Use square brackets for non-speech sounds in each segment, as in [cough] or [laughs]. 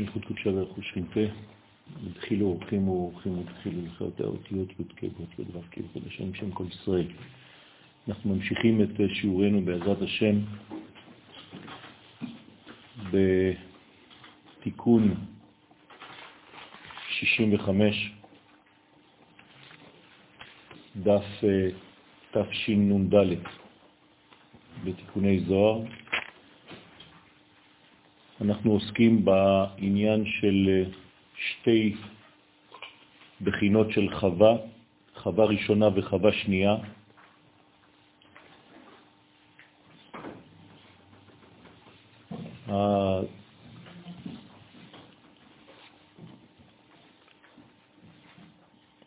ייחוד קודשה ורכוש שכינתה, התחילו אורחים ואורחים ותחילו לחיות האותיות י"ק ב' י"ו כ' בשם שם כל ישראל. אנחנו ממשיכים את שיעורנו בעזרת השם בתיקון 65, דף אה, תשנ"ד בתיקוני זוהר. אנחנו עוסקים בעניין של אה, שתי בחינות של חווה, חווה ראשונה וחווה שנייה.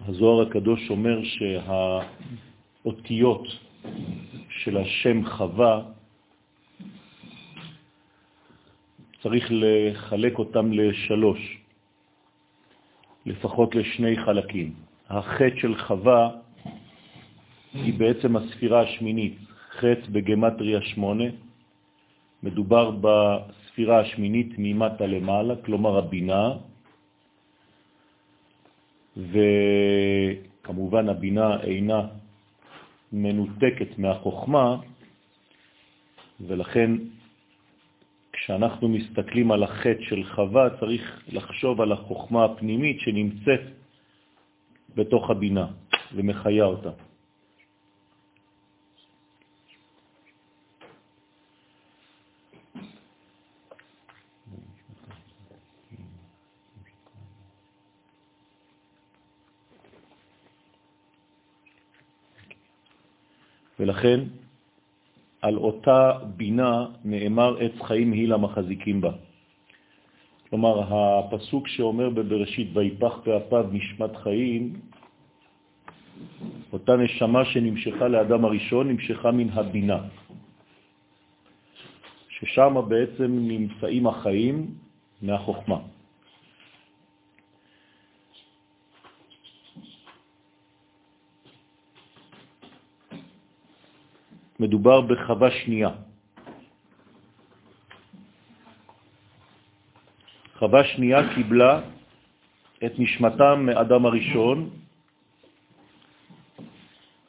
הזוהר הקדוש אומר שהאותיות של השם חווה צריך לחלק אותם לשלוש, לפחות לשני חלקים. החטא של חווה היא בעצם הספירה השמינית, חטא בגמטריה שמונה, מדובר בספירה השמינית ממטה למעלה, כלומר הבינה, וכמובן הבינה אינה מנותקת מהחוכמה, ולכן כשאנחנו מסתכלים על החטא של חווה, צריך לחשוב על החוכמה הפנימית שנמצאת בתוך הבינה ומחיה אותה. ולכן על אותה בינה נאמר עץ חיים היא למחזיקים בה. כלומר, הפסוק שאומר בבראשית, ויפח באפיו נשמת חיים, אותה נשמה שנמשכה לאדם הראשון, נמשכה מן הבינה, ששם בעצם נמצאים החיים מהחוכמה. מדובר בחווה שנייה. חווה שנייה קיבלה את נשמתם מאדם הראשון,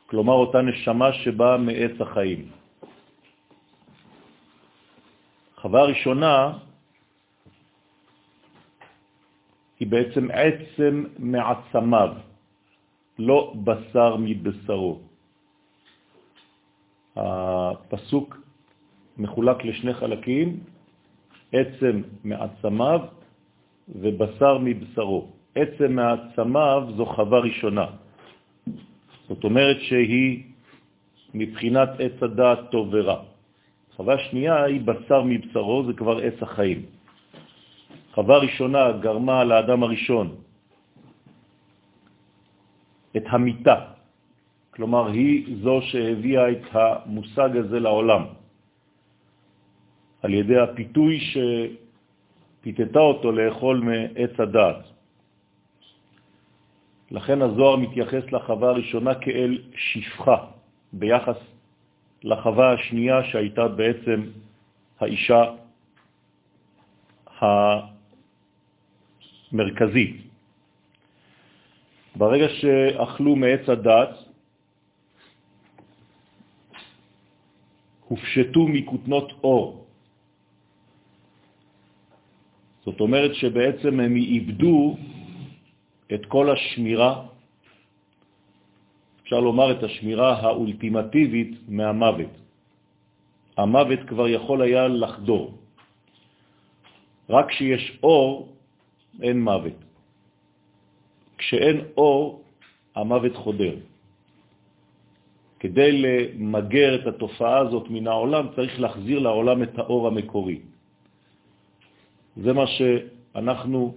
כלומר אותה נשמה שבאה מעץ החיים. חווה ראשונה היא בעצם עצם מעצמיו, לא בשר מבשרו. הפסוק מחולק לשני חלקים, עצם מעצמיו ובשר מבשרו. עצם מעצמיו זו חווה ראשונה. זאת אומרת שהיא מבחינת עץ הדעת טוב ורע. חווה שנייה היא בשר מבשרו, זה כבר עץ החיים. חווה ראשונה גרמה לאדם הראשון את המיטה, כלומר היא זו שהביאה את המושג הזה לעולם, על ידי הפיתוי שפיתתה אותו לאכול מעץ הדעת. לכן הזוהר מתייחס לחווה הראשונה כאל שפחה, ביחס לחווה השנייה שהייתה בעצם האישה המרכזית. ברגע שאכלו מעץ הדת, הופשטו מכותנות אור. זאת אומרת שבעצם הם איבדו את כל השמירה, אפשר לומר את השמירה האולטימטיבית מהמוות. המוות כבר יכול היה לחדור. רק כשיש אור, אין מוות. כשאין אור, המוות חודר. כדי למגר את התופעה הזאת מן העולם, צריך להחזיר לעולם את האור המקורי. זה מה שאנחנו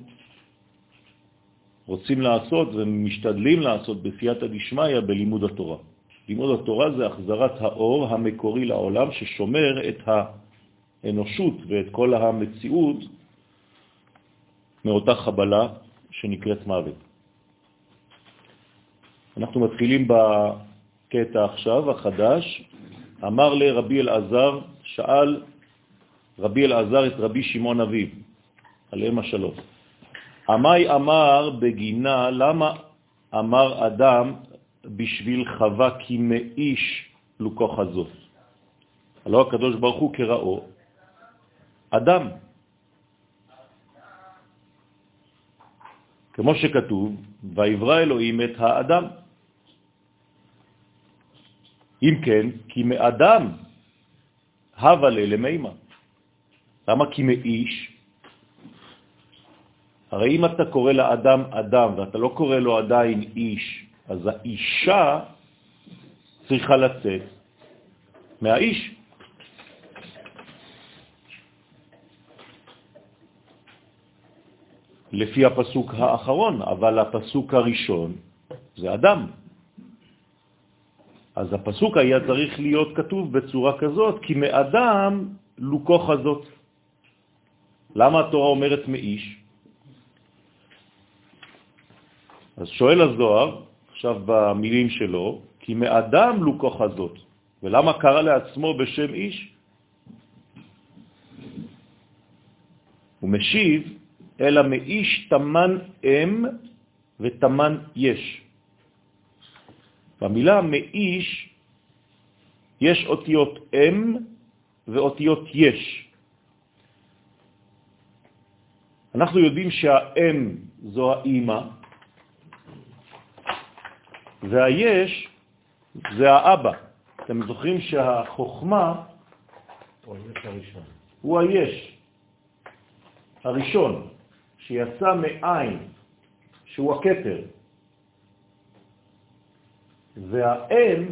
רוצים לעשות ומשתדלים לעשות בסייעתא דשמיא בלימוד התורה. לימוד התורה זה החזרת האור המקורי לעולם ששומר את האנושות ואת כל המציאות מאותה חבלה שנקראת מוות. אנחנו מתחילים ב... קטע עכשיו, החדש, אמר לרבי אלעזר, שאל רבי אלעזר את רבי שמעון אביו, עליהם השלום. עמי אמר בגינה, למה אמר אדם בשביל חווה כי מאיש לוקו חזות? הלא הקדוש ברוך הוא כראו, אדם. כמו שכתוב, ויברא אלוהים את האדם. אם כן, כי מאדם הווה ללמימה. למה כי מאיש? הרי אם אתה קורא לאדם אדם ואתה לא קורא לו עדיין איש, אז האישה צריכה לצאת מהאיש. לפי הפסוק האחרון, אבל הפסוק הראשון זה אדם. אז הפסוק היה צריך להיות כתוב בצורה כזאת, כי מאדם לוקו חזות. למה התורה אומרת מאיש? אז שואל הזוהר, עכשיו במילים שלו, כי מאדם לוקו חזות. ולמה קרא לעצמו בשם איש? הוא משיב, אלא מאיש תמן אם ותמן יש. במילה מאיש יש אותיות אם ואותיות יש. אנחנו יודעים שהאם זו האימא, והיש זה האבא. אתם זוכרים שהחוכמה הוא היש הראשון. שיצא מעין, שהוא הכתר. והאם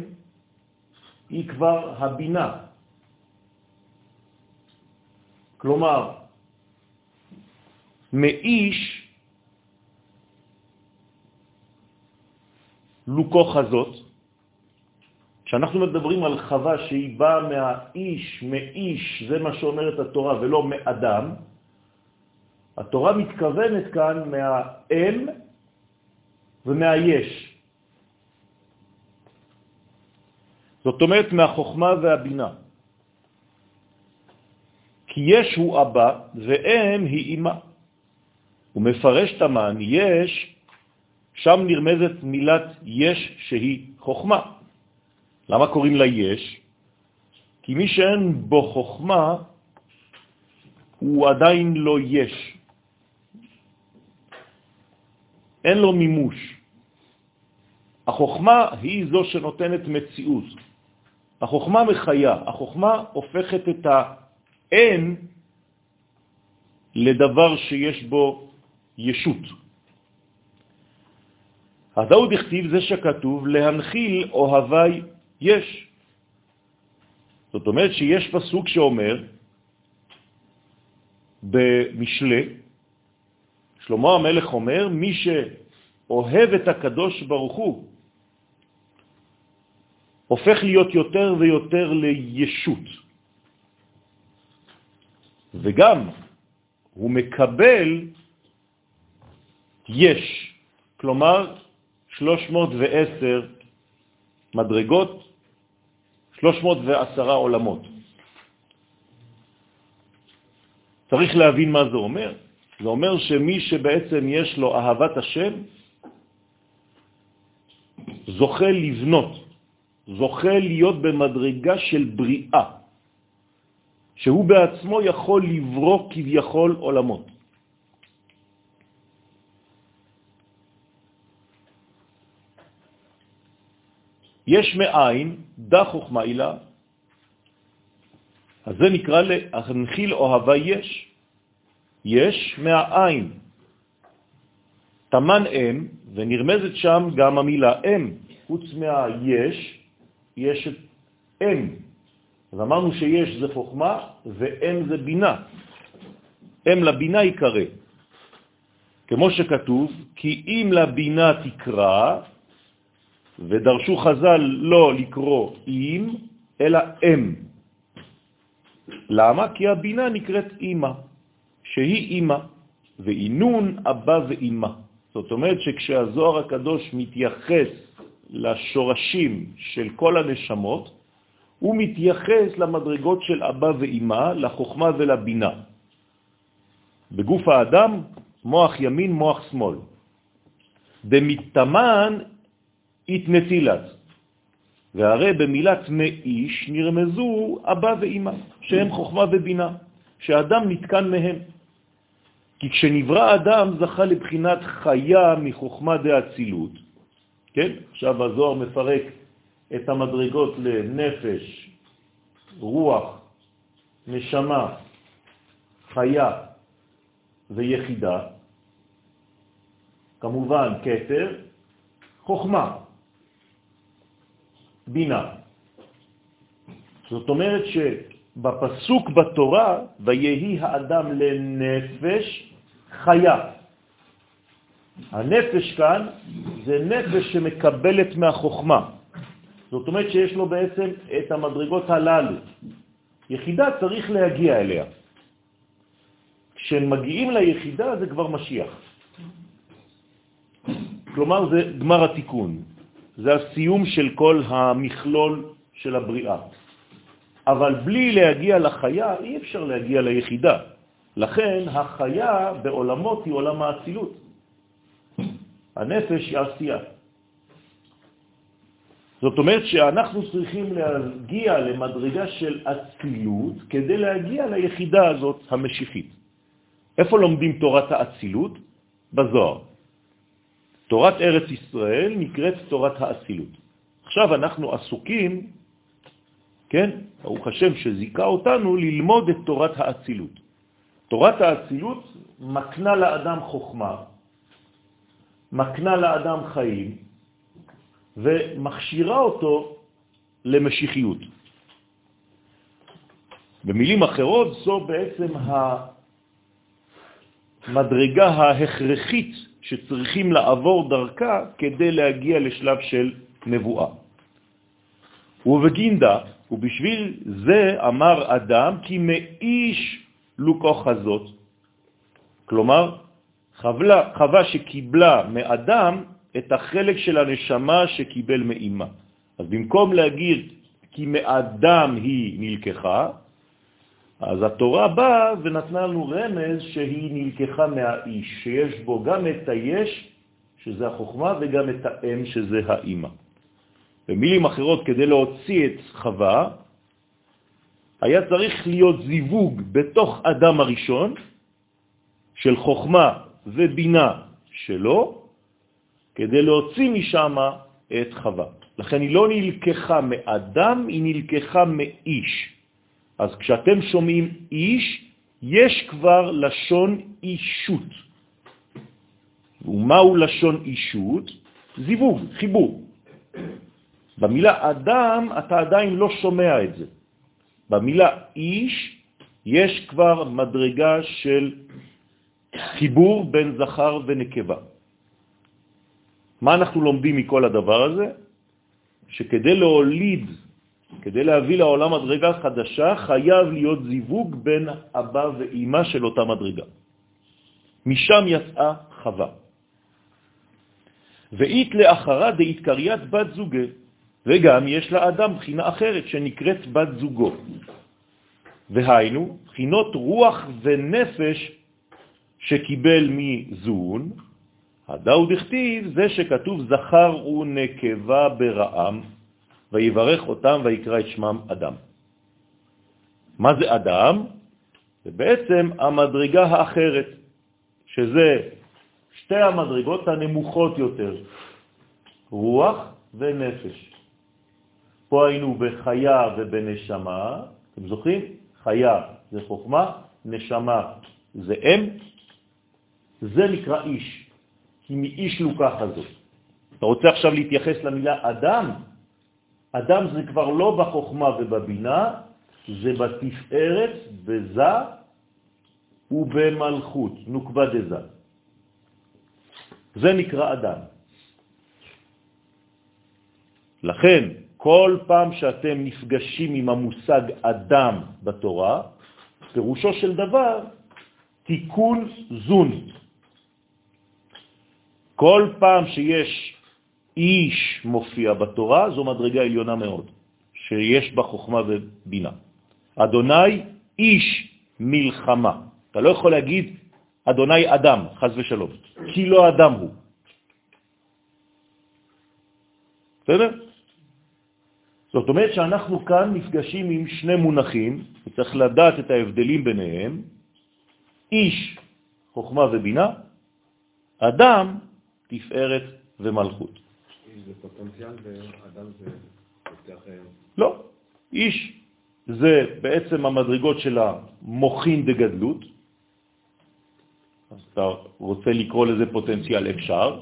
היא כבר הבינה. כלומר, מאיש לוקו חזות, כשאנחנו מדברים על חווה שהיא באה מהאיש, מאיש, זה מה שאומרת התורה, ולא מאדם, התורה מתכוונת כאן מהאם ומהיש. זאת אומרת מהחוכמה והבינה. כי יש הוא אבא ואם היא אמא. הוא מפרש את המן, יש, שם נרמזת מילת יש שהיא חוכמה. למה קוראים לה יש? כי מי שאין בו חוכמה, הוא עדיין לא יש. אין לו מימוש. החוכמה היא זו שנותנת מציאות. החוכמה מחיה, החוכמה הופכת את האין לדבר שיש בו ישות. הדאוד הכתיב זה שכתוב להנחיל אוהבי יש. זאת אומרת שיש פסוק שאומר במשלה, שלמה המלך אומר, מי שאוהב את הקדוש ברוך הוא, הופך להיות יותר ויותר לישות. וגם הוא מקבל יש, כלומר 310 מדרגות, 310 עולמות. צריך להבין מה זה אומר. זה אומר שמי שבעצם יש לו אהבת השם, זוכה לבנות, זוכה להיות במדרגה של בריאה, שהוא בעצמו יכול לברוא כביכול עולמות. יש מאין, דה חוכמה אילה, אז זה נקרא להנחיל אוהבה יש. יש מהעין. תמן אם, ונרמזת שם גם המילה אם. חוץ מהיש, יש את אם. אז אמרנו שיש זה חוכמה ואם זה בינה. אם לבינה יקרא. כמו שכתוב, כי אם לבינה תקרא, ודרשו חז"ל לא לקרוא אם, אלא אם. למה? כי הבינה נקראת אימא. שהיא אימא, ואינון אבא ואימא. זאת אומרת שכשהזוהר הקדוש מתייחס לשורשים של כל הנשמות, הוא מתייחס למדרגות של אבא ואימא, לחוכמה ולבינה. בגוף האדם מוח ימין, מוח שמאל. במתאמן התנטילת, והרי במילת מאיש נרמזו אבא ואמא, שהם חוכמה ובינה, שאדם נתקן מהם. כי כשנברא אדם זכה לבחינת חיה מחוכמה דאצילות, כן? עכשיו הזוהר מפרק את המדרגות לנפש, רוח, נשמה, חיה ויחידה, כמובן כתר, חוכמה, בינה. זאת אומרת שבפסוק בתורה, ויהי האדם לנפש חיה. הנפש כאן זה נפש שמקבלת מהחוכמה. זאת אומרת שיש לו בעצם את המדרגות הללו. יחידה צריך להגיע אליה. כשמגיעים ליחידה זה כבר משיח. כלומר זה גמר התיקון, זה הסיום של כל המכלול של הבריאה. אבל בלי להגיע לחיה אי אפשר להגיע ליחידה. לכן החיה בעולמות היא עולם האצילות. הנפש היא עשייה. זאת אומרת שאנחנו צריכים להגיע למדרגה של אצילות כדי להגיע ליחידה הזאת המשיחית. איפה לומדים תורת האצילות? בזוהר. תורת ארץ ישראל נקראת תורת האצילות. עכשיו אנחנו עסוקים, כן, ברוך השם שזיקה אותנו ללמוד את תורת האצילות. תורת האצילות מקנה לאדם חוכמה, מקנה לאדם חיים, ומכשירה אותו למשיחיות. במילים אחרות, זו בעצם המדרגה ההכרחית שצריכים לעבור דרכה כדי להגיע לשלב של נבואה. ובגינדה, ובשביל זה אמר אדם, כי מאיש לוקו חזות. כלומר, חווה, חווה שקיבלה מאדם את החלק של הנשמה שקיבל מאימה. אז במקום להגיד כי מאדם היא נלקחה, אז התורה באה ונתנה לנו רמז שהיא נלקחה מהאיש, שיש בו גם את היש, שזה החוכמה, וגם את האם, שזה האימא. במילים אחרות, כדי להוציא את חווה, היה צריך להיות זיווג בתוך אדם הראשון של חוכמה ובינה שלו, כדי להוציא משם את חווה. לכן היא לא נלקחה מאדם, היא נלקחה מאיש. אז כשאתם שומעים איש, יש כבר לשון אישות. ומהו לשון אישות? זיווג, חיבור. במילה אדם אתה עדיין לא שומע את זה. במילה איש יש כבר מדרגה של חיבור בין זכר ונקבה. מה אנחנו לומדים מכל הדבר הזה? שכדי להוליד כדי להביא לעולם מדרגה חדשה, חייב להיות זיווג בין אבא ואימא של אותה מדרגה. משם יצאה חווה. ואית לאחרה דאית קריית בת זוגה, וגם יש לאדם בחינה אחרת שנקראת בת זוגו. והיינו, בחינות רוח ונפש שקיבל מזון, הדאו דכתיב זה שכתוב זכר ונקבה ברעם, ויברך אותם ויקרא את שמם אדם. מה זה אדם? זה בעצם המדרגה האחרת, שזה שתי המדרגות הנמוכות יותר, רוח ונפש. פה היינו בחיה ובנשמה, אתם זוכרים? חיה זה חוכמה, נשמה זה אם, זה נקרא איש, כי מאיש לוקח הזאת. אתה רוצה עכשיו להתייחס למילה אדם? אדם זה כבר לא בחוכמה ובבינה, זה בתפארת, בזה ובמלכות, נוקבה דזה. זה נקרא אדם. לכן, כל פעם שאתם נפגשים עם המושג אדם בתורה, פירושו של דבר תיקון זון. כל פעם שיש איש מופיע בתורה, זו מדרגה עליונה מאוד, שיש בה חוכמה ובינה. אדוני איש מלחמה. אתה לא יכול להגיד אדוני אדם, חז ושלום, כי לא אדם הוא. בסדר? זאת אומרת שאנחנו כאן נפגשים עם שני מונחים, וצריך לדעת את ההבדלים ביניהם, איש, חוכמה ובינה, אדם, תפארת ומלכות. איש זה פוטנציאל ואדם זה יותר... לא, איש זה בעצם המדרגות של המוכין דגדלות, אז אתה רוצה לקרוא לזה פוטנציאל אפשר,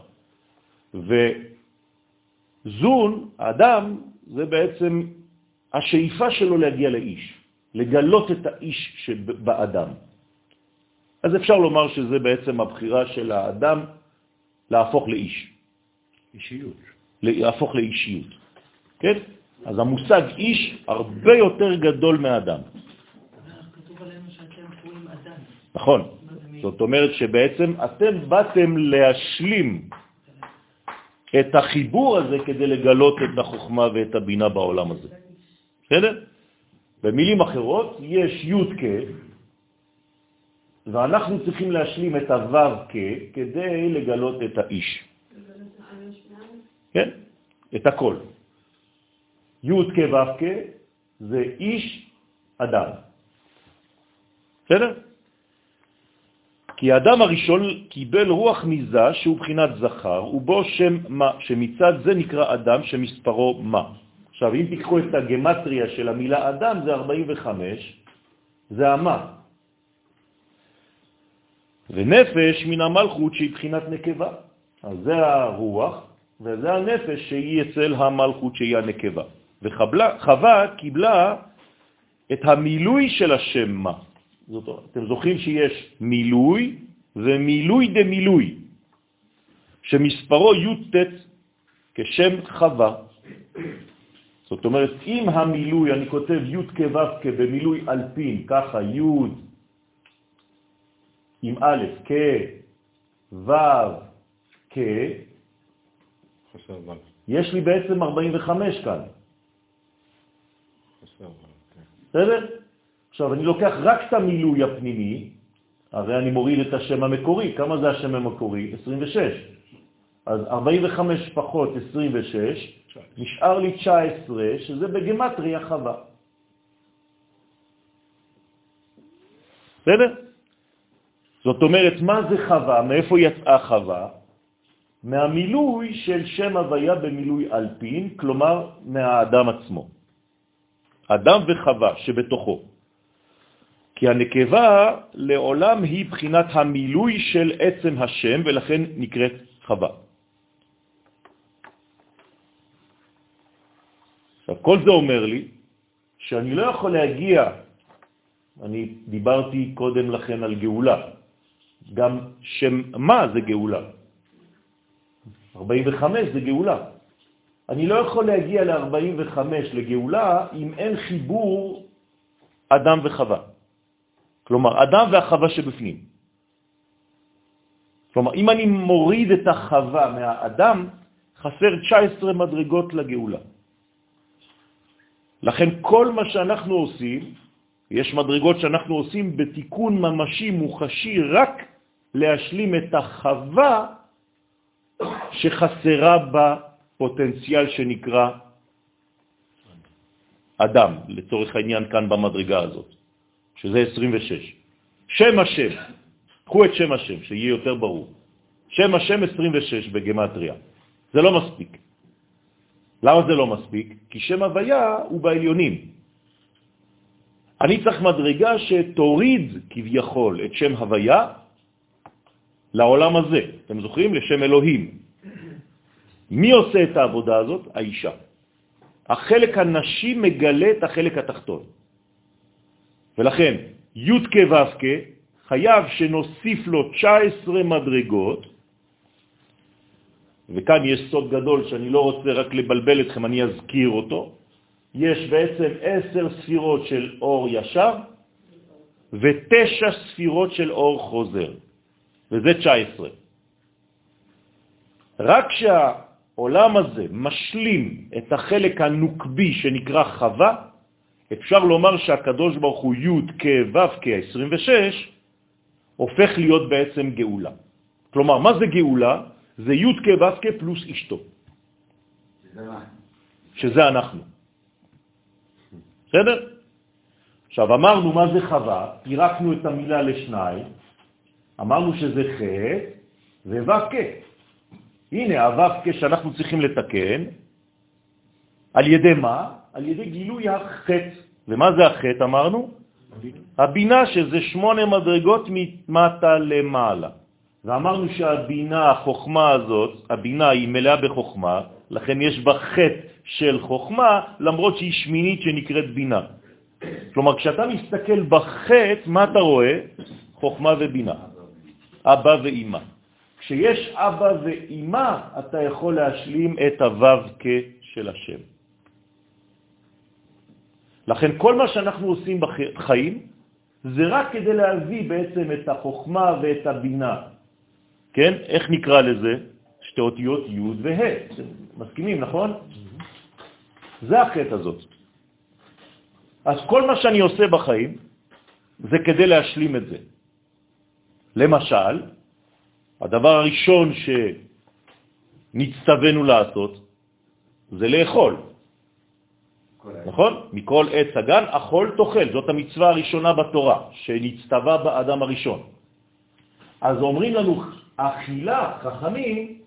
וזון, האדם, זה בעצם השאיפה שלו להגיע לאיש, לגלות את האיש שבאדם. אז אפשר לומר שזה בעצם הבחירה של האדם להפוך לאיש. אישיות. להפוך לאישיות. כן? אז המושג איש הרבה יותר גדול מהאדם. נכון. זאת אומרת שבעצם אתם באתם להשלים את החיבור הזה כדי לגלות את החוכמה ואת הבינה בעולם הזה. בסדר? במילים אחרות, יש י' כ', ואנחנו צריכים להשלים את הו' כ' כדי לגלות את האיש. כן? את הכל. י' כ' ו' כ' זה איש אדם. בסדר? כי האדם הראשון קיבל רוח מזה שהוא בחינת זכר, ובו שם מה, שמצד זה נקרא אדם שמספרו מה. עכשיו, אם תיקחו את הגמטריה של המילה אדם, זה 45, זה המה. ונפש מן המלכות שהיא בחינת נקבה. אז זה הרוח, וזה הנפש שהיא אצל המלכות שהיא הנקבה. וחווה קיבלה את המילוי של השם מה. זאת אומרת, אתם זוכרים שיש מילוי ומילוי דמילוי, שמספרו י"ט כשם חווה. זאת אומרת, אם המילוי, אני כותב י' כו' כבמילוי אלפין, ככה י' עם א' כ, ו' כ, יש לי בעצם 45 כאן. כן. בסדר? עכשיו, אני לוקח רק את המילוי הפנימי, הרי אני מוריד את השם המקורי. כמה זה השם המקורי? 26. אז 45 פחות 26, נשאר לי 19, שזה בגמטריה חווה. בסדר? זאת אומרת, מה זה חווה? מאיפה יצאה חווה? מהמילוי של שם הוויה במילוי אלפין, כלומר מהאדם עצמו. אדם וחווה שבתוכו. כי הנקבה לעולם היא בחינת המילוי של עצם השם, ולכן נקראת חווה. עכשיו, כל זה אומר לי שאני לא יכול להגיע, אני דיברתי קודם לכן על גאולה, גם שם מה זה גאולה. 45 זה גאולה. אני לא יכול להגיע ל-45 לגאולה אם אין חיבור אדם וחווה. כלומר, אדם והחווה שבפנים. כלומר, אם אני מוריד את החווה מהאדם, חסר 19 מדרגות לגאולה. לכן כל מה שאנחנו עושים, יש מדרגות שאנחנו עושים בתיקון ממשי מוחשי רק להשלים את החווה שחסרה בפוטנציאל שנקרא אדם, לצורך העניין כאן במדרגה הזאת. שזה 26. שם השם, קחו את שם השם, שיהיה יותר ברור. שם השם 26 בגמטריה. זה לא מספיק. למה זה לא מספיק? כי שם הוויה הוא בעליונים. אני צריך מדרגה שתוריד כביכול את שם הוויה לעולם הזה. אתם זוכרים? לשם אלוהים. מי עושה את העבודה הזאת? האישה. החלק הנשי מגלה את החלק התחתון. ולכן י' כ' ו' חייב שנוסיף לו 19 מדרגות, וכאן יש סוד גדול שאני לא רוצה רק לבלבל אתכם, אני אזכיר אותו. יש בעצם עשר ספירות של אור ישר ותשע ספירות של אור חוזר, וזה 19. רק כשהעולם הזה משלים את החלק הנוקבי שנקרא חווה, אפשר לומר שהקדוש ברוך הוא י' כ' ו' כ' 26, הופך להיות בעצם גאולה. כלומר, מה זה גאולה? זה י' כו' פלוס אשתו. שזה אנחנו. בסדר? עכשיו, אמרנו מה זה חווה, פירקנו את המילה לשניים, אמרנו שזה ח' וו' הנה, הו' שאנחנו צריכים לתקן, על ידי מה? על ידי גילוי החטא. ומה זה החטא אמרנו? הבינה, שזה שמונה מדרגות מטה למעלה. ואמרנו שהבינה, החוכמה הזאת, הבינה היא מלאה בחוכמה, לכן יש בה חטא של חוכמה, למרות שהיא שמינית שנקראת בינה. כלומר, כשאתה מסתכל בחטא, מה אתה רואה? חוכמה ובינה, אבא ואימא. כשיש אבא ואימא, אתה יכול להשלים את הוו של השם. לכן כל מה שאנחנו עושים בחיים זה רק כדי להביא בעצם את החוכמה ואת הבינה. כן? איך נקרא לזה? שתי אותיות י' וה'. מסכימים, נכון? זה החטא הזאת. אז כל מה שאני עושה בחיים זה כדי להשלים את זה. למשל, הדבר הראשון שנצטווינו לעשות זה לאכול. נכון? מכל עץ הגן אכול תאכל, זאת המצווה הראשונה בתורה, שנצטווה באדם הראשון. אז אומרים לנו, אכילה, חכמים,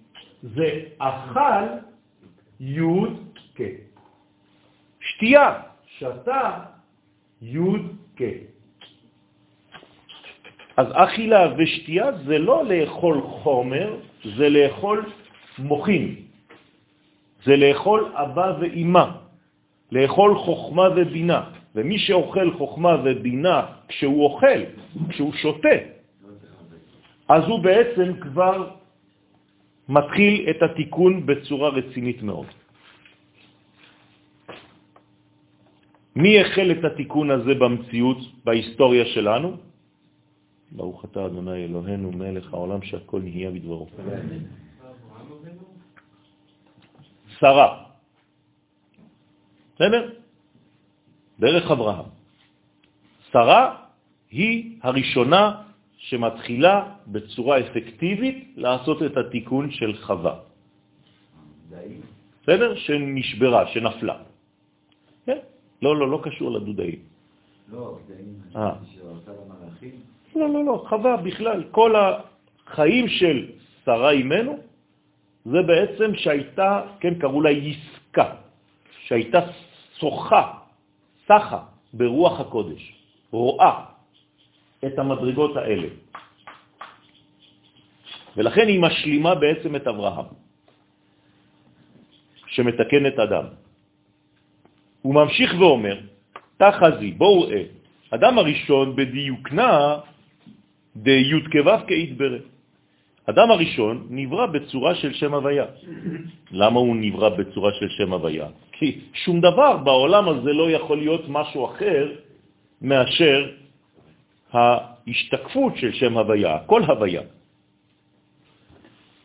זה אכל י' כ'. שתייה, שתה י' כ'. אז אכילה ושתייה זה לא לאכול חומר, זה לאכול מוחים. זה לאכול אבא ואימא. לאכול חוכמה ובינה. ומי שאוכל חוכמה ובינה כשהוא אוכל, כשהוא שותה, אז הוא בעצם כבר מתחיל את התיקון בצורה רצינית מאוד. מי החל את התיקון הזה במציאות, בהיסטוריה שלנו? ברוך אתה אדוני אלוהינו מלך העולם שהכל נהיה בדברו. שרה. בסדר? דרך אברהם. שרה היא הראשונה שמתחילה בצורה אפקטיבית לעשות את התיקון של חווה. בסדר? שנשברה, שנפלה. כן? לא, לא, לא קשור לדודאים. לא, דעים, אה. לא, לא, לא, חווה בכלל. כל החיים של שרה אימנו זה בעצם שהייתה, כן, קראו לה יסקה, שהייתה שוחה, סחה, ברוח הקודש, רואה את המדרגות האלה. ולכן היא משלימה בעצם את אברהם, שמתקן את אדם. הוא ממשיך ואומר, תחזי, בואו ראה, אדם הראשון בדיוקנה די כו' כעידברה. אדם הראשון נברא בצורה של שם הוויה. למה הוא נברא בצורה של שם הוויה? כי שום דבר בעולם הזה לא יכול להיות משהו אחר מאשר ההשתקפות של שם הוויה, כל הוויה.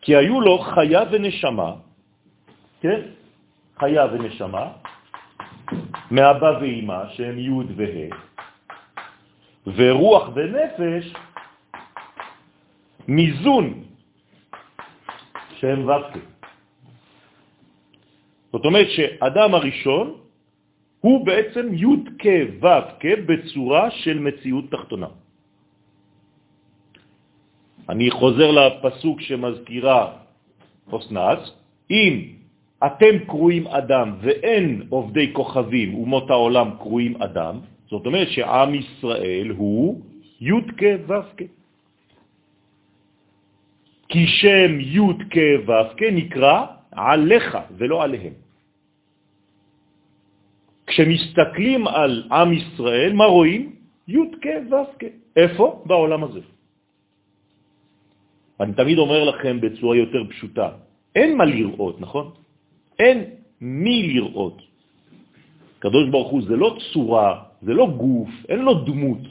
כי היו לו חיה ונשמה, כן? חיה ונשמה, מאבא ואימא, שהם י' וה', ורוח ונפש, מיזון, שהם ו"ק. זאת אומרת שאדם הראשון הוא בעצם י' כ' ו' בצורה של מציאות תחתונה. אני חוזר לפסוק שמזכירה אוסנת, אם אתם קרואים אדם ואין עובדי כוכבים אומות העולם קרואים אדם, זאת אומרת שעם ישראל הוא י' כ' ו' כ'. כי שם י' כ' ו' כ' נקרא עליך ולא עליהם. כשמסתכלים על עם ישראל, מה רואים? י' כ' ו' כ'. איפה? בעולם הזה. אני תמיד אומר לכם בצורה יותר פשוטה, אין מה לראות, נכון? אין מי לראות. קדוש ברוך הוא זה לא צורה, זה לא גוף, אין לו דמות.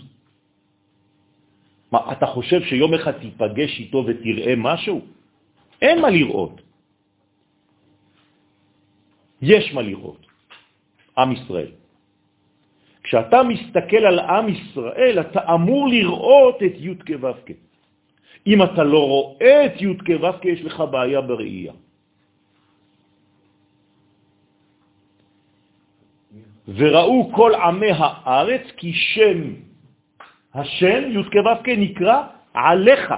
מה, אתה חושב שיום אחד תיפגש איתו ותראה משהו? אין מה לראות. יש מה לראות. עם ישראל. כשאתה מסתכל על עם ישראל, אתה אמור לראות את י' כו' אם אתה לא רואה את י' כו' יש לך בעיה בראייה. וראו כל עמי הארץ כי שם השם י' כו' נקרא עליך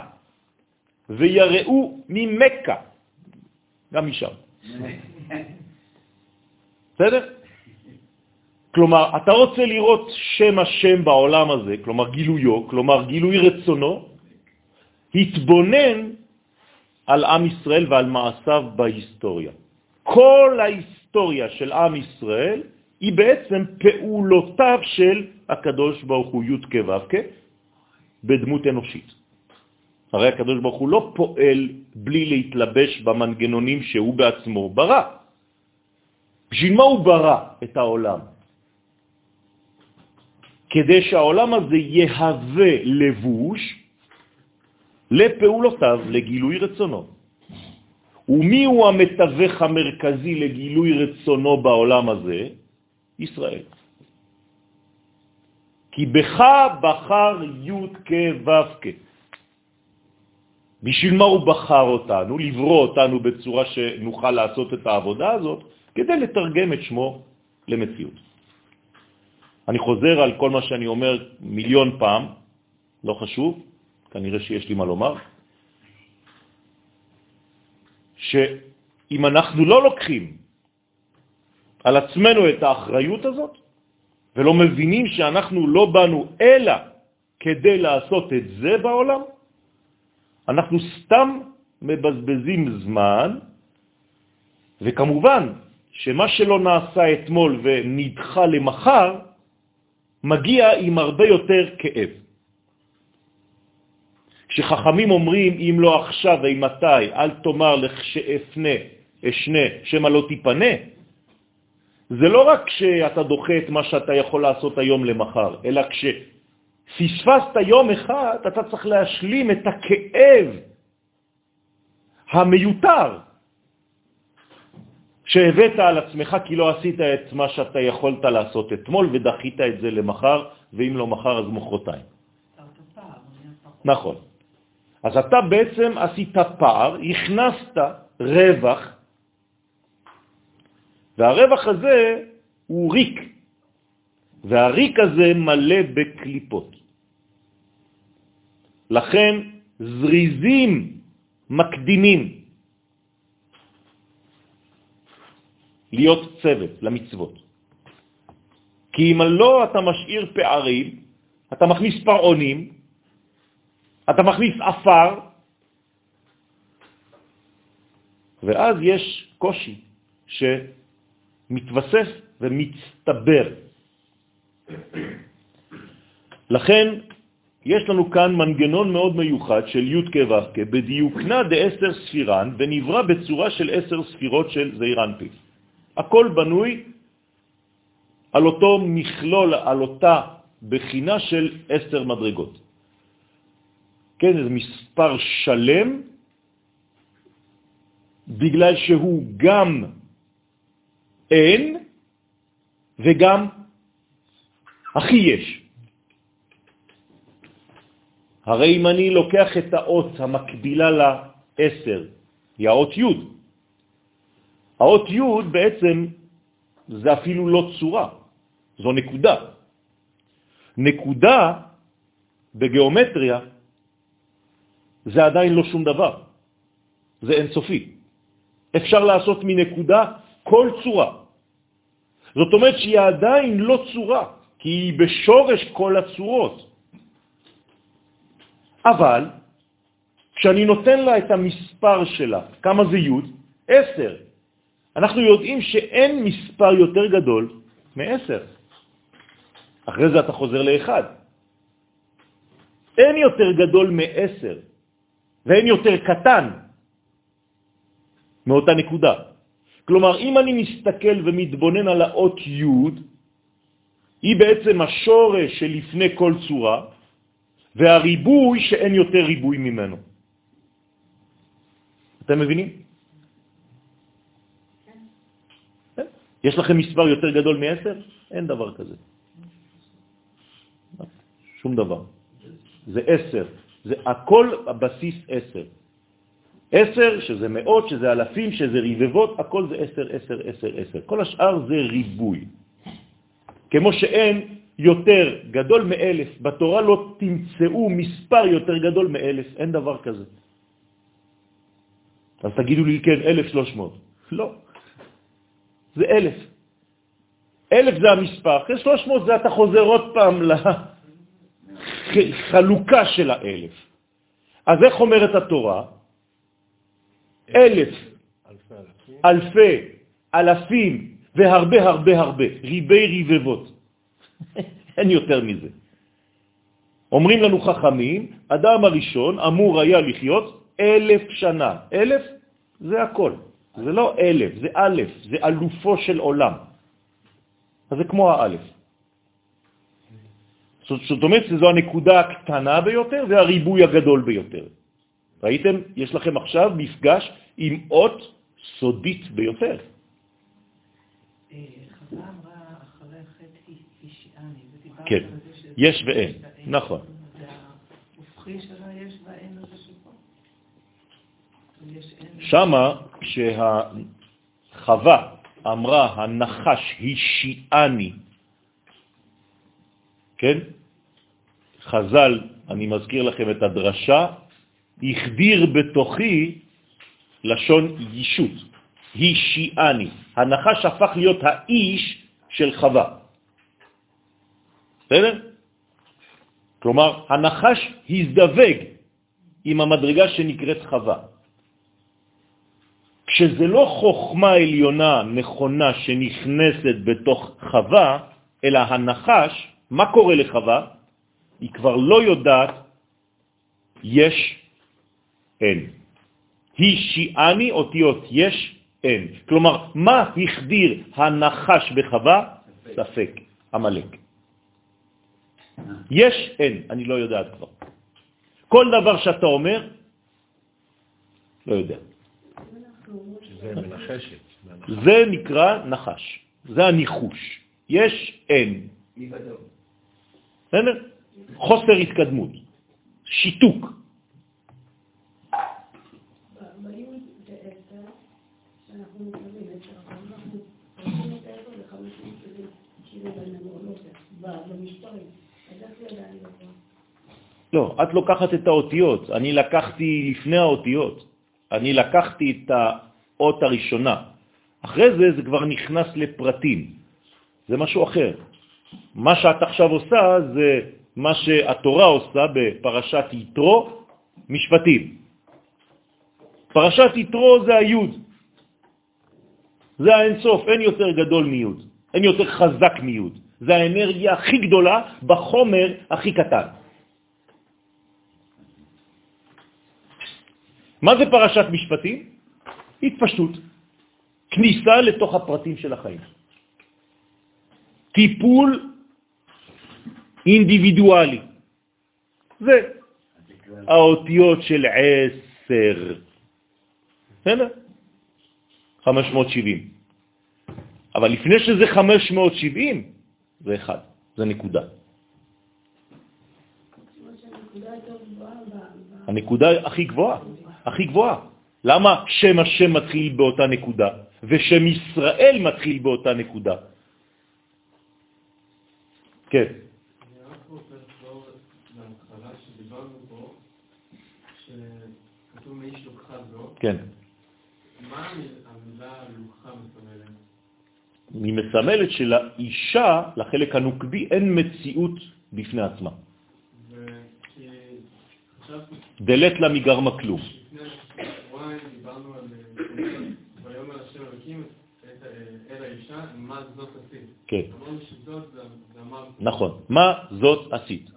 ויראו ממכה, גם משם. בסדר? כלומר, אתה רוצה לראות שם השם בעולם הזה, כלומר גילויו, כלומר גילוי רצונו, התבונן על עם ישראל ועל מעשיו בהיסטוריה. כל ההיסטוריה של עם ישראל היא בעצם פעולותיו של הקדוש ברוך הוא י' כו' בדמות אנושית. הרי הקדוש ברוך הוא לא פועל בלי להתלבש במנגנונים שהוא בעצמו ברא. בשביל מה הוא ברא את העולם? כדי שהעולם הזה יהווה לבוש לפעולותיו, לגילוי רצונו. ומי הוא המתווך המרכזי לגילוי רצונו בעולם הזה? ישראל. כי בך בחר י' כ'. בשביל מה הוא בחר אותנו? לברוא אותנו בצורה שנוכל לעשות את העבודה הזאת, כדי לתרגם את שמו למציאות. אני חוזר על כל מה שאני אומר מיליון פעם, לא חשוב, כנראה שיש לי מה לומר, שאם אנחנו לא לוקחים על עצמנו את האחריות הזאת, ולא מבינים שאנחנו לא באנו אלא כדי לעשות את זה בעולם, אנחנו סתם מבזבזים זמן, וכמובן שמה שלא נעשה אתמול ונדחה למחר, מגיע עם הרבה יותר כאב. כשחכמים אומרים, אם לא עכשיו מתי, אל תאמר לך שאפנה, אשנה, שמה לא תיפנה, זה לא רק שאתה דוחה את מה שאתה יכול לעשות היום למחר, אלא כשפספסת יום אחד, אתה צריך להשלים את הכאב המיותר שהבאת על עצמך כי לא עשית את מה שאתה יכולת לעשות אתמול ודחית את זה למחר, ואם לא מחר אז מחרתיים. נכון. אז אתה בעצם עשית פער, הכנסת רווח, והרווח הזה הוא ריק, והריק הזה מלא בקליפות. לכן זריזים מקדימים להיות צוות למצוות. כי אם לא אתה משאיר פערים, אתה מכניס פרעונים, אתה מכניס אפר, ואז יש קושי שמתווסף ומצטבר. לכן יש לנו כאן מנגנון מאוד מיוחד של י' כו' בדיוקנה דעשר ספירן ונברא בצורה של עשר ספירות של זעיר אנפין. הכל בנוי על אותו מכלול, על אותה בחינה של עשר מדרגות. כן, זה מספר שלם, בגלל שהוא גם אין וגם הכי יש. הרי אם אני לוקח את האות המקבילה לעשר, היא האות י', האות י' בעצם זה אפילו לא צורה, זו נקודה. נקודה בגיאומטריה זה עדיין לא שום דבר, זה אינסופי. אפשר לעשות מנקודה כל צורה. זאת אומרת שהיא עדיין לא צורה, כי היא בשורש כל הצורות. אבל כשאני נותן לה את המספר שלה, כמה זה י'? עשר. אנחנו יודעים שאין מספר יותר גדול מ-10. אחרי זה אתה חוזר לאחד. אין יותר גדול מ-10, ואין יותר קטן מאותה נקודה. כלומר, אם אני מסתכל ומתבונן על האות י', היא בעצם השורש שלפני כל צורה, והריבוי שאין יותר ריבוי ממנו. אתם מבינים? יש לכם מספר יותר גדול מ-10? אין דבר כזה. שום דבר. זה עשר. זה הכל הבסיס עשר. עשר, שזה מאות, שזה אלפים, שזה ריבבות, הכל זה עשר, עשר, עשר, עשר. כל השאר זה ריבוי. כמו שאין יותר גדול מאלף, בתורה לא תמצאו מספר יותר גדול מאלף, אין דבר כזה. אז תגידו לי, כן, אלף שלוש מאות. לא, זה אלף. אלף זה המספר, אחרי שלוש מאות זה אתה חוזר עוד פעם לחלוקה [laughs] של האלף. אז איך אומרת התורה? אלף, אלפי, אלפים, והרבה הרבה הרבה, ריבי ריבבות. [laughs] אין יותר מזה. אומרים לנו חכמים, אדם הראשון אמור היה לחיות אלף שנה. אלף זה הכל. זה לא אלף, זה א', זה אלופו של עולם. אז זה כמו האלף. זאת אומרת שזו הנקודה הקטנה ביותר והריבוי הגדול ביותר. ראיתם? יש לכם עכשיו מפגש עם אות סודית ביותר. אה, כן, יש ואין, נכון. שמה, כשהחווה אמרה, הנחש השיעני, כן? חז"ל, אני מזכיר לכם את הדרשה, החדיר בתוכי לשון יישות, השיעני. הנחש הפך להיות האיש של חווה. בסדר? כלומר, הנחש הזדווג עם המדרגה שנקראת חווה. כשזה לא חוכמה עליונה נכונה שנכנסת בתוך חווה, אלא הנחש, מה קורה לחווה? היא כבר לא יודעת יש, אין. היא שיעני אותיות יש, אין. כלומר, מה החדיר הנחש בחווה? ספק, המלאק. יש, אין, אני לא יודעת כבר. כל דבר שאתה אומר, לא יודע. זה מנחשת. זה נקרא נחש, זה הניחוש. יש, אין. בסדר? חוסר התקדמות, שיתוק. לא, את לוקחת את האותיות, אני לקחתי לפני האותיות, אני לקחתי את האות הראשונה. אחרי זה זה כבר נכנס לפרטים, זה משהו אחר. מה שאת עכשיו עושה זה מה שהתורה עושה בפרשת יתרו, משפטים. פרשת יתרו זה היוד, זה האינסוף, אין יותר גדול מיוד, אין יותר חזק מיוד. זה האנרגיה הכי גדולה בחומר הכי קטן. מה זה פרשת משפטים? התפשטות, כניסה לתוך הפרטים של החיים. טיפול אינדיבידואלי. זה האותיות של עשר. בסדר? 570. אבל לפני שזה 570, זה אחד, זה נקודה. הנקודה הכי גבוהה. הכי גבוהה. למה שם השם מתחיל באותה נקודה, ושם ישראל מתחיל באותה נקודה? כן. כן. היא מסמלת שלאישה, לחלק הנוקבי, אין מציאות בפני עצמה. דלת לה מגרמה כלום. כן. נכון. מה זאת עשית?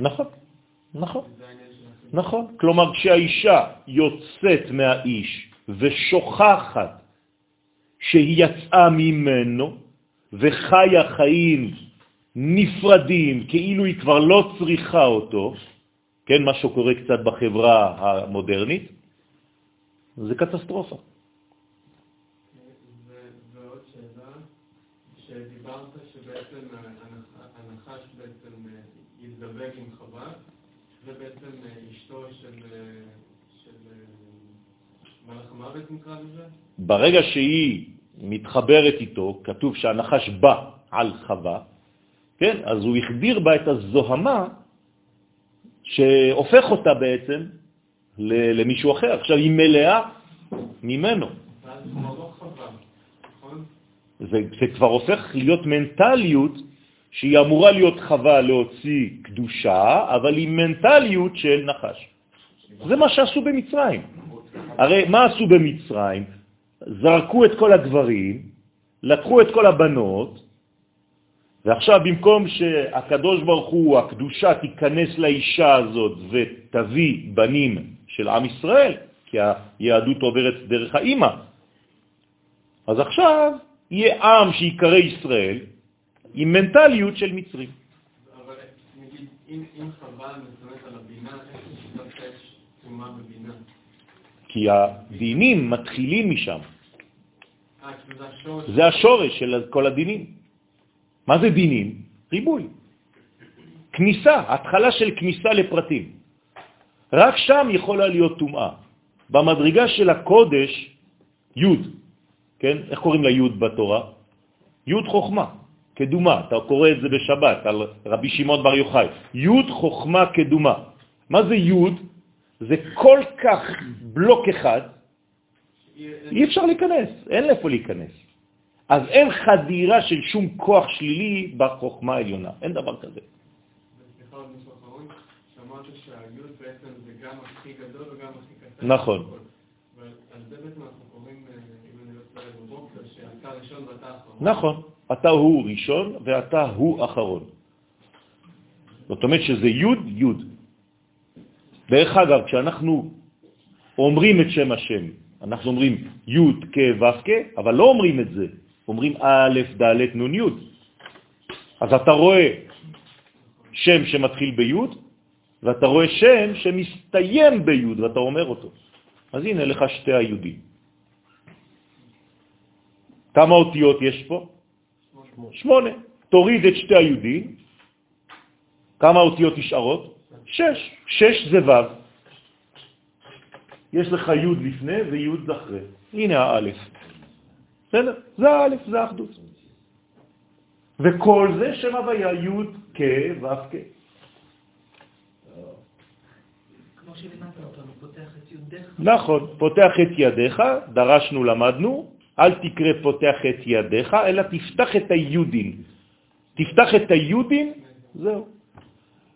נכון, נכון. נכון. כלומר, כשהאישה יוצאת מהאיש ושוכחת שהיא יצאה ממנו וחיה חיים נפרדים, כאילו היא כבר לא צריכה אותו, כן, מה שקורה קצת בחברה המודרנית, זה קטסטרופה. זה בעצם אשתו של אה, אה, מלאך המוות נקרא לזה? ברגע שהיא מתחברת איתו, כתוב שהנחש בא על חווה, כן? אז הוא החדיר בה את הזוהמה שהופך אותה בעצם למישהו אחר. עכשיו היא מלאה ממנו. לא נכון? זה, זה כבר הופך להיות מנטליות שהיא אמורה להיות חווה להוציא קדושה, אבל היא מנטליות של נחש. זה מה שעשו במצרים. הרי מה עשו במצרים? זרקו את כל הגברים, לקחו את כל הבנות, ועכשיו במקום שהקדוש ברוך הוא, הקדושה, תיכנס לאישה הזאת ותביא בנים של עם ישראל, כי היהדות עוברת דרך האימא, אז עכשיו יהיה עם שיקרא ישראל עם מנטליות של מצרים. אבל נגיד, אם חווה מסתמכת על הבינה, איך דווקא יש בבינה? כי הדינים מתחילים משם. אה, זה השורש. של כל הדינים. מה זה דינים? ריבוי. כניסה, התחלה של כניסה לפרטים. רק שם יכולה להיות טומאה. במדרגה של הקודש, י', כן? איך קוראים לה י' בתורה? י' חוכמה, קדומה. אתה קורא את זה בשבת על רבי שמעון בר יוחאי. י' חוכמה קדומה. מה זה י'? זה כל כך בלוק אחד, אי אפשר להיכנס, אין לאיפה להיכנס. אז אין חדירה של שום כוח שלילי בחוכמה העליונה, אין דבר כזה. נכון. נכון, אתה הוא ראשון ואתה הוא אחרון. זאת אומרת שזה י' י'. דרך אגב, כשאנחנו אומרים את שם השם, אנחנו אומרים י' כ' ו' כ', אבל לא אומרים את זה, אומרים א', ד', נ', י'. אז אתה רואה שם שמתחיל בי', ואתה רואה שם שמסתיים בי', ואתה אומר אותו. אז הנה לך שתי היהודים. כמה אותיות יש פה? שמונה. תוריד את שתי היהודים, כמה אותיות נשארות? שש. שש זה ו'. יש לך י' לפני וי' אחרי. הנה האלף. בסדר? זה האלף, זה האחדות. וכל זה שם הוויה י' כ' ו' כ'. נכון, פותח את ידיך, דרשנו, למדנו, אל תקרא פותח את ידיך, אלא תפתח את היודין. תפתח את היודין, זהו.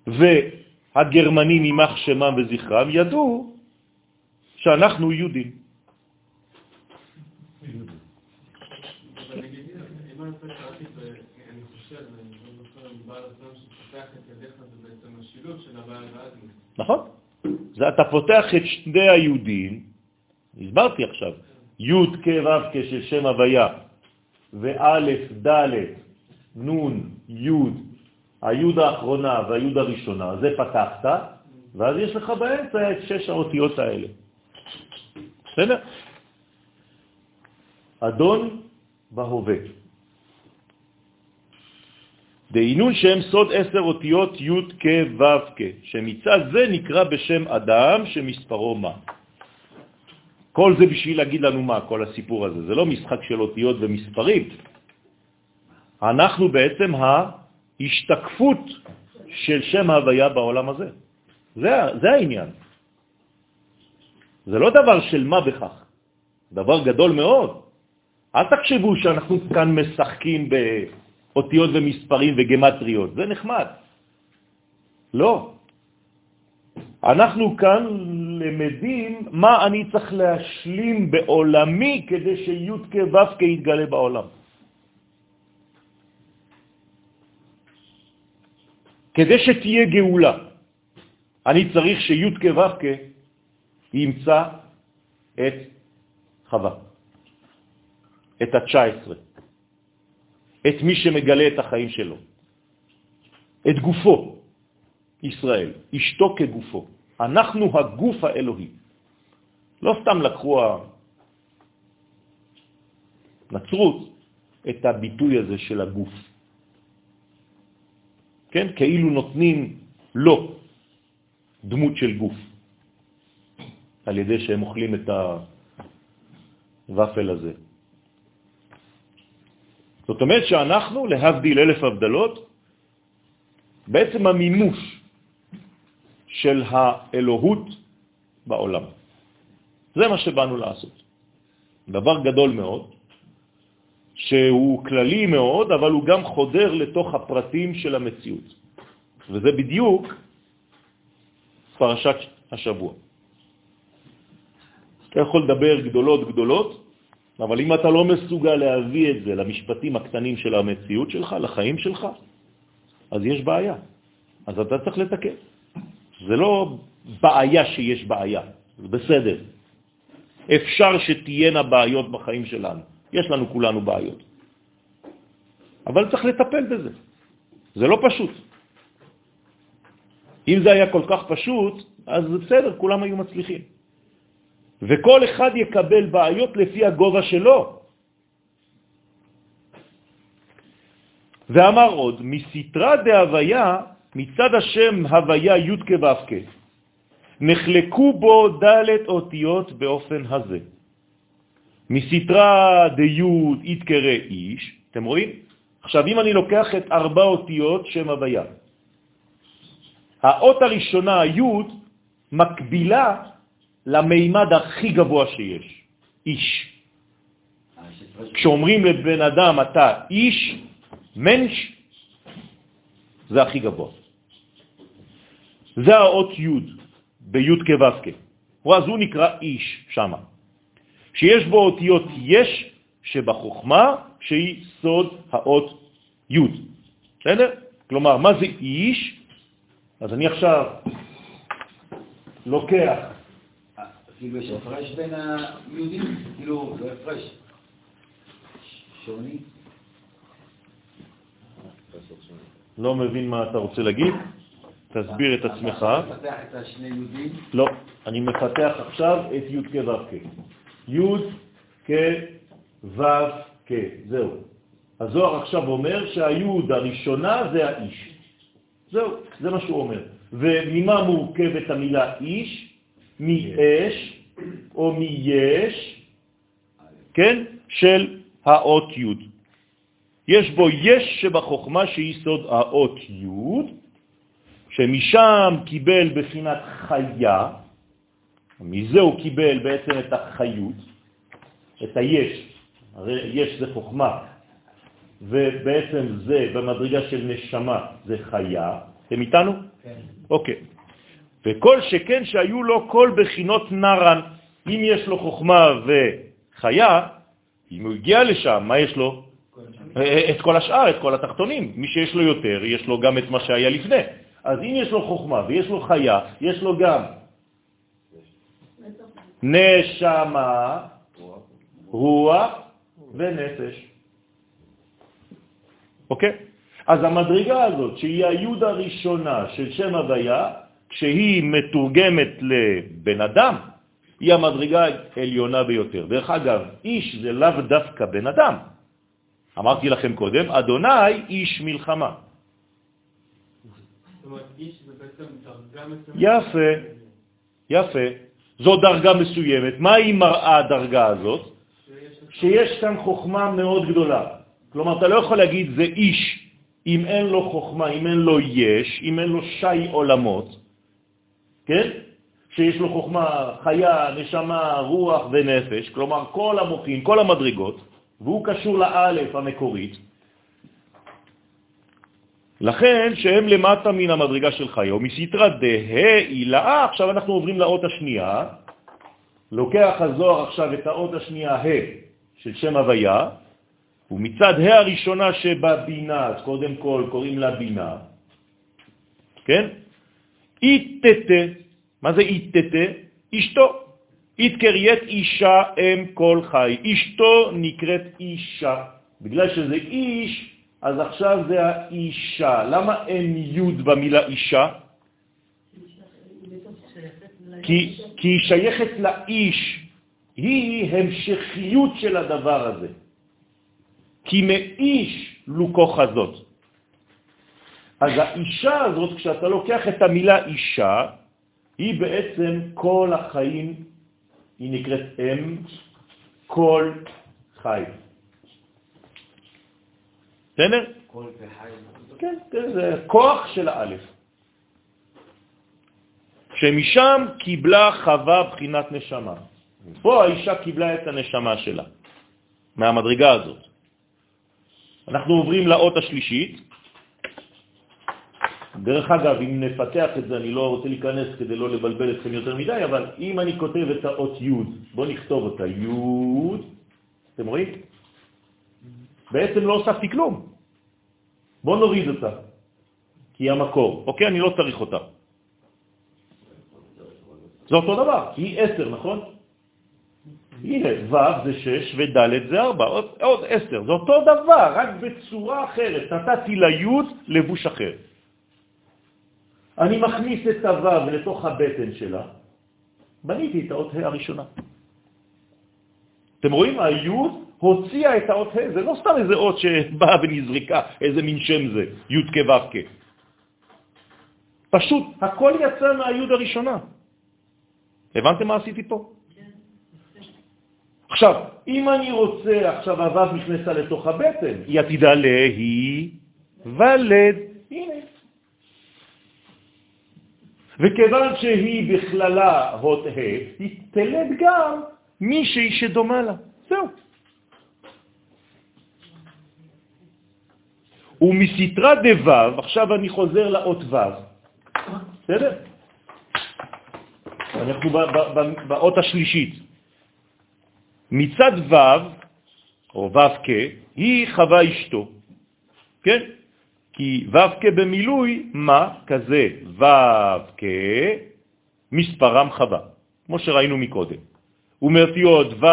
והגרמנים, יימח שמם וזכרם, ידעו שאנחנו והאדמי. נכון? אתה פותח את שני היהודים, הסברתי עכשיו, י' כ' ו' כ' של שם הוויה, וא', ד', נ', י', הי' האחרונה והי' הראשונה, זה פתחת, ואז יש לך באמצע את שש האותיות האלה. בסדר? אדון בהווה. דהינון שם סוד עשר אותיות י' כ' ו' כ', שמצד זה נקרא בשם אדם שמספרו מה. כל זה בשביל להגיד לנו מה, כל הסיפור הזה. זה לא משחק של אותיות ומספרים. אנחנו בעצם ההשתקפות של שם ההוויה בעולם הזה. זה, זה העניין. זה לא דבר של מה בכך, דבר גדול מאוד. אל תחשבו שאנחנו כאן משחקים באותיות ומספרים וגמטריות, זה נחמד. לא. אנחנו כאן למדים מה אני צריך להשלים בעולמי כדי שי' כו' יתגלה בעולם. כדי שתהיה גאולה, אני צריך שי' כו' ימצא את חווה, את ה-19, את מי שמגלה את החיים שלו, את גופו, ישראל, אשתו כגופו. אנחנו הגוף האלוהי. לא סתם לקחו הנצרות את הביטוי הזה של הגוף. כן? כאילו נותנים לא דמות של גוף, על ידי שהם אוכלים את הוואפל הזה. זאת אומרת שאנחנו, להבדיל אלף הבדלות, בעצם המימוש של האלוהות בעולם. זה מה שבאנו לעשות. דבר גדול מאוד, שהוא כללי מאוד, אבל הוא גם חודר לתוך הפרטים של המציאות. וזה בדיוק פרשת השבוע. אתה יכול לדבר גדולות גדולות, אבל אם אתה לא מסוגל להביא את זה למשפטים הקטנים של המציאות שלך, לחיים שלך, אז יש בעיה. אז אתה צריך לתקן. זה לא בעיה שיש בעיה, זה בסדר. אפשר שתהיינה בעיות בחיים שלנו. יש לנו כולנו בעיות. אבל צריך לטפל בזה. זה לא פשוט. אם זה היה כל כך פשוט, אז בסדר, כולם היו מצליחים. וכל אחד יקבל בעיות לפי הגובה שלו. ואמר עוד, מסתרה דהוויה, מצד השם הוויה י' כו' נחלקו בו ד' אותיות באופן הזה. מסתרה דיוד יתקרא איש, אתם רואים? עכשיו, אם אני לוקח את ארבע אותיות שם הוויה, האות הראשונה, היוד, מקבילה למימד הכי גבוה שיש, איש. כשאומרים לבן אדם, אתה איש, מנש, זה הכי גבוה. זה האות י' בי' כו' אז הוא נקרא איש שמה. שיש בו אותיות יש שבחוכמה, שהיא סוד האות י'. בסדר? כלומר, מה זה איש? אז אני עכשיו לוקח... כאילו יש הפרש בין היהודים? כאילו, לא הפרש. שוני? לא מבין מה אתה רוצה להגיד? תסביר את עצמך. אתה מפתח את השני יהודים? לא, אני מפתח עכשיו את י' כו' כ'. י' כו' כ', זהו. הזוהר עכשיו אומר שהיוד הראשונה זה האיש. זהו, זה מה שהוא אומר. וממה מורכבת המילה איש? מאש או מיש, כן? של האות י'. יש בו יש שבחוכמה שהיא סוד האות י', שמשם קיבל בחינת חיה, מזה הוא קיבל בעצם את החיות, את היש, הרי יש זה חוכמה, ובעצם זה במדרגה של נשמה זה חיה, אתם איתנו? כן. אוקיי. וכל שכן שהיו לו כל בחינות נרן, אם יש לו חוכמה וחיה, אם הוא הגיע לשם, מה יש לו? את כל השאר, את כל התחתונים. מי שיש לו יותר, יש לו גם את מה שהיה לפני. אז אם יש לו חוכמה ויש לו חיה, יש לו גם נשמה, רוח ונפש. אוקיי? אז המדרגה הזאת, שהיא היוד הראשונה של שם הוויה, כשהיא מתורגמת לבן אדם, היא המדרגה העליונה ביותר. דרך אגב, איש זה לאו דווקא בן אדם. אמרתי לכם קודם, אדוני איש מלחמה. יפה, יפה. זו דרגה מסוימת. מה היא מראה הדרגה הזאת? שיש כאן חוכמה מאוד גדולה. כלומר, אתה לא יכול להגיד זה איש אם אין לו חוכמה, אם אין לו יש, אם אין לו שי עולמות, כן? שיש לו חוכמה, חיה, נשמה, רוח ונפש, כלומר כל המוחים, כל המדרגות, והוא קשור לאלף המקורית, לכן שהם למטה מן המדרגה של חיו, מסתרא דהה הילאה, עכשיו אנחנו עוברים לאות השנייה, לוקח הזוהר עכשיו את האות השנייה ה' של שם הוויה, ומצד ה' הראשונה שבבינה, אז קודם כל קוראים לה בינה, כן? איתתה, מה זה איתתה? אשתו. איתקריית אישה אם כל חי. אשתו נקראת אישה. בגלל שזה איש, אז עכשיו זה האישה. למה אין י' במילה אישה? כי, היא שייכת לאיש, היא המשכיות של הדבר הזה. כי מאיש לוקו חזות. אז האישה הזאת, כשאתה לוקח את המילה אישה, היא בעצם כל החיים, היא נקראת אם, כל חי. בסדר? כן, כן, זה כוח של האלף. שמשם קיבלה חווה בחינת נשמה. פה האישה קיבלה את הנשמה שלה, מהמדרגה הזאת. אנחנו עוברים לאות השלישית. דרך אגב, אם נפתח את זה, אני לא רוצה להיכנס כדי לא לבלבל אתכם יותר מדי, אבל אם אני כותב את האות י', בואו נכתוב אותה, י', אתם רואים? בעצם לא הוספתי כלום. בואו נוריד אותה, כי היא המקור. אוקיי, אני לא צריך אותה. זה אותו דבר, היא עשר, נכון? הנה, ו' זה שש וד' זה ארבע, עוד עשר, זה אותו דבר, רק בצורה אחרת. נתתי ליוד לבוש אחר. אני מכניס את הו' לתוך הבטן שלה, בניתי את האות ה' הראשונה. אתם רואים? היוד הוציאה את האות ה', זה לא סתם איזה אות שבאה ונזריקה, איזה מין שם זה, כו' כ. פשוט, הכל יצא מהיוד הראשונה. הבנתם מה עשיתי פה? עכשיו, אם אני רוצה, עכשיו הוו נכנסה לתוך הבטן, היא עתידה להי ולד. הנה. וכיוון שהיא בכללה הות ה', היא תלד גם מישהי שדומה לה. זהו. ומסתרה דוו, עכשיו אני חוזר לאות וו, בסדר? אנחנו באות השלישית. מצד ו', או ו' כ', היא חווה אשתו, כן? כי ו' כ' במילוי, מה? כזה ו' כ', מספרם חווה, כמו שראינו מקודם. ומאותיות ו'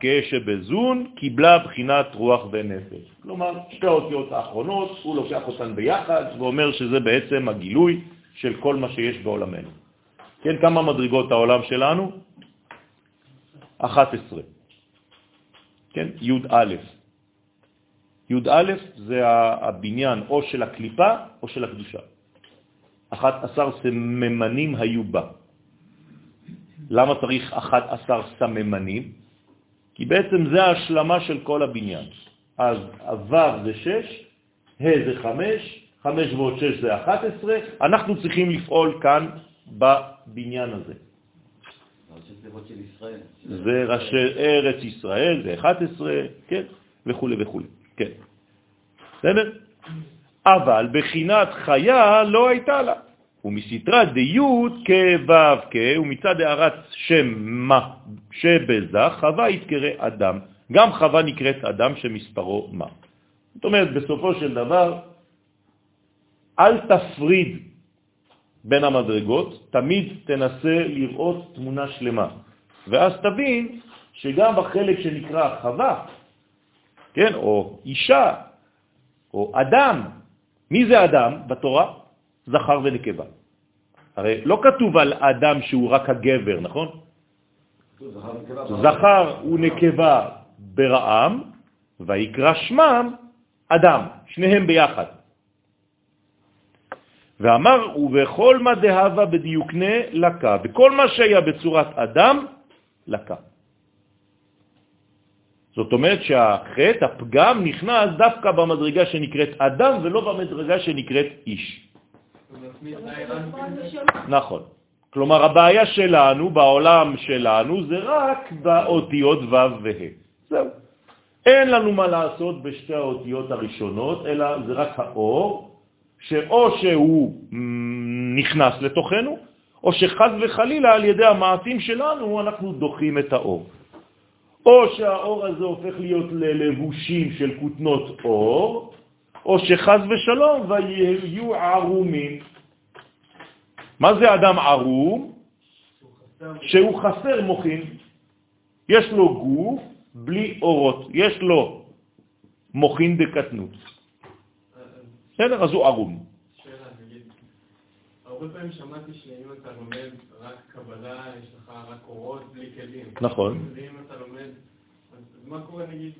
כ' שבזון קיבלה בחינת רוח ונפש. כלומר, שתי האותיות האחרונות, הוא לוקח אותן ביחד ואומר שזה בעצם הגילוי של כל מה שיש בעולמנו. כן, כמה מדרגות העולם שלנו? 11. כן, י"א. י"א זה הבניין או של הקליפה או של הקדושה. 11 סממנים היו בה. למה צריך 11 סממנים? כי בעצם זה ההשלמה של כל הבניין. אז הו' זה 6, ה' זה 5, 5 ועוד 6 זה 11, אנחנו צריכים לפעול כאן בבניין הזה. זה ראשי ארץ ישראל, זה 11, כן, וכו' וכו', כן. בסדר? אבל בחינת חיה לא הייתה לה. ומסתרה דיות כו' כ', ומצד הערת שם מה שבזה, חווה יתקרא אדם. גם חווה נקראת אדם שמספרו מה. זאת אומרת, בסופו של דבר, אל תפריד בין המדרגות, תמיד תנסה לראות תמונה שלמה. ואז תבין שגם בחלק שנקרא חווה, כן, או אישה, או אדם, מי זה אדם בתורה? זכר ונקבה. הרי לא כתוב על אדם שהוא רק הגבר, נכון? זכר ונקבה ברעם, ויקרא שמם אדם, שניהם ביחד. ואמר, ובכל מה דהבה בדיוקנה לקה, בכל מה שהיה בצורת אדם, לקה. זאת אומרת שהחטא, הפגם, נכנס דווקא במדרגה שנקראת אדם ולא במדרגה שנקראת איש. נכון. כלומר, הבעיה שלנו, בעולם שלנו, זה רק באותיות ו' וה'. זהו. אין לנו מה לעשות בשתי האותיות הראשונות, אלא זה רק האור, שאו שהוא נכנס לתוכנו, או שחז וחלילה על ידי המעשים שלנו אנחנו דוחים את האור. או שהאור הזה הופך להיות ללבושים של כותנות אור, או שחז ושלום ויהיו ערומים. מה זה אדם ערום? שהוא חסר מוכין. יש לו גוף בלי אורות, יש לו מוכין דקטנות. בסדר? אז הוא ערום. הרבה פעמים שמעתי שאם אתה לומד רק קבלה, יש לך רק אורות בלי כלים. נכון. ואם אתה לומד, אז מה קורה נגיד,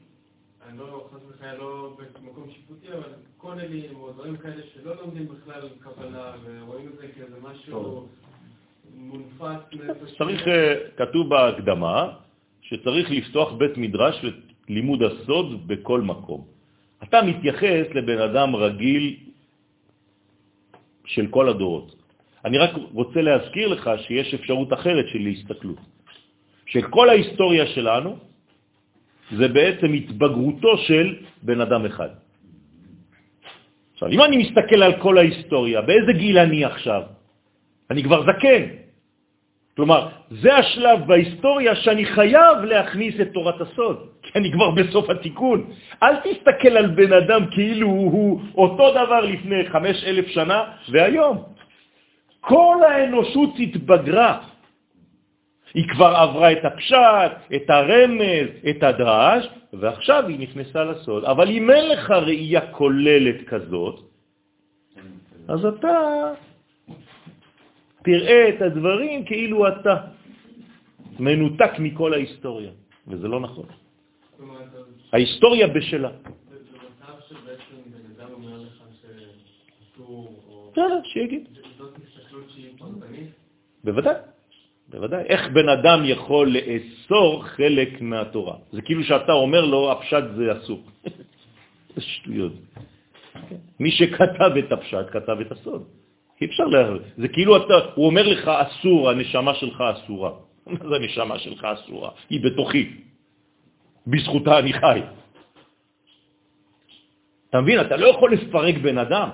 אני לא, חס וחלילה, לא במקום שיפוטי, אבל כוללים או דברים כאלה שלא לומדים בכלל קבלה, ורואים את זה כאיזה משהו. מונפץ. צריך, אה, כתוב בהקדמה, שצריך לפתוח בית מדרש ללימוד הסוד בכל מקום. אתה מתייחס לבן אדם רגיל של כל הדורות. אני רק רוצה להזכיר לך שיש אפשרות אחרת של להסתכלות. שכל ההיסטוריה שלנו זה בעצם התבגרותו של בן אדם אחד. עכשיו, אם אני מסתכל על כל ההיסטוריה, באיזה גיל אני עכשיו? אני כבר זקן. כלומר, זה השלב בהיסטוריה שאני חייב להכניס את תורת הסוד, כי אני כבר בסוף התיקון. אל תסתכל על בן אדם כאילו הוא, אותו דבר לפני חמש אלף שנה והיום. כל האנושות התבגרה. היא כבר עברה את הפשט, את הרמז, את הדרש, ועכשיו היא נכנסה לסוד. אבל אם אין לך ראייה כוללת כזאת, אז אתה תראה את הדברים כאילו אתה מנותק מכל ההיסטוריה, וזה לא נכון. ההיסטוריה בשלה. בסדר, שיגיד. בוודאי, בוודאי. איך בן אדם יכול לאסור חלק מהתורה? זה כאילו שאתה אומר לו, הפשט זה אסור. זה [laughs] שטויות. מי שכתב את הפשט, כתב את הסוד. אי אפשר לה... זה כאילו אתה, הוא אומר לך אסור, הנשמה שלך אסורה. [laughs] מה זה הנשמה שלך אסורה? היא בתוכי. בזכותה אני חי. אתה מבין? אתה לא יכול לפרק בן אדם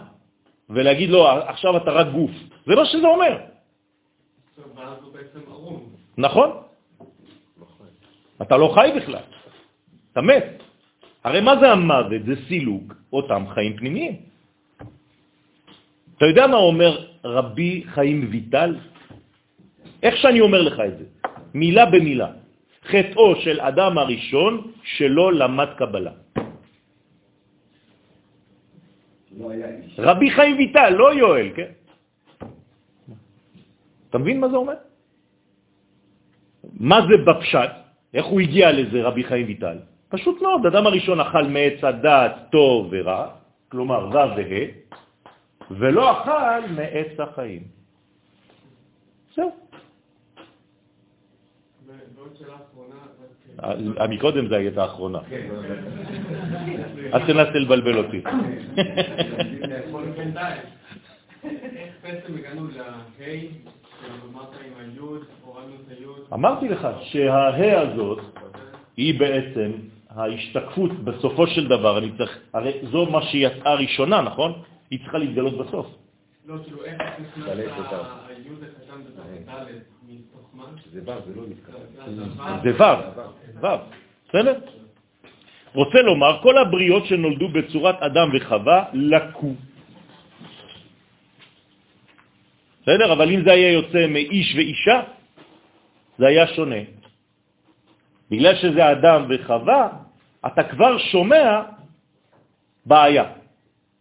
ולהגיד לו, עכשיו אתה רק גוף. זה לא שזה אומר. עכשיו, ואז הוא בעצם ערום. נכון? אתה לא חי בכלל, אתה מת. הרי מה זה המוות? זה סילוק אותם חיים פנימיים. אתה יודע מה אומר רבי חיים ויטל? איך שאני אומר לך את זה, מילה במילה. חטאו של אדם הראשון שלא למד קבלה. לא. רבי חיים ויטל, לא יואל, כן? אתה מבין מה זה אומר? מה זה בפשט? איך הוא הגיע לזה, רבי חיים ויטל? פשוט מאוד, אדם הראשון אכל מעץ הדעת טוב ורע, כלומר ו' וה', ולא אכל מעץ החיים. זהו. רק... אה, זה הייתה האחרונה. אל תנסה לבלבל אותי. איך בעצם הגענו לה', אמרתי לך שהה הזאת היא בעצם ההשתקפות בסופו של דבר, אני צריך, הרי זו מה שיצאה ראשונה, נכון? היא צריכה להתגלות בסוף. לא, כאילו, איך נכנס היוד הקטן בתוך ד' מתוך מה? זה בר, זה לא נתקע. זה- ו', ו', בסדר? רוצה לומר, כל הבריאות שנולדו בצורת אדם וחווה לקו. בסדר? אבל אם זה היה יוצא מאיש ואישה, זה היה שונה. בגלל שזה אדם וחווה, אתה כבר שומע בעיה.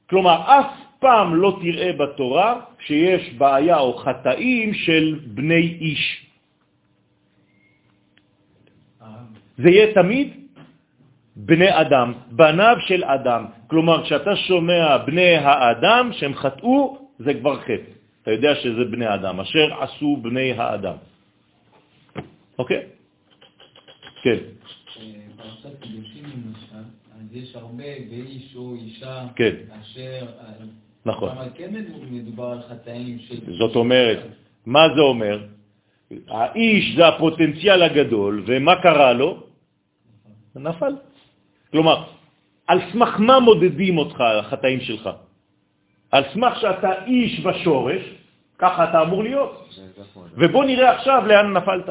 כלומר, אף פעם לא תראה בתורה שיש בעיה או חטאים של בני איש. זה יהיה תמיד בני אדם, בניו של אדם. כלומר, כשאתה שומע בני האדם שהם חטאו, זה כבר חטא. אתה יודע שזה בני אדם, אשר עשו בני האדם. אוקיי? כן, למשל, אז יש הרבה באיש או אישה, כן. אשר... נכון. אבל כן מדובר על חטאים של... זאת אומרת, מה זה אומר? האיש זה הפוטנציאל הגדול, ומה קרה לו? נפל. כלומר, על סמך מה מודדים אותך, החטאים שלך? על סמך שאתה איש בשורש, ככה אתה אמור להיות. ובוא נראה עכשיו לאן נפלת.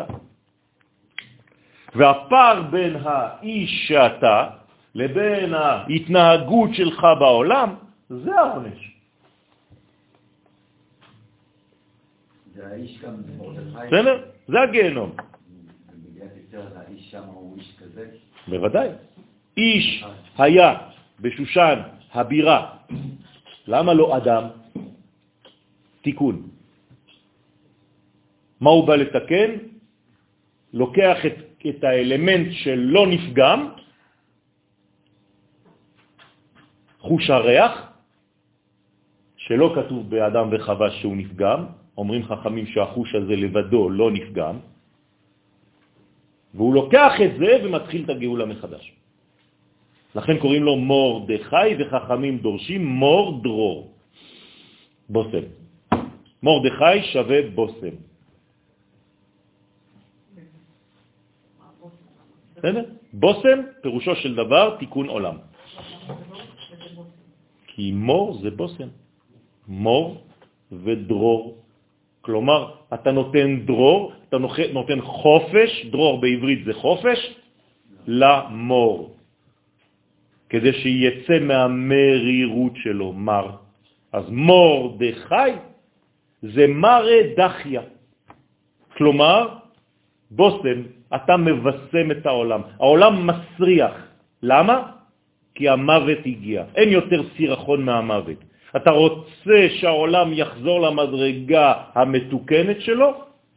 והפער בין האיש שאתה לבין ההתנהגות שלך בעולם, זה העונש. זה האיש גם במרדכי. בסדר? זה הגיהנום. בוודאי. איש היה בשושן הבירה. למה לא אדם? תיקון. מה הוא בא לתקן? לוקח את, את האלמנט שלא נפגם חוש הריח, שלא כתוב באדם וחווה שהוא נפגם, אומרים חכמים שהחוש הזה לבדו לא נפגם, והוא לוקח את זה ומתחיל את הגאולה מחדש. לכן קוראים לו מורדכי, וחכמים דורשים מור דרור, בוסם. מורדכי שווה בוסם. בסדר? בוסם, פירושו של דבר, תיקון עולם. כי מור זה בוסם. מור ודרור. כלומר, אתה נותן דרור, אתה נותן חופש, דרור בעברית זה חופש, למור, כדי שיצא מהמרירות שלו, מר. אז מור דחי זה מרא דחיה. כלומר, בוסם, אתה מבשם את העולם. העולם מסריח. למה? כי המוות הגיע. אין יותר סירחון מהמוות. אתה רוצה שהעולם יחזור למדרגה המתוקנת שלו,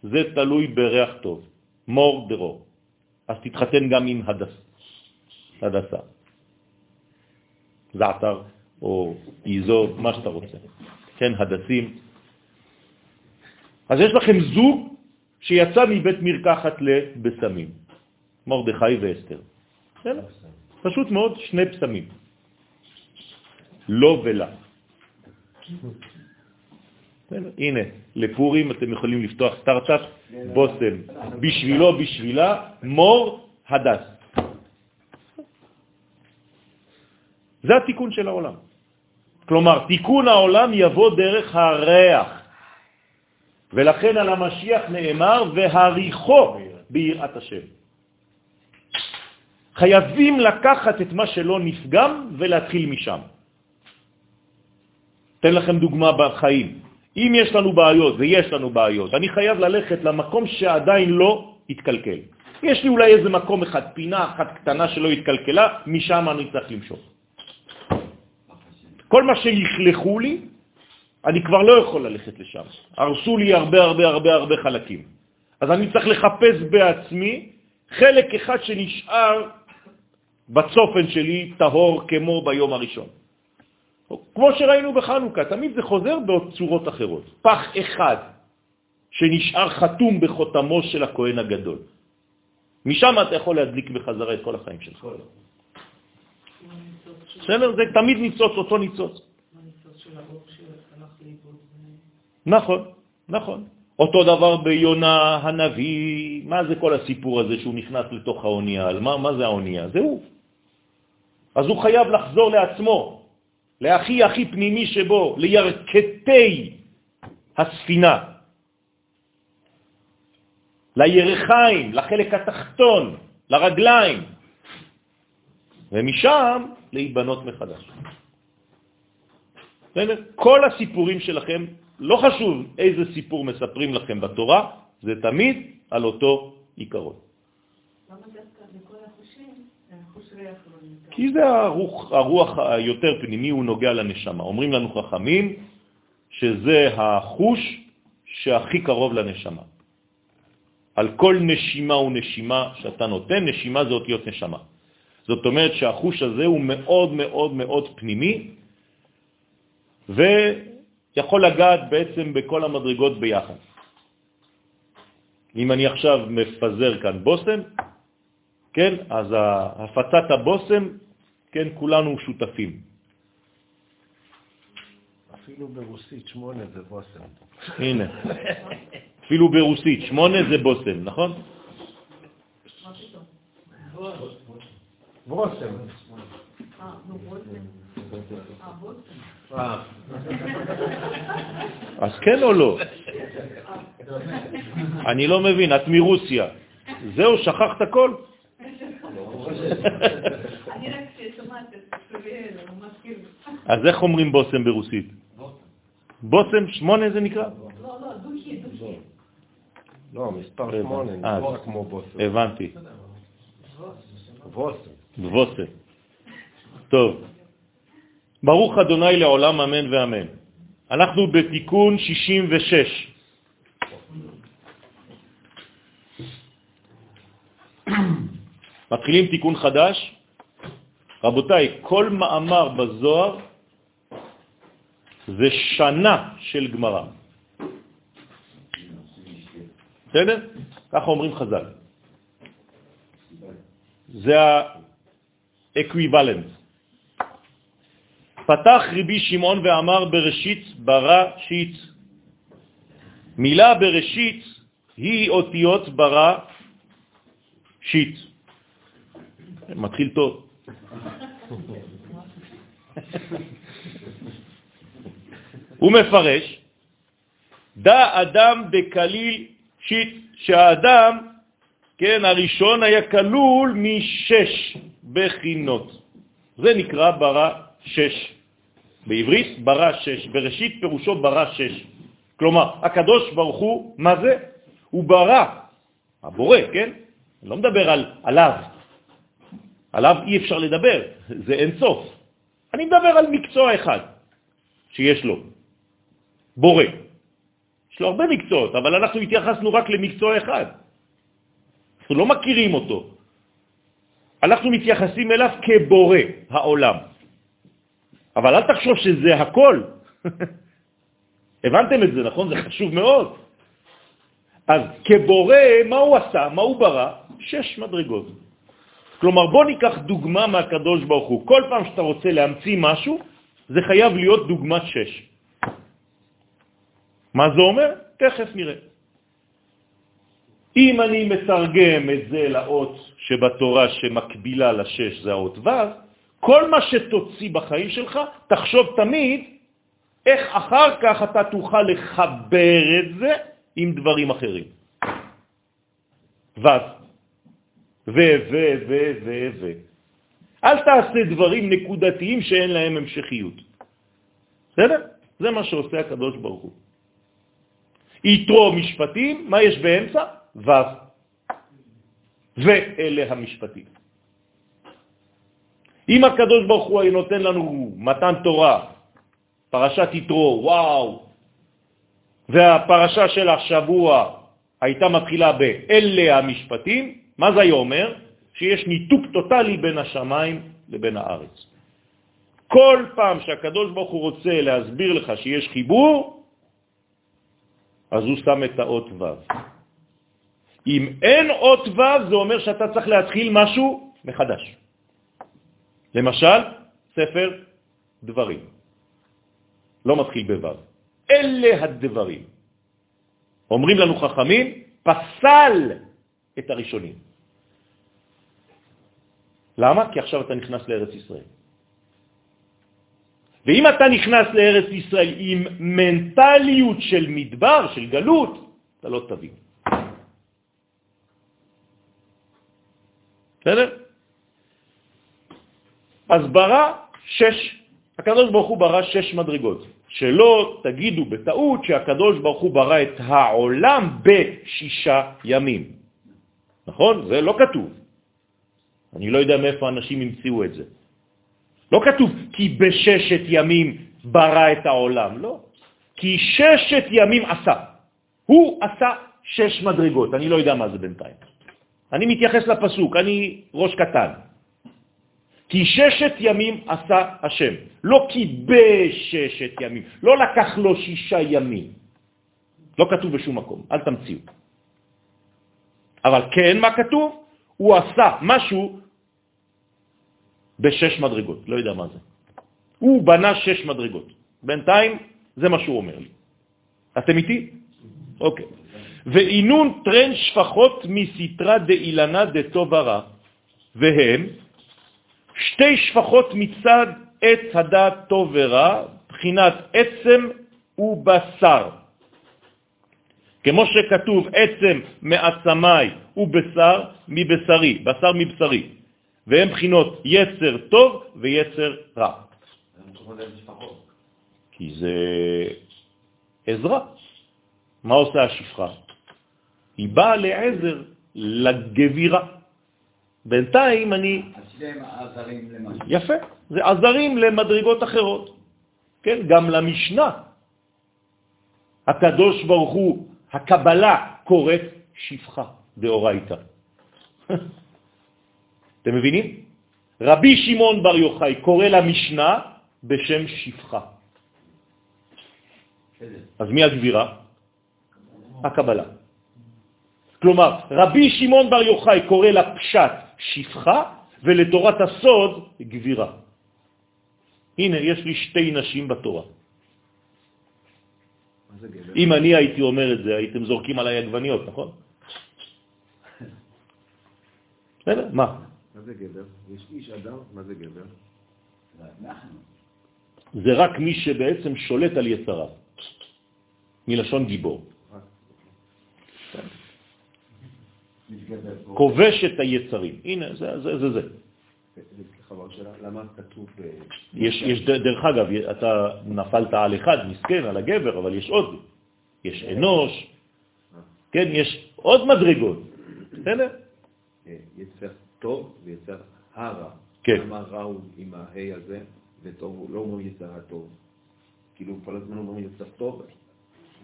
זה תלוי בריח טוב. מור דרור. אז תתחתן גם עם הדס, הדסה. זעתר או איזו, מה שאתה רוצה. כן, הדסים. אז יש לכם זוג שיצא מבית מרקחת לבשמים, מרדכי ואסתר. פשוט מאוד שני פסמים. לא ולה. הנה, לפורים אתם יכולים לפתוח סטארט-אפ, בושם, בשבילו, בשבילה, מור, הדס. זה התיקון של העולם. כלומר, תיקון העולם יבוא דרך הריח. ולכן על המשיח נאמר, והריחו ביראת השם. חייבים לקחת את מה שלא נפגם ולהתחיל משם. תן לכם דוגמה בחיים. אם יש לנו בעיות, ויש לנו בעיות, אני חייב ללכת למקום שעדיין לא התקלקל. יש לי אולי איזה מקום אחד, פינה אחת קטנה שלא התקלקלה, משם אני צריך למשוך. כל מה שיחלחו לי, אני כבר לא יכול ללכת לשם. הרסו לי הרבה הרבה הרבה הרבה חלקים. אז אני צריך לחפש בעצמי חלק אחד שנשאר בצופן שלי טהור כמו ביום הראשון. כמו שראינו בחנוכה, תמיד זה חוזר צורות אחרות. פח אחד שנשאר חתום בחותמו של הכהן הגדול. משם אתה יכול להדליק בחזרה את כל החיים שלך. בסדר? זה תמיד ניצוץ, אותו ניצוץ. נכון, נכון. אותו דבר ביונה הנביא, מה זה כל הסיפור הזה שהוא נכנס לתוך האונייה? מה, מה זה האונייה? זה הוא. אז הוא חייב לחזור לעצמו, להכי הכי פנימי שבו, לירכתי הספינה, לירחיים, לחלק התחתון, לרגליים, ומשם להיבנות מחדש. כל הסיפורים שלכם, לא חשוב איזה סיפור מספרים לכם בתורה, זה תמיד על אותו עיקרון. ריח לא? כי זה הרוח, הרוח היותר פנימי, הוא נוגע לנשמה. אומרים לנו חכמים שזה החוש שהכי קרוב לנשמה. על כל נשימה ונשימה שאתה נותן, נשימה זה אותיות נשמה. זאת אומרת שהחוש הזה הוא מאוד מאוד מאוד פנימי, ויכול לגעת בעצם בכל המדרגות ביחד. אם אני עכשיו מפזר כאן בוסם, כן, אז הפצת הבוסם, כן, כולנו שותפים. אפילו ברוסית שמונה זה בוסם. הנה, אפילו ברוסית, שמונה זה בוסם, נכון? אה, בושם. אה, בושם. אה, אז כן או לא? אני לא מבין, את מרוסיה. זהו, שכחת הכל? [laughs] אני רק שומעת את צוריאל, ממש. אז איך אומרים בוסם ברוסית? בוסם שמונה זה נקרא? לא, לא, דוכי, דוכי. לא, מספר שמונה, אה, נשמע כמו בוסם. הבנתי. בוסם. בוסם. טוב. ברוך אדוני לעולם אמן ואמן. אנחנו בתיקון 66. מתחילים תיקון חדש, רבותיי, כל מאמר בזוהר זה שנה של גמרא. בסדר? ככה אומרים חז"ל. זה האקוויבלנט. פתח רבי שמעון ואמר בראשית ברא שיט. מילה בראשית היא אותיות ברא שיט. מתחיל טוב. הוא מפרש, דא אדם בקליל שיט, שהאדם, כן, הראשון היה כלול משש בחינות. זה נקרא ברא שש. בעברית ברא שש, בראשית פירושו ברא שש. כלומר, הקדוש ברוך הוא, מה זה? הוא ברא, הבורא, כן? אני לא מדבר על, עליו, עליו אי אפשר לדבר, [laughs] זה אין סוף. אני מדבר על מקצוע אחד שיש לו, בורא. יש לו הרבה מקצועות, אבל אנחנו התייחסנו רק למקצוע אחד. אנחנו לא מכירים אותו. אנחנו מתייחסים אליו כבורא העולם. אבל אל תחשוב שזה הכל. [laughs] הבנתם את זה, נכון? זה חשוב מאוד. אז כבורא, מה הוא עשה? מה הוא ברא? שש מדרגות. כלומר, בוא ניקח דוגמה מהקדוש ברוך הוא. כל פעם שאתה רוצה להמציא משהו, זה חייב להיות דוגמת שש. מה זה אומר? תכף נראה. אם אני מתרגם את זה לאות שבתורה שמקבילה לשש זה האות ו', כל מה שתוציא בחיים שלך, תחשוב תמיד איך אחר כך אתה תוכל לחבר את זה עם דברים אחרים. ו' ו, ו, ו, ו, ו. אל תעשה דברים נקודתיים שאין להם המשכיות. בסדר? זה מה שעושה הקדוש ברוך הוא. יתרו משפטים, מה יש באמצע? ו'. ואלה המשפטים. אם הקדוש ברוך הוא נותן לנו מתן תורה, פרשת יתרו, וואו, והפרשה של השבוע הייתה מתחילה ב"אלה המשפטים", מה זה היה אומר? שיש ניתוק טוטלי בין השמיים לבין הארץ. כל פעם שהקדוש ברוך הוא רוצה להסביר לך שיש חיבור, אז הוא שם את האות ו'. אם אין אות ו', זה אומר שאתה צריך להתחיל משהו מחדש. למשל, ספר דברים. לא מתחיל בו'. אלה הדברים. אומרים לנו חכמים, פסל את הראשונים. למה? כי עכשיו אתה נכנס לארץ ישראל. ואם אתה נכנס לארץ ישראל עם מנטליות של מדבר, של גלות, אתה לא תבין. בסדר? אז ברא שש, הקדוש ברוך הוא ברא שש מדרגות. שלא תגידו בטעות שהקדוש ברוך הוא ברא את העולם בשישה ימים. נכון? זה לא כתוב. אני לא יודע מאיפה אנשים המציאו את זה. לא כתוב כי בששת ימים ברא את העולם, לא. כי ששת ימים עשה. הוא עשה שש מדרגות, אני לא יודע מה זה בינתיים. אני מתייחס לפסוק, אני ראש קטן. כי ששת ימים עשה השם, לא כי בששת ימים, לא לקח לו שישה ימים. לא כתוב בשום מקום, אל תמציאו. אבל כן, מה כתוב? הוא עשה משהו בשש מדרגות, לא יודע מה זה. הוא בנה שש מדרגות. בינתיים זה מה שהוא אומר לי. אתם איתי? אוקיי. ואינון טרן שפחות מסתרה דאילנה דטוב ורע, והם שתי שפחות מצד עת הדעת טוב ורע, בחינת עצם ובשר. כמו שכתוב עצם מעצמי ובשר מבשרי, בשר מבשרי, והם בחינות יצר טוב ויצר רע. כי זה עזרה. מה עושה השפחה? היא באה לעזר, לגבירה. בינתיים אני... יפה, זה עזרים למדרגות אחרות. כן, גם למשנה. הקדוש ברוך הוא, הקבלה קוראת שפחה דאורייתא. [laughs] אתם מבינים? רבי שמעון בר יוחאי קורא למשנה בשם שפחה. אז מי הגבירה? הקבלה. כלומר, רבי שמעון בר יוחאי קורא לפשט שפחה ולתורת הסוד גבירה. הנה, יש לי שתי נשים בתורה. אם אני הייתי אומר את זה, הייתם זורקים עליי עגבניות, נכון? בסדר, מה? מה זה גבר? יש איש אדם, מה זה גבר? זה רק מי שבעצם שולט על יצריו, מלשון גיבור. מתגבר פה. כובש את היצרים. הנה, זה זה. זה, זה. למה כתוב... אה, יש, יש, ד- דרך אגב, אתה נפלת על אחד, מסכן, על הגבר, אבל יש עוד. יש אנוש, כן, יש עוד מדרגות. בסדר? אה, יצר טוב ויצר הרע. כן. למה רע הוא עם ההי הזה, וטוב הוא לא אומרים יצר הטוב. כאילו כל הזמן אומרים יצר טוב,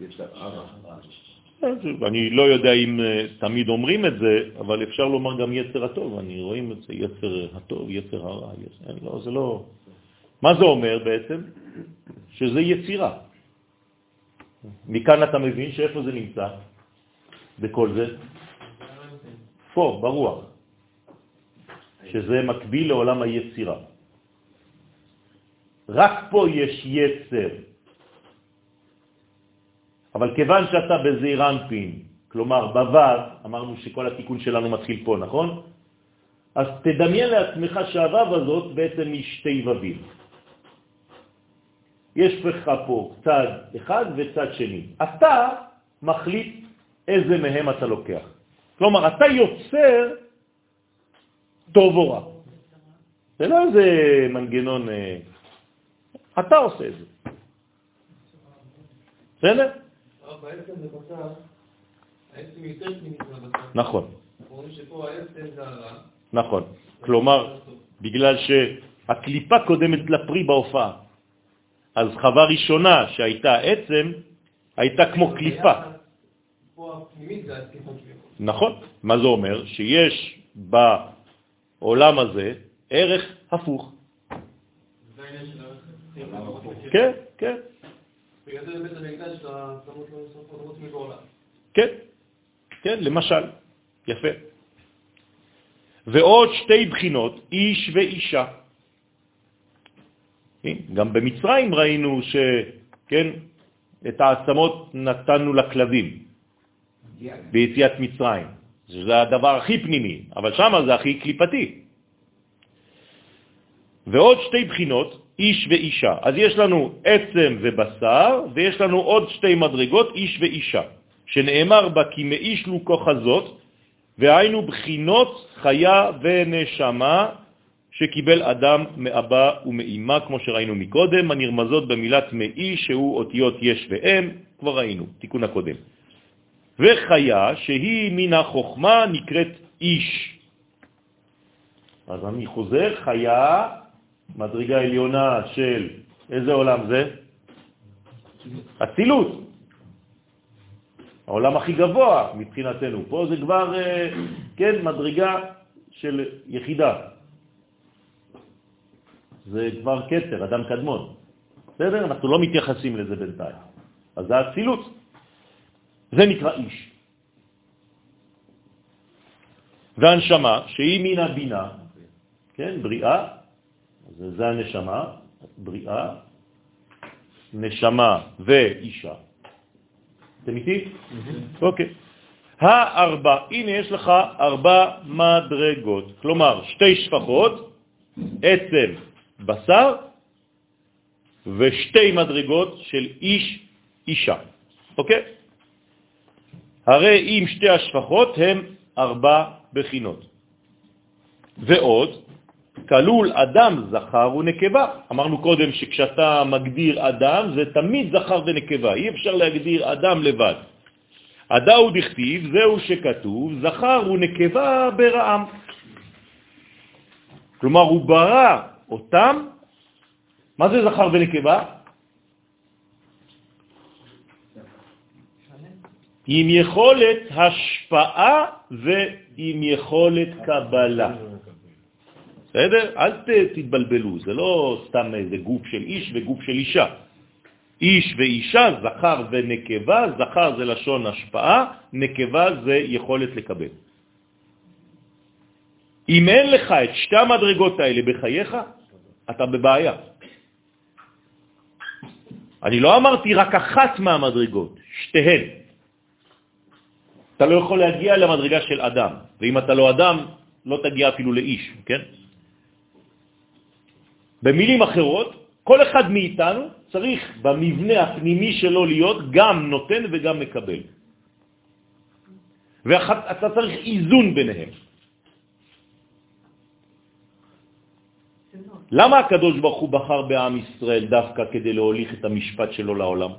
יצר הרע. אני לא יודע אם אה, תמיד אומרים את זה, אבל אפשר לומר גם יצר הטוב. אני רואים את זה, יצר הטוב, יצר הרע. יצר, לא, זה לא... מה זה אומר בעצם? שזה יצירה. מכאן אתה מבין שאיפה זה נמצא? בכל זה? פה, ברוח. שזה מקביל לעולם היצירה. רק פה יש יצר. אבל כיוון שאתה בזעיר אנפין, כלומר בו"ב, אמרנו שכל התיקון שלנו מתחיל פה, נכון? אז תדמיין לעצמך שהו"ב הזאת בעצם היא שתי ו"בים. יש לך פה צד אחד וצד שני. אתה מחליט איזה מהם אתה לוקח. כלומר, אתה יוצר טוב או רע. זה לא איזה מנגנון, אה, אתה עושה את זה. בסדר? בעצם זה העצם יותר פנימית מהבשר. נכון, רואים שפה העצם זה הרע. נכון. כלומר, בגלל שהקליפה קודמת לפרי בהופעה. אז חווה ראשונה שהייתה עצם, הייתה כמו קליפה. נכון. מה זה אומר? שיש בעולם הזה ערך הפוך. כן, כן, כן, כן, למשל. יפה. ועוד שתי בחינות, איש ואישה. כן, גם במצרים ראינו שכן, את העצמות נתנו לכלבים ביציאת מצרים. זה הדבר הכי פנימי, אבל שם זה הכי קליפתי. ועוד שתי בחינות, איש ואישה. אז יש לנו עצם ובשר, ויש לנו עוד שתי מדרגות, איש ואישה, שנאמר בה כי מאיש לו כוחזות, והיינו בחינות חיה ונשמה שקיבל אדם מאבא ומאמא, כמו שראינו מקודם, הנרמזות במילת מאיש, שהוא אותיות יש ואם, כבר ראינו, תיקון הקודם. וחיה, שהיא מן החוכמה, נקראת איש. אז אני חוזר, חיה, מדרגה עליונה של איזה עולם זה? אצילות. העולם הכי גבוה מבחינתנו. פה זה כבר, אה, כן, מדרגה של יחידה. זה כבר קצר, אדם קדמון. בסדר? אנחנו לא מתייחסים לזה בינתיים. אז זה אצילות. זה נקרא איש. והנשמה, שהיא מן הבינה, כן, בריאה, זה, זה הנשמה, בריאה, נשמה ואישה. אתם איתי? אוקיי. הארבע, הנה יש לך ארבע מדרגות, כלומר שתי שפחות, עצם בשר ושתי מדרגות של איש אישה, אוקיי? הרי אם שתי השפחות הם ארבע בחינות. ועוד, כלול אדם זכר ונקבה. אמרנו קודם שכשאתה מגדיר אדם זה תמיד זכר ונקבה, אי אפשר להגדיר אדם לבד. הדאו דכתיב, זהו שכתוב, זכר ונקבה ברעם. כלומר, הוא ברא אותם, מה זה זכר ונקבה? עם יכולת השפעה ועם יכולת קבלה. בסדר? אל תתבלבלו, זה לא סתם איזה גוף של איש וגוף של אישה. איש ואישה, זכר ונקבה, זכר זה לשון השפעה, נקבה זה יכולת לקבל. אם אין לך את שתי המדרגות האלה בחייך, אתה בבעיה. אני לא אמרתי רק אחת מהמדרגות, שתיהן. אתה לא יכול להגיע למדרגה של אדם, ואם אתה לא אדם, לא תגיע אפילו לאיש, כן? במילים אחרות, כל אחד מאיתנו צריך במבנה הפנימי שלו להיות גם נותן וגם מקבל. ואתה צריך איזון ביניהם. למה הקדוש ברוך הוא בחר בעם ישראל דווקא כדי להוליך את המשפט שלו לעולם?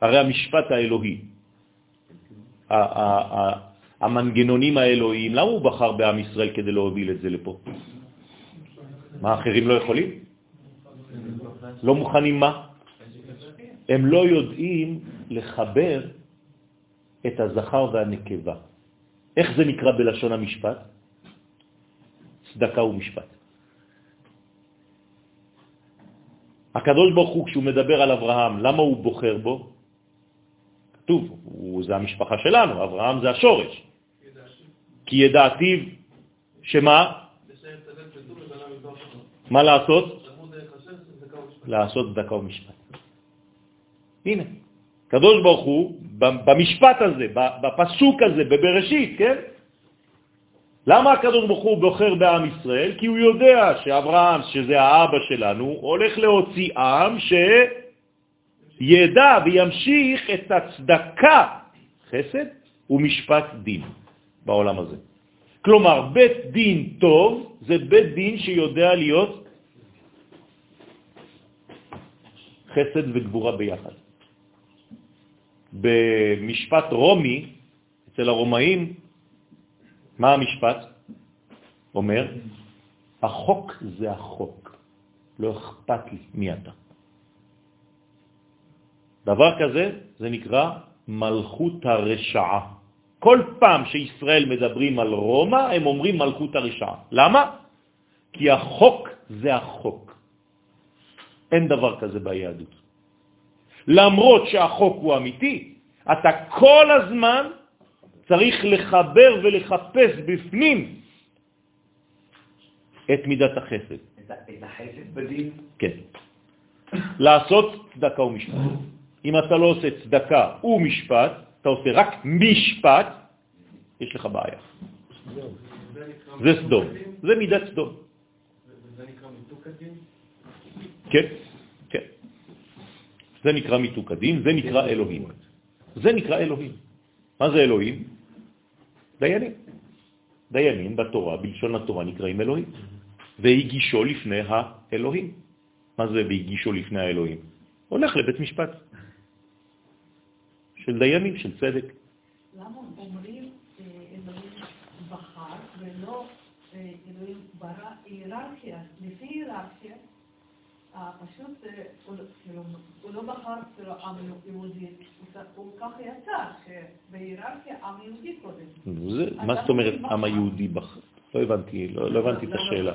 הרי המשפט האלוהי, המנגנונים האלוהיים, למה הוא בחר בעם ישראל כדי להוביל את זה לפה? מה, אחרים לא יכולים? לא מוכנים מה? הם לא יודעים לחבר את הזכר והנקבה. איך זה נקרא בלשון המשפט? צדקה ומשפט. הקדוש ברוך הוא, כשהוא מדבר על אברהם, למה הוא בוחר בו? כתוב, הוא, זה המשפחה שלנו, אברהם זה השורש. כי ידעתיו, שמה? מה לעשות? לעשות צדקה ומשפט. הנה, קדוש ברוך הוא, במשפט הזה, בפסוק הזה, בבראשית, כן? למה הקדוש ברוך הוא בוחר בעם ישראל? כי הוא יודע שאברהם, שזה האבא שלנו, הולך להוציא עם שידע וימשיך את הצדקה, חסד ומשפט דין בעולם הזה. כלומר, בית דין טוב זה בית דין שיודע להיות חסד וגבורה ביחד. במשפט רומי, אצל הרומאים, מה המשפט? אומר, החוק זה החוק, לא אכפת לי מי אתה. דבר כזה, זה נקרא מלכות הרשעה. כל פעם שישראל מדברים על רומא, הם אומרים מלכות הרשעה. למה? כי החוק זה החוק. אין דבר כזה ביהדות. למרות שהחוק הוא אמיתי, אתה כל הזמן צריך לחבר ולחפש בפנים את מידת החסד. את החסד בדין? כן. לעשות צדקה ומשפט. אם אתה לא עושה צדקה ומשפט, אתה עושה רק משפט, יש לך בעיה. זה סדום. זה מידת סדום. זה נקרא מיתוק הדין? כן, כן. זה נקרא מיתוק הדין, זה נקרא אלוהים. זה נקרא אלוהים. מה זה אלוהים? דיינים. דיינים בתורה, בלשון התורה, נקראים אלוהים. והגישו לפני האלוהים. מה זה והגישו לפני האלוהים? הולך לבית משפט. של דיינים, של צדק. למה אומרים אה, אלוהים בחר ולא אה, אלוהים ברא היררכיה? לפי היררכיה, אה, פשוט הוא לא- כאילו, הוא לא בחר כאילו עם יהודי, הוא ככה יצא, שבהיררכיה עם יהודי קודם. מה זאת אומרת עם היהודי בחר? לא הבנתי, לא, לא הבנתי את השאלה.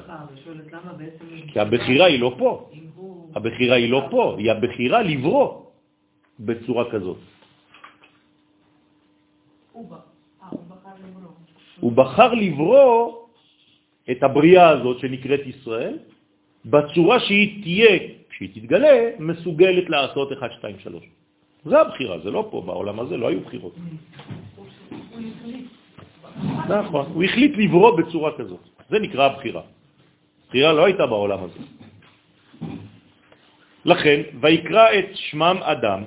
כי הבחירה היא לא פה. הבחירה היא לא פה, היא הבחירה לברוא בצורה כזאת. הוא אה, הוא בחר לברוא. את הבריאה הזאת שנקראת ישראל בצורה שהיא תהיה, כשהיא תתגלה, מסוגלת לעשות 1, 2, 3. זה הבחירה, זה לא פה, בעולם הזה לא היו בחירות. נכון, הוא החליט לברוא בצורה כזאת. זה נקרא הבחירה. בחירה לא הייתה בעולם הזה. לכן, ויקרא את שמם אדם,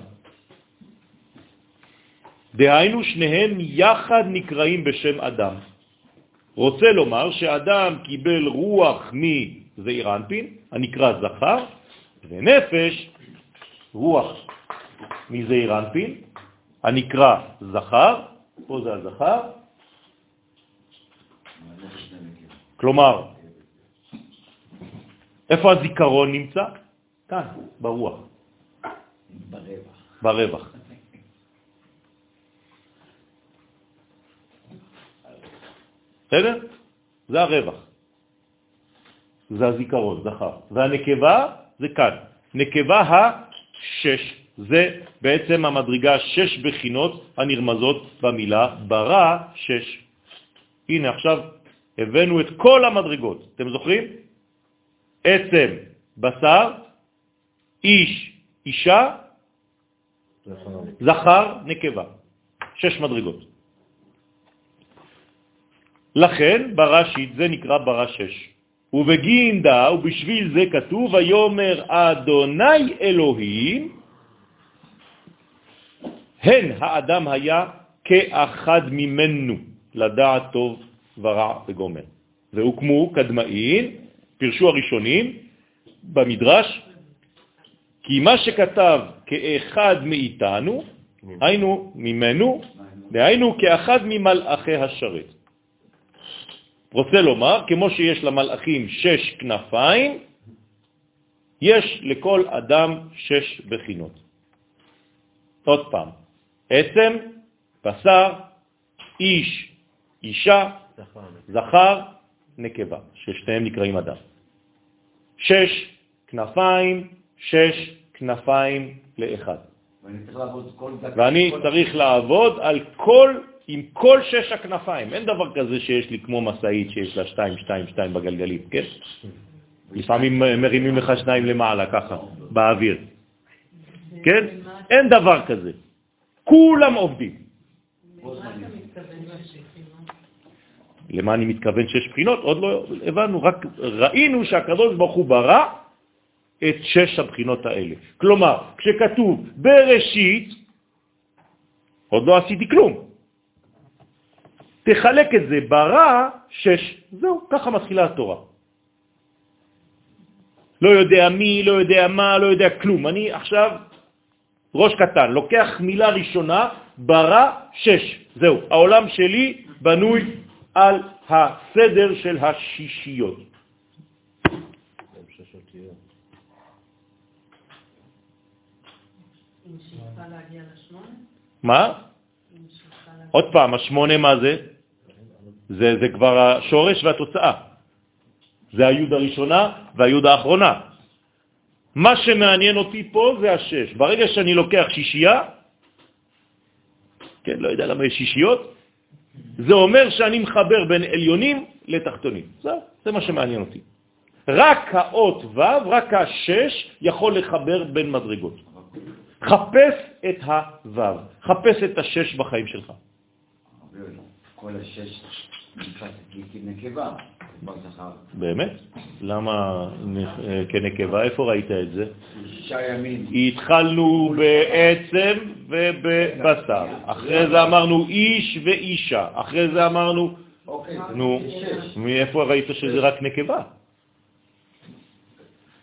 דהיינו שניהם יחד נקראים בשם אדם. רוצה לומר שאדם קיבל רוח מזעיר אנפין, הנקרא זכר, ונפש, רוח מזעיר אנפין, הנקרא זכר, פה זה הזכר, כלומר, איפה הזיכרון נמצא? כאן, ברוח, ברווח. ברווח. בסדר? זה הרווח. זה הזיכרון, זכר. והנקבה זה כאן. נקבה השש, זה בעצם המדרגה שש בחינות הנרמזות במילה ברא שש. הנה עכשיו הבאנו את כל המדרגות. אתם זוכרים? עצם, בשר, איש, אישה, זכר, נקבה. שש מדרגות. לכן בראשית זה נקרא ברא שש. ובגינדה, ובשביל זה כתוב, ויומר אדוני אלוהים, הן האדם היה כאחד ממנו, לדעת טוב ורע וגומר. והוקמו קדמאין, פרשו הראשונים במדרש, כי מה שכתב כאחד מאיתנו, היינו ממנו, דהיינו כאחד ממלאכי השרת. רוצה לומר, כמו שיש למלאכים שש כנפיים, יש לכל אדם שש בחינות. עוד פעם, עצם, בשר, איש, אישה, זכר, נקבה, ששתיהם נקראים אדם. שש כנפיים, שש כנפיים לאחד. ואני צריך לעבוד כל. ואני כל- צריך לעבוד על כל, עם כל שש הכנפיים. אין דבר כזה שיש לי כמו מסעית שיש לה שתיים, שתיים, שתיים בגלגלים, כן? לפעמים מרימים לך שניים למעלה, ככה, באוויר. כן? אין דבר כזה. כולם עובדים. למה אני מתכוון שש בחינות? עוד לא הבנו, רק ראינו שהקדוש ברוך הוא ברא את שש הבחינות האלה. כלומר, כשכתוב בראשית, עוד לא עשיתי כלום. תחלק את זה ברע, שש, זהו, ככה מתחילה התורה. לא יודע מי, לא יודע מה, לא יודע כלום. אני עכשיו ראש קטן, לוקח מילה ראשונה, ברא שש. זהו, העולם שלי בנוי על הסדר של השישיות. מה? עוד פעם, השמונה מה זה? זה, זה כבר השורש והתוצאה. זה היוד הראשונה והיוד האחרונה. מה שמעניין אותי פה זה השש. ברגע שאני לוקח שישייה, כן, לא יודע למה יש שישיות, זה אומר שאני מחבר בין עליונים לתחתונים. זה, זה מה שמעניין אותי. רק האות ו', רק השש, יכול לחבר בין מדרגות. חפש את הו', חפש את השש בחיים שלך. כל השש כנקבה. באמת? למה אה, כנקבה? איפה ראית את זה? שישה ימים. התחלנו בעצם ובבשר, אחרי זה אמרנו איש ואישה, אחרי זה אמרנו, אוקיי, נו. מאיפה ראית שזה רק נקבה?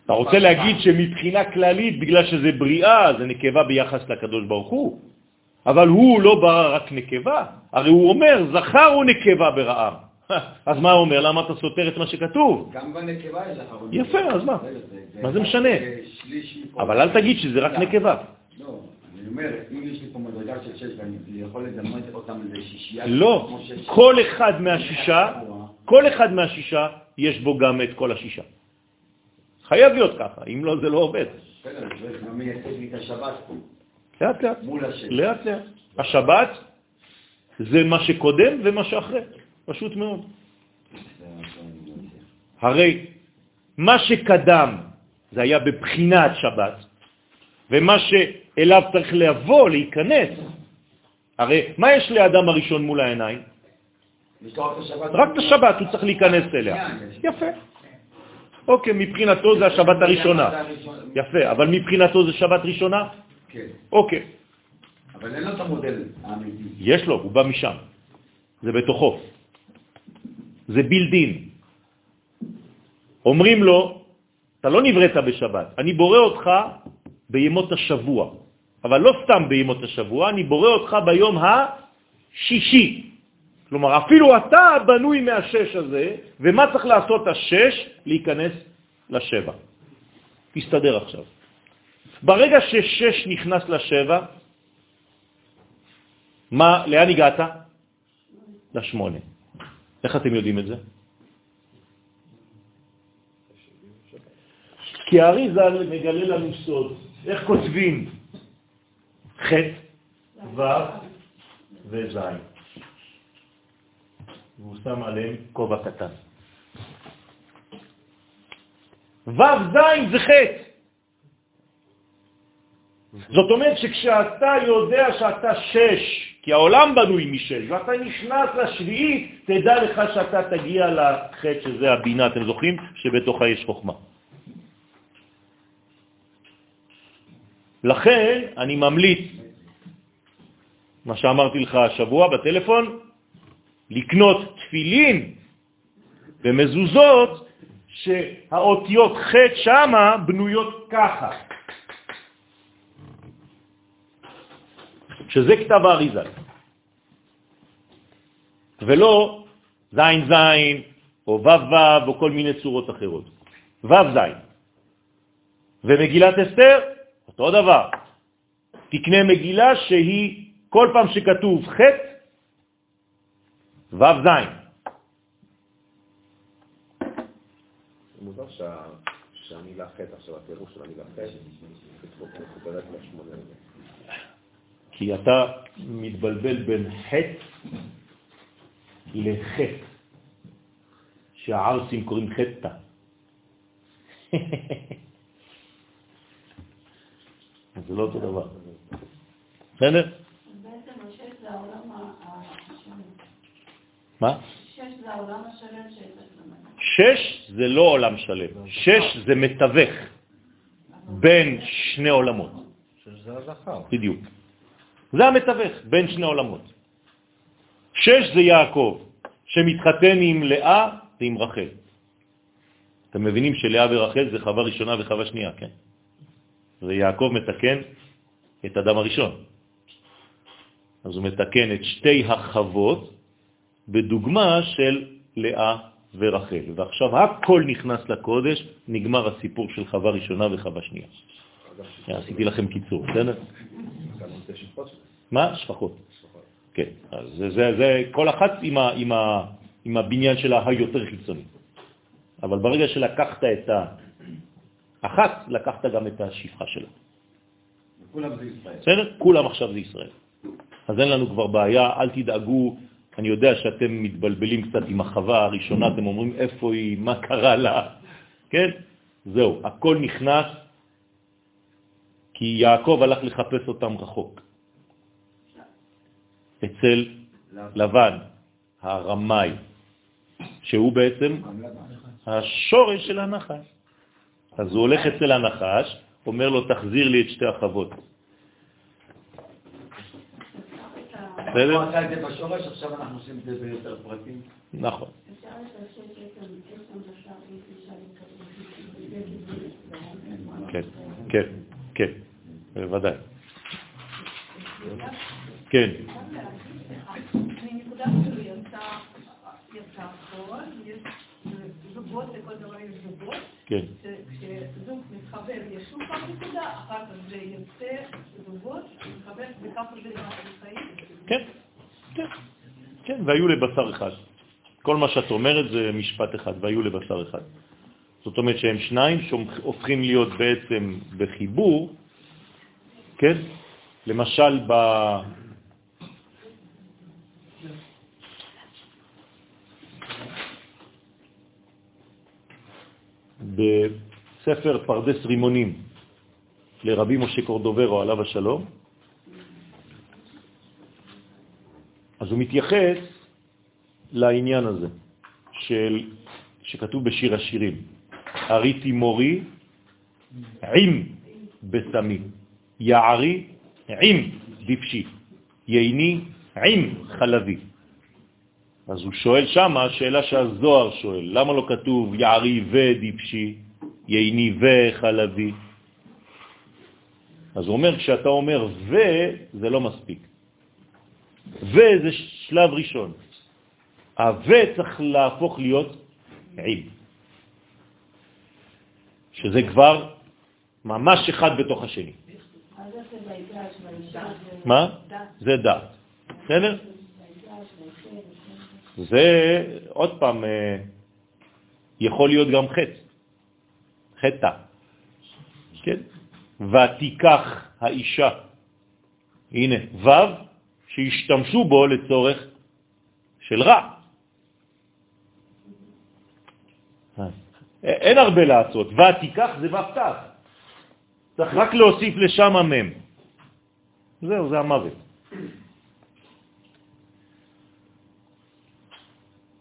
אתה רוצה להגיד שמבחינה כללית, בגלל שזה בריאה, זה נקבה ביחס לקדוש ברוך הוא, אבל הוא לא ברא רק נקבה, הרי הוא אומר, זכר הוא נקבה ברעם. [laughs] אז מה הוא אומר? למה אתה סותר את מה שכתוב? גם בנקבה יש לך... יפה, אז מה? מה זה משנה? אבל אל תגיד שזה רק נקבה. לא, אני אומר, אם יש לי פה מדרגה של שש ואני יכול לדמות אותם לשישייה... לא, שש- כל אחד מהשישה, כל אחד מהשישה, יש בו גם את כל השישה. חייב להיות ככה, אם לא, זה לא עובד. בסדר, זה מה מייצג לי את השבת פה, לאט לאט, מול השש. לאט לאט. השבת זה מה שקודם ומה שאחרי, פשוט מאוד. הרי מה שקדם זה היה בבחינת שבת, ומה שאליו צריך לבוא, להיכנס, הרי מה יש לאדם הראשון מול העיניים? רק את השבת. רק את השבת, הוא צריך להיכנס אליה. יפה. אוקיי, מבחינתו זה השבת הראשונה. יפה, אבל מבחינתו זה שבת ראשונה? כן, אוקיי. אבל אין לו את המודל האמיתי. יש לו, הוא בא משם. זה בתוכו. זה בילדין. אומרים לו, אתה לא נבראת בשבת, אני בורא אותך בימות השבוע. אבל לא סתם בימות השבוע, אני בורא אותך ביום השישי. כלומר, אפילו אתה בנוי מהשש הזה, ומה צריך לעשות השש? להיכנס לשבע. תסתדר עכשיו. ברגע ששש נכנס לשבע, מה, לאן הגעת? לשמונה. איך אתם יודעים את זה? כי הארי ז"ל מגלה לנו סוד. איך כותבים ח', ו' וז'. והוא שם עליהם כובע קטן. ו' ז' זה חטא. זאת אומרת שכשאתה יודע שאתה שש, כי העולם בנוי משש, ואתה נכנס לשביעית, תדע לך שאתה תגיע לחטא שזה הבינה, אתם זוכרים? שבתוכה יש חוכמה. לכן אני ממליץ, מה שאמרתי לך השבוע בטלפון, לקנות תפילין ומזוזות שהאותיות ח' שמה בנויות ככה. שזה כתב האריזה. ולא זין זין, או וו וו, או כל מיני צורות אחרות. וו זין. ומגילת אסתר, אותו דבר. תקנה מגילה שהיא, כל פעם שכתוב חטא, וו זין. שהמילה חטא, עכשיו הפירוש של המילה חטא. כי אתה מתבלבל בין חטא לחטא, שהערסים קוראים חטא. [laughs] זה לא אותו דבר. בסדר? בעצם השש זה העולם השלם. מה? שש זה העולם השלם. שש זה לא עולם שלם, שש זה מתווך בין שני עולמות. שזה הזכר. בדיוק. זה המתווך בין שני עולמות. שש זה יעקב, שמתחתן עם לאה ועם רחל. אתם מבינים שלאה ורחל זה חווה ראשונה וחווה שנייה, כן? ויעקב מתקן את אדם הראשון. אז הוא מתקן את שתי החוות בדוגמה של לאה ורחל. ועכשיו הכל נכנס לקודש, נגמר הסיפור של חווה ראשונה וחווה שנייה. עשיתי לכם קיצור, בסדר? מה? שפחות. כן, אז זה, זה, זה כל אחת עם הבניין שלה היותר חיצוני. אבל ברגע שלקחת את האחת, לקחת גם את השפחה שלה. כולם זה ישראל. בסדר? כולם עכשיו זה ישראל. אז אין לנו כבר בעיה, אל תדאגו, אני יודע שאתם מתבלבלים קצת עם החווה הראשונה, אתם אומרים איפה היא, מה קרה לה, כן? זהו, הכל נכנס, כי יעקב הלך לחפש אותם רחוק. אצל לבן, הרמאי, שהוא בעצם השורש של הנחש. אז הוא הולך אצל הנחש, אומר לו, תחזיר לי את שתי החוות. בסדר? הוא עשה את זה בשורש, עכשיו אנחנו עושים את זה ביותר פרטים. נכון. כן, כן, כן, בוודאי. כן. כן. כשזוג מתחבר, יש שוב פעם נקודה, אחר כך זה יוצא זוגות, מתחבר, וככה זה. כן, כן, כן, והיו לבשר אחד. כל מה שאת אומרת זה משפט אחד, והיו לבשר אחד. זאת אומרת שהם שניים שהופכים להיות בעצם בחיבור, כן? למשל ב... בספר פרדס רימונים לרבי משה קורדוברו עליו השלום, אז הוא מתייחס לעניין הזה של, שכתוב בשיר השירים, הריתי מורי עם בסמי, יערי עם דפשי, ייני עם חלבי. אז הוא שואל שם, השאלה שהזוהר שואל, למה לא כתוב יערי ודפשי, ייני וחלבי? אז הוא אומר, כשאתה אומר ו, זה לא מספיק. ו זה שלב ראשון. ה-ו צריך להפוך להיות עם. שזה כבר ממש אחד בתוך השני. מה? זה דעת. בסדר? זה עוד פעם אה, יכול להיות גם חטא, חטא, כן? ותיקח האישה. הנה, ו' שהשתמשו בו לצורך של רע. אין הרבה לעשות. ותיקח זה ותח. צריך רק להוסיף לשם המם. זהו, זה המוות.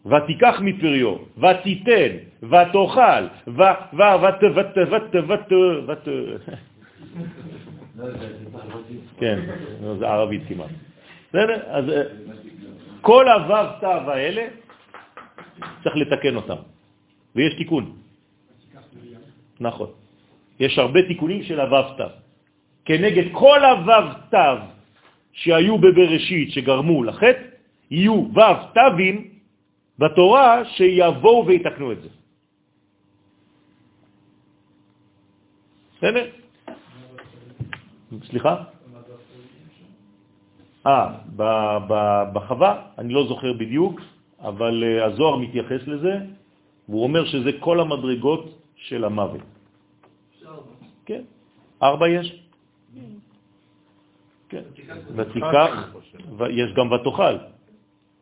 ותיקח מפריו, ותיתן, ותאכל, ו... ו... ות... ות... ות... ות... ות... כן, זה ערבית כמעט. בסדר? אז אה, כל הוו תו האלה, צריך לתקן אותם, ויש תיקון. נכון. יש הרבה תיקונים של הוו תו. כנגד כל הוו תו שהיו בבראשית שגרמו לחטא, יהיו וו תווים בתורה שיבואו ויתקנו את זה. בסדר? סליחה? אה, בחווה, אני לא זוכר בדיוק, אבל אה, הזוהר מתייחס לזה, והוא אומר שזה כל המדרגות של המוות. כן, ארבע יש. כן, ותיקח, יש גם ותאכל.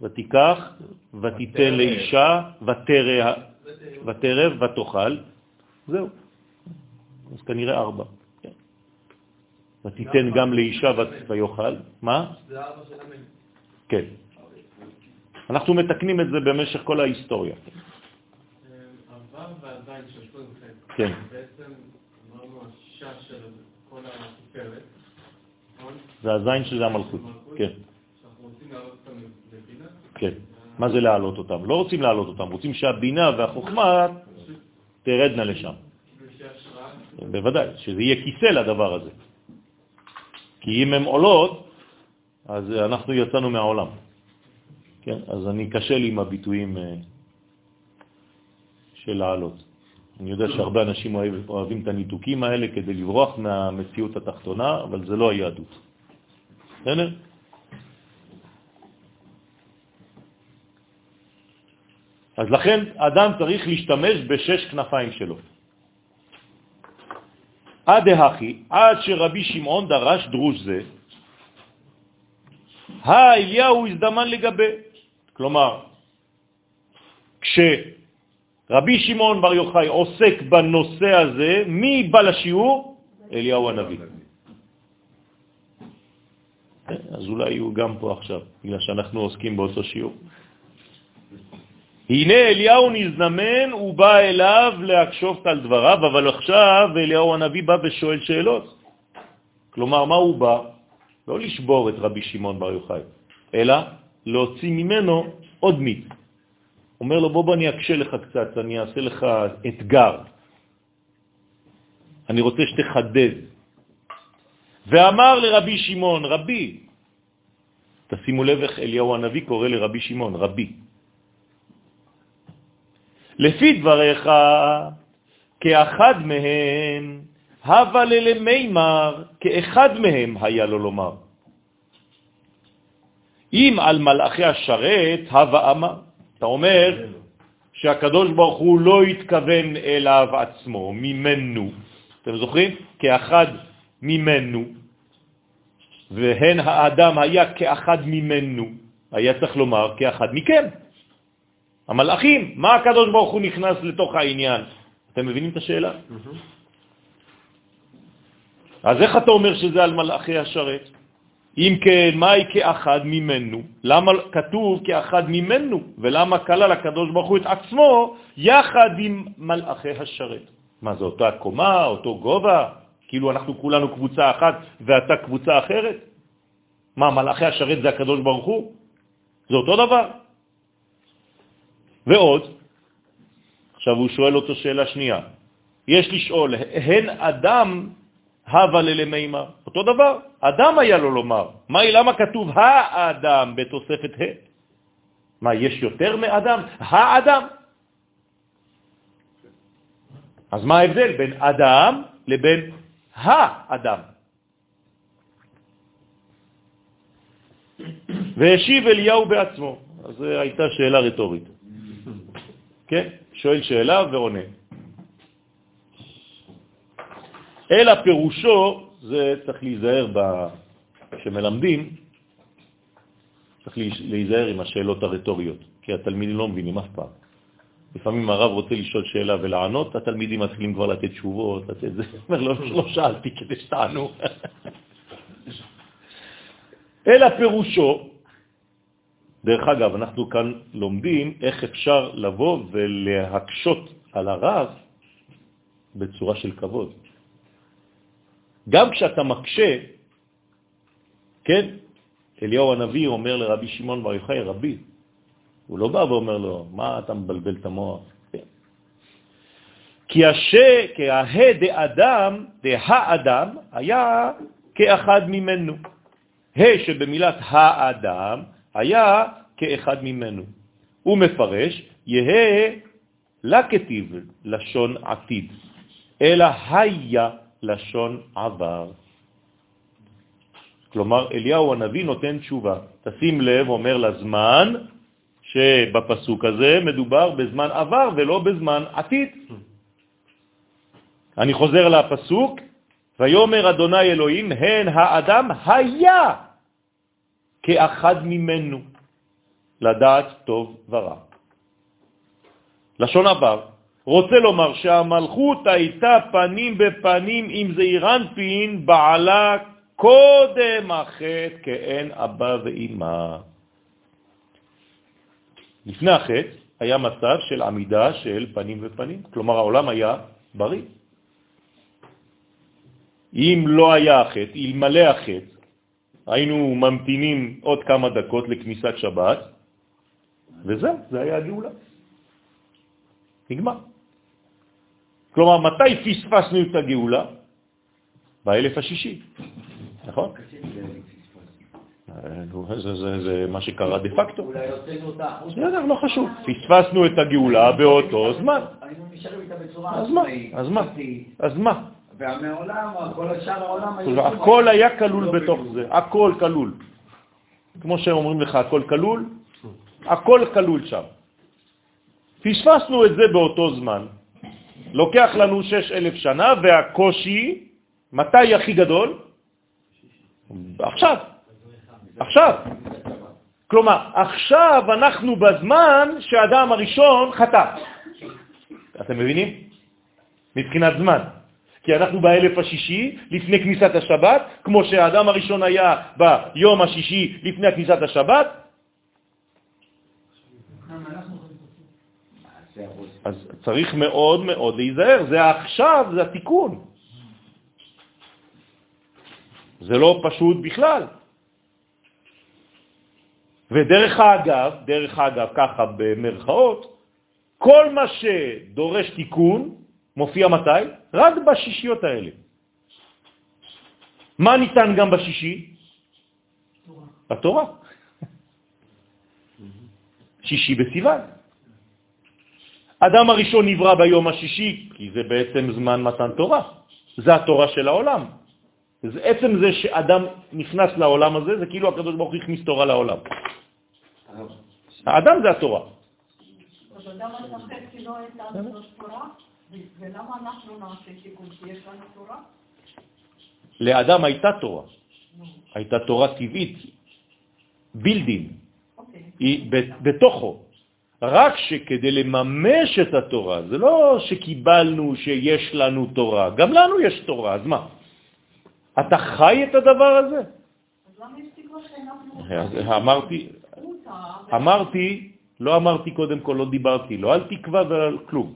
ותיקח, ותיתן לאישה, ותרב, ותאכל. זהו. אז כנראה ארבע. כן. ותיתן גם לאישה ויאכל. מה? זה ארבע של המן. כן. אנחנו מתקנים את זה במשך כל ההיסטוריה. הוו והזין של כל חטא. כן. בעצם אמרנו השש של כל התפארת, נכון? זה הזין שזה המלכות. כן. כן. מה זה להעלות אותם? לא רוצים להעלות אותם, רוצים שהבינה והחוכמה תרדנה לשם. בוודאי, שזה יהיה כיסא לדבר הזה. כי אם הן עולות, אז אנחנו יצאנו מהעולם. כן, אז אני קשה לי עם הביטויים אה, של לעלות. אני יודע שהרבה אנשים אוהב, אוהבים את הניתוקים האלה כדי לברוח מהמציאות התחתונה, אבל זה לא היהדות. בסדר? אז לכן אדם צריך להשתמש בשש כנפיים שלו. עד דהכי, עד שרבי שמעון דרש דרוש זה, האליהו הזדמן לגבי. כלומר, כשרבי שמעון בר יוחאי עוסק בנושא הזה, מי בא לשיעור? אליהו הנביא. אז אולי הוא גם פה עכשיו, בגלל שאנחנו עוסקים באותו שיעור. הנה אליהו נזנמן, הוא בא אליו להקשוף על דבריו, אבל עכשיו אליהו הנביא בא ושואל שאלות. כלומר, מה הוא בא? לא לשבור את רבי שמעון בר יוחאי, אלא להוציא ממנו עוד מיץ. אומר לו, בוא בוא אני אקשה לך קצת, אני אעשה לך אתגר. אני רוצה שתחדד. ואמר לרבי שמעון, רבי, תשימו לב איך אליהו הנביא קורא לרבי שמעון, רבי. לפי דבריך, כאחד מהם, הווה ללמימר, כאחד מהם היה לו לומר. אם על מלאכי השרת, הווה אמר. אתה אומר שהקדוש ברוך הוא לא התכוון אליו עצמו, ממנו. אתם זוכרים? כאחד ממנו, והן האדם היה כאחד ממנו, היה צריך לומר כאחד מכם. המלאכים, מה הקדוש ברוך הוא נכנס לתוך העניין? אתם מבינים את השאלה? אז איך אתה אומר שזה על מלאכי השרת? אם כן, מהי כאחד ממנו? למה כתוב כאחד ממנו? ולמה כלל הקדוש ברוך הוא את עצמו יחד עם מלאכי השרת? מה זה, אותה קומה, אותו גובה? כאילו אנחנו כולנו קבוצה אחת ואתה קבוצה אחרת? מה, מלאכי השרת זה הקדוש ברוך הוא? זה אותו דבר. ועוד, עכשיו הוא שואל אותו שאלה שנייה, יש לשאול, הן אדם הווה ללמימה, אותו דבר, אדם היה לו לומר, מה, למה כתוב האדם בתוספת ה'? מה, יש יותר מאדם? האדם. אז מה ההבדל בין אדם לבין האדם? והשיב אליהו בעצמו. אז זו הייתה שאלה רטורית. כן? שואל שאלה ועונה. אלא פירושו, זה צריך להיזהר ב... כשמלמדים, צריך להיזהר עם השאלות הרטוריות, כי התלמידים לא מבינים אף פעם. לפעמים הרב רוצה לשאול שאלה ולענות, התלמידים מתחילים כבר לתת תשובות, לתת זה. [laughs] אומר, לא, לא שאלתי כדי שתענו. [laughs] אלא פירושו, דרך אגב, אנחנו כאן לומדים איך אפשר לבוא ולהקשות על הרב בצורה של כבוד. גם כשאתה מקשה, כן, אליהו הנביא אומר לרבי שמעון בר יוחאי, רבי, הוא לא בא ואומר לו, מה אתה מבלבל את המוח? כן. כי השה, כהה דאדם, דהאדם, היה כאחד ממנו. ה' שבמילת האדם היה כאחד ממנו. הוא מפרש, יהא לכתיב לשון עתיד, אלא היה לשון עבר. כלומר, אליהו הנביא נותן תשובה. תשים לב, אומר לזמן, שבפסוק הזה מדובר בזמן עבר ולא בזמן עתיד. אני חוזר לפסוק, ויומר אדוני אלוהים, הן האדם היה כאחד ממנו, לדעת טוב ורע. לשון עבר רוצה לומר שהמלכות הייתה פנים בפנים עם זעירנפין בעלה קודם החטא כאין אבא ואימא. לפני החטא היה מצב של עמידה של פנים ופנים, כלומר העולם היה בריא. אם לא היה החטא, אלמלא החטא, היינו ממתינים עוד כמה דקות לכניסת שבת, וזהו, זה היה הגאולה. נגמר. כלומר, מתי פספסנו את הגאולה? באלף השישי, נכון? זה, זה, זה מה שקרה דה פקטו. אולי הוצאנו אותה. בסדר, לא חשוב. פספסנו את הגאולה באותו זמן. היינו נשארים איתה בצורה אז מה? עצמאית, אז מה? אז מה? והמעולם, כל השאר העולם היו... הכל היה כלול לא בתוך. זה, הכל כלול. כמו שאומרים לך, הכל כלול, הכל כלול שם. פספסנו את זה באותו זמן. לוקח לנו שש אלף שנה, והקושי, מתי הכי גדול? עכשיו. עכשיו. כלומר, עכשיו אנחנו בזמן שהאדם הראשון חטא. אתם מבינים? מבחינת זמן. כי אנחנו באלף השישי, לפני כניסת השבת, כמו שהאדם הראשון היה ביום השישי לפני כניסת השבת. אז צריך מאוד מאוד להיזהר, זה עכשיו, זה התיקון. זה לא פשוט בכלל. ודרך האגב, דרך האגב, ככה במרכאות, כל מה שדורש תיקון מופיע מתי? רק בשישיות האלה. מה ניתן גם בשישי? התורה. שישי בסיוון. אדם הראשון נברא ביום השישי, כי זה בעצם זמן מתן תורה. זה התורה של העולם. זה עצם זה שאדם נכנס לעולם הזה, זה כאילו הקדוש ברוך הוא הכניס תורה לעולם. האדם זה התורה. לא? לאדם הייתה תורה, הייתה תורה טבעית, בילדין. היא בתוכו. רק שכדי לממש את התורה, זה לא שקיבלנו שיש לנו תורה, גם לנו יש תורה, אז מה? אתה חי את הדבר הזה? אז למה יש תקווה שאנחנו... אמרתי, אמרתי, לא אמרתי קודם כל, לא דיברתי, לא על תקווה ועל כלום.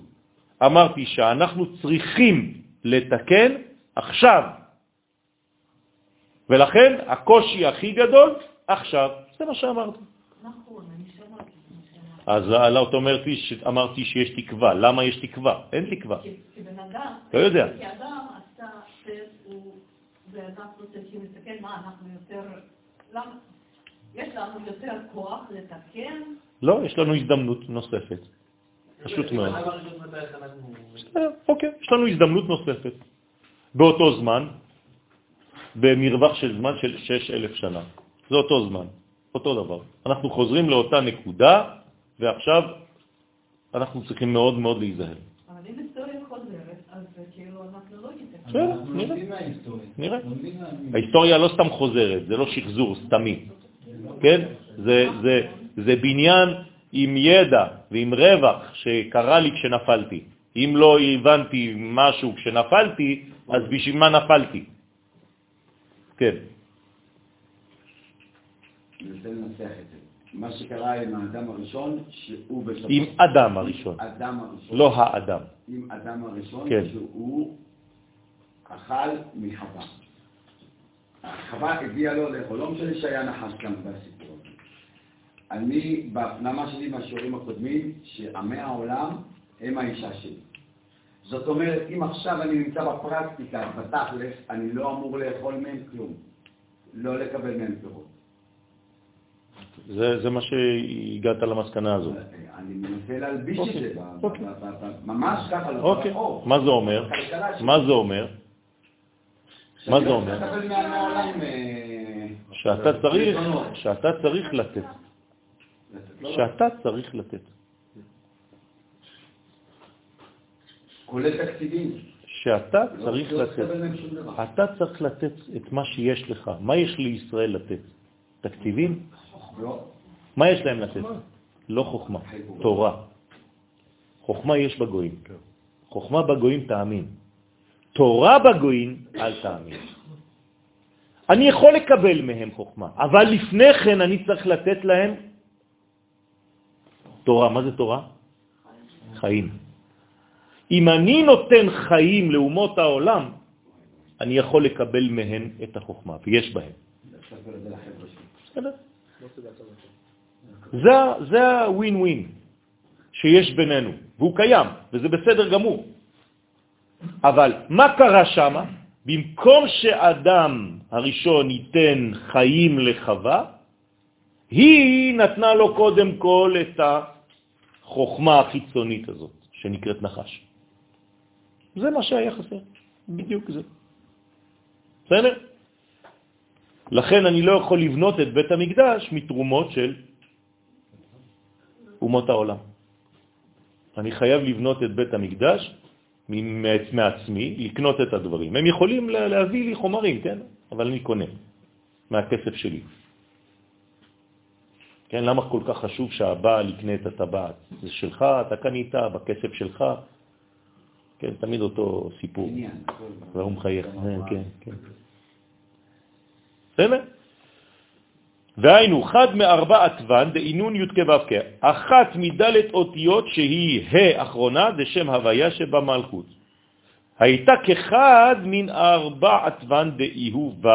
אמרתי שאנחנו צריכים לתקן עכשיו. ולכן הקושי הכי גדול עכשיו. זה מה שאמרתי. נכון, אני שמעתי. אז לא, את אומרת שאמרתי שיש תקווה. למה יש תקווה? אין תקווה. כי- כי בן אדם... לא יודע. כי אדם עשה ואנחנו צריכים להסתכל מה אנחנו יותר... יש לנו יותר כוח לתקן, לא, יש לנו הזדמנות נוספת. פשוט מאוד. אוקיי, יש לנו הזדמנות נוספת. באותו זמן, במרווח של זמן של 6,000 שנה. זה אותו זמן, אותו דבר. אנחנו חוזרים לאותה נקודה, ועכשיו אנחנו צריכים מאוד מאוד להיזהר. אבל אם היסטוריה חוזרת, אז כאילו אנחנו לא נראה. נראה. ההיסטוריה לא סתם חוזרת, זה לא שחזור סתמי, כן? זה, זה, זה בניין עם ידע ועם רווח שקרה לי כשנפלתי. אם לא הבנתי משהו כשנפלתי, אז בשביל מה נפלתי? כן. מה שקרה עם האדם הראשון, שהוא בסופו... עם אדם הראשון, אדם הראשון. לא האדם. עם אדם הראשון, כן. שהוא אכל מחווה. החווה הביאה לו לאכול, לא משנה שהיה נחש כאן בסיפור הזה. אני, בהפנמה שלי מהשיעורים הקודמים, שעמי העולם הם האישה שלי. זאת אומרת, אם עכשיו אני נמצא בפרקטיקה, בתכלס, אני לא אמור לאכול מהם כלום. לא לקבל מהם פירות. זה, זה מה שהגעת למסקנה הזאת. אני מנסה להלביש את אוקיי, זה, אוקיי. ממש ככה, לא אוקיי. מה זה אומר? מה זה אומר? מה זה לא אומר? צריך אה, שאתה צריך, רצונות. שאתה צריך לתת. לא, שאתה צריך לתת. כולל תקציבים. שאתה לא- צריך לא לתת. אתה צריך לתת את מה שיש לך. מה יש לישראל לתת? תקציבים? לא. מה יש להם לתת? לא חוכמה, תורה. חוכמה יש בגויים. חוכמה בגויים תאמין. תורה בגויים אל תאמין. אני יכול לקבל מהם חוכמה, אבל לפני כן אני צריך לתת להם תורה. מה זה תורה? חיים. אם אני נותן חיים לאומות העולם, אני יכול לקבל מהן את החוכמה, ויש? זה, זה הווין ווין שיש בינינו, והוא קיים, וזה בסדר גמור. אבל מה קרה שם? במקום שאדם הראשון ייתן חיים לחווה, היא נתנה לו קודם כל את החוכמה החיצונית הזאת, שנקראת נחש. זה מה שהיה חסר, בדיוק זה. בסדר? לכן אני לא יכול לבנות את בית המקדש מתרומות של אומות העולם. אני חייב לבנות את בית המקדש מעצמי, לקנות את הדברים. הם יכולים לה- להביא לי חומרים, כן? אבל אני קונה מהכסף שלי. כן, למה כל כך חשוב שהבעל יקנה את הטבעת? זה שלך, אתה קנית, בכסף שלך. כן, תמיד אותו סיפור. והוא מחייך, כן, כן, כן. בסדר? והיינו, חד מארבע עטוון דאינון י' כו' כ', אחת מדלת אותיות שהיא ה' אחרונה, זה שם הוויה שבמלכות. הייתה כחד מן ארבע עטוון דאיהו ו',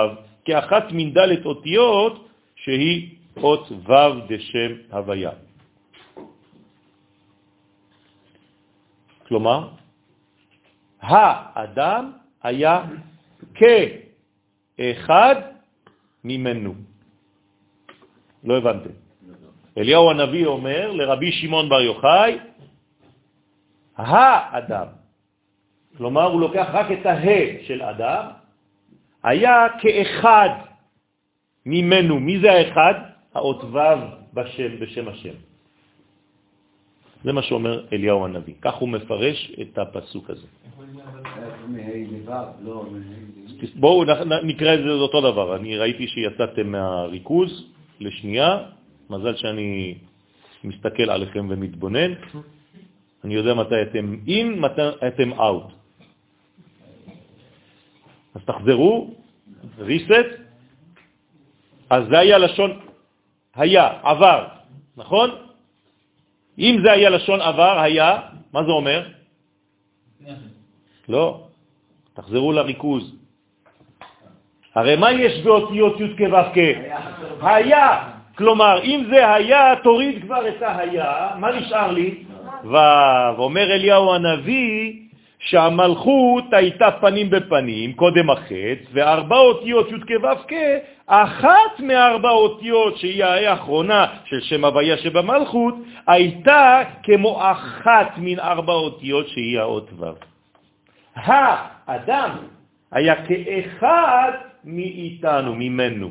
כאחת מן דלת אותיות שהיא אות ו' דשם הוויה. כלומר, האדם היה כאחד ממנו. לא הבנתם. אליהו הנביא אומר לרבי שמעון בר יוחאי, האדם, כלומר הוא לוקח רק את הה של אדם, היה כאחד ממנו. מי זה האחד? האות ו' בשם, בשם השם. זה מה שאומר אליהו הנביא. כך הוא מפרש את הפסוק הזה. בואו נקרא את זה אותו דבר. אני ראיתי שיצאתם מהריכוז לשנייה, מזל שאני מסתכל עליכם ומתבונן. אני יודע מתי אתם in, מתי אתם out. אז תחזרו, reset. אז זה היה לשון היה, עבר, נכון? אם זה היה לשון עבר, היה, מה זה אומר? לא, תחזרו לריכוז. הרי מה יש באותיות י' כו' כ'? היה. כלומר, אם זה היה, תוריד כבר את ההיה, מה נשאר לי? ו'. אומר אליהו הנביא שהמלכות הייתה פנים בפנים, קודם החץ, וארבע אותיות י' כו' כ', אחת מארבע אותיות שהיא האחרונה של שם הוויה שבמלכות, הייתה כמו אחת מן ארבע אותיות שהיא האות ו'. האדם היה כאחד מאיתנו, ממנו.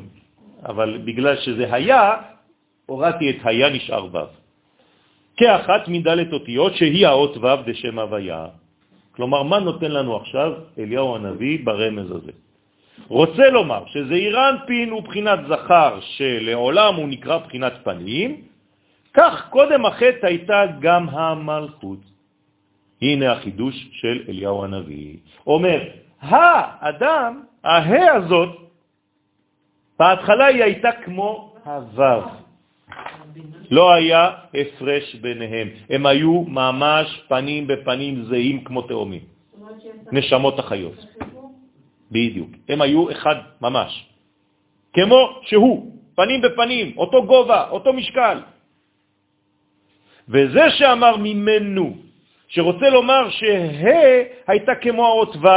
אבל בגלל שזה היה, הורדתי את היה נשאר ו'. כאחת מדלת אותיות שהיא האות ו' בשם הוויה. כלומר, מה נותן לנו עכשיו אליהו הנביא ברמז הזה? רוצה לומר שזעיר אנפין הוא בחינת זכר שלעולם הוא נקרא בחינת פנים, כך קודם החטא הייתה גם המלכות. הנה החידוש של אליהו הנביא. אומר, האדם, הה הזאת, בהתחלה היא הייתה כמו הוו. לא היה הפרש ביניהם. הם היו ממש פנים בפנים זהים כמו תאומים. נשמות החיות. בדיוק. הם היו אחד ממש. כמו שהוא, פנים בפנים, אותו גובה, אותו משקל. וזה שאמר ממנו, שרוצה לומר שה' הייתה כמו האות ו'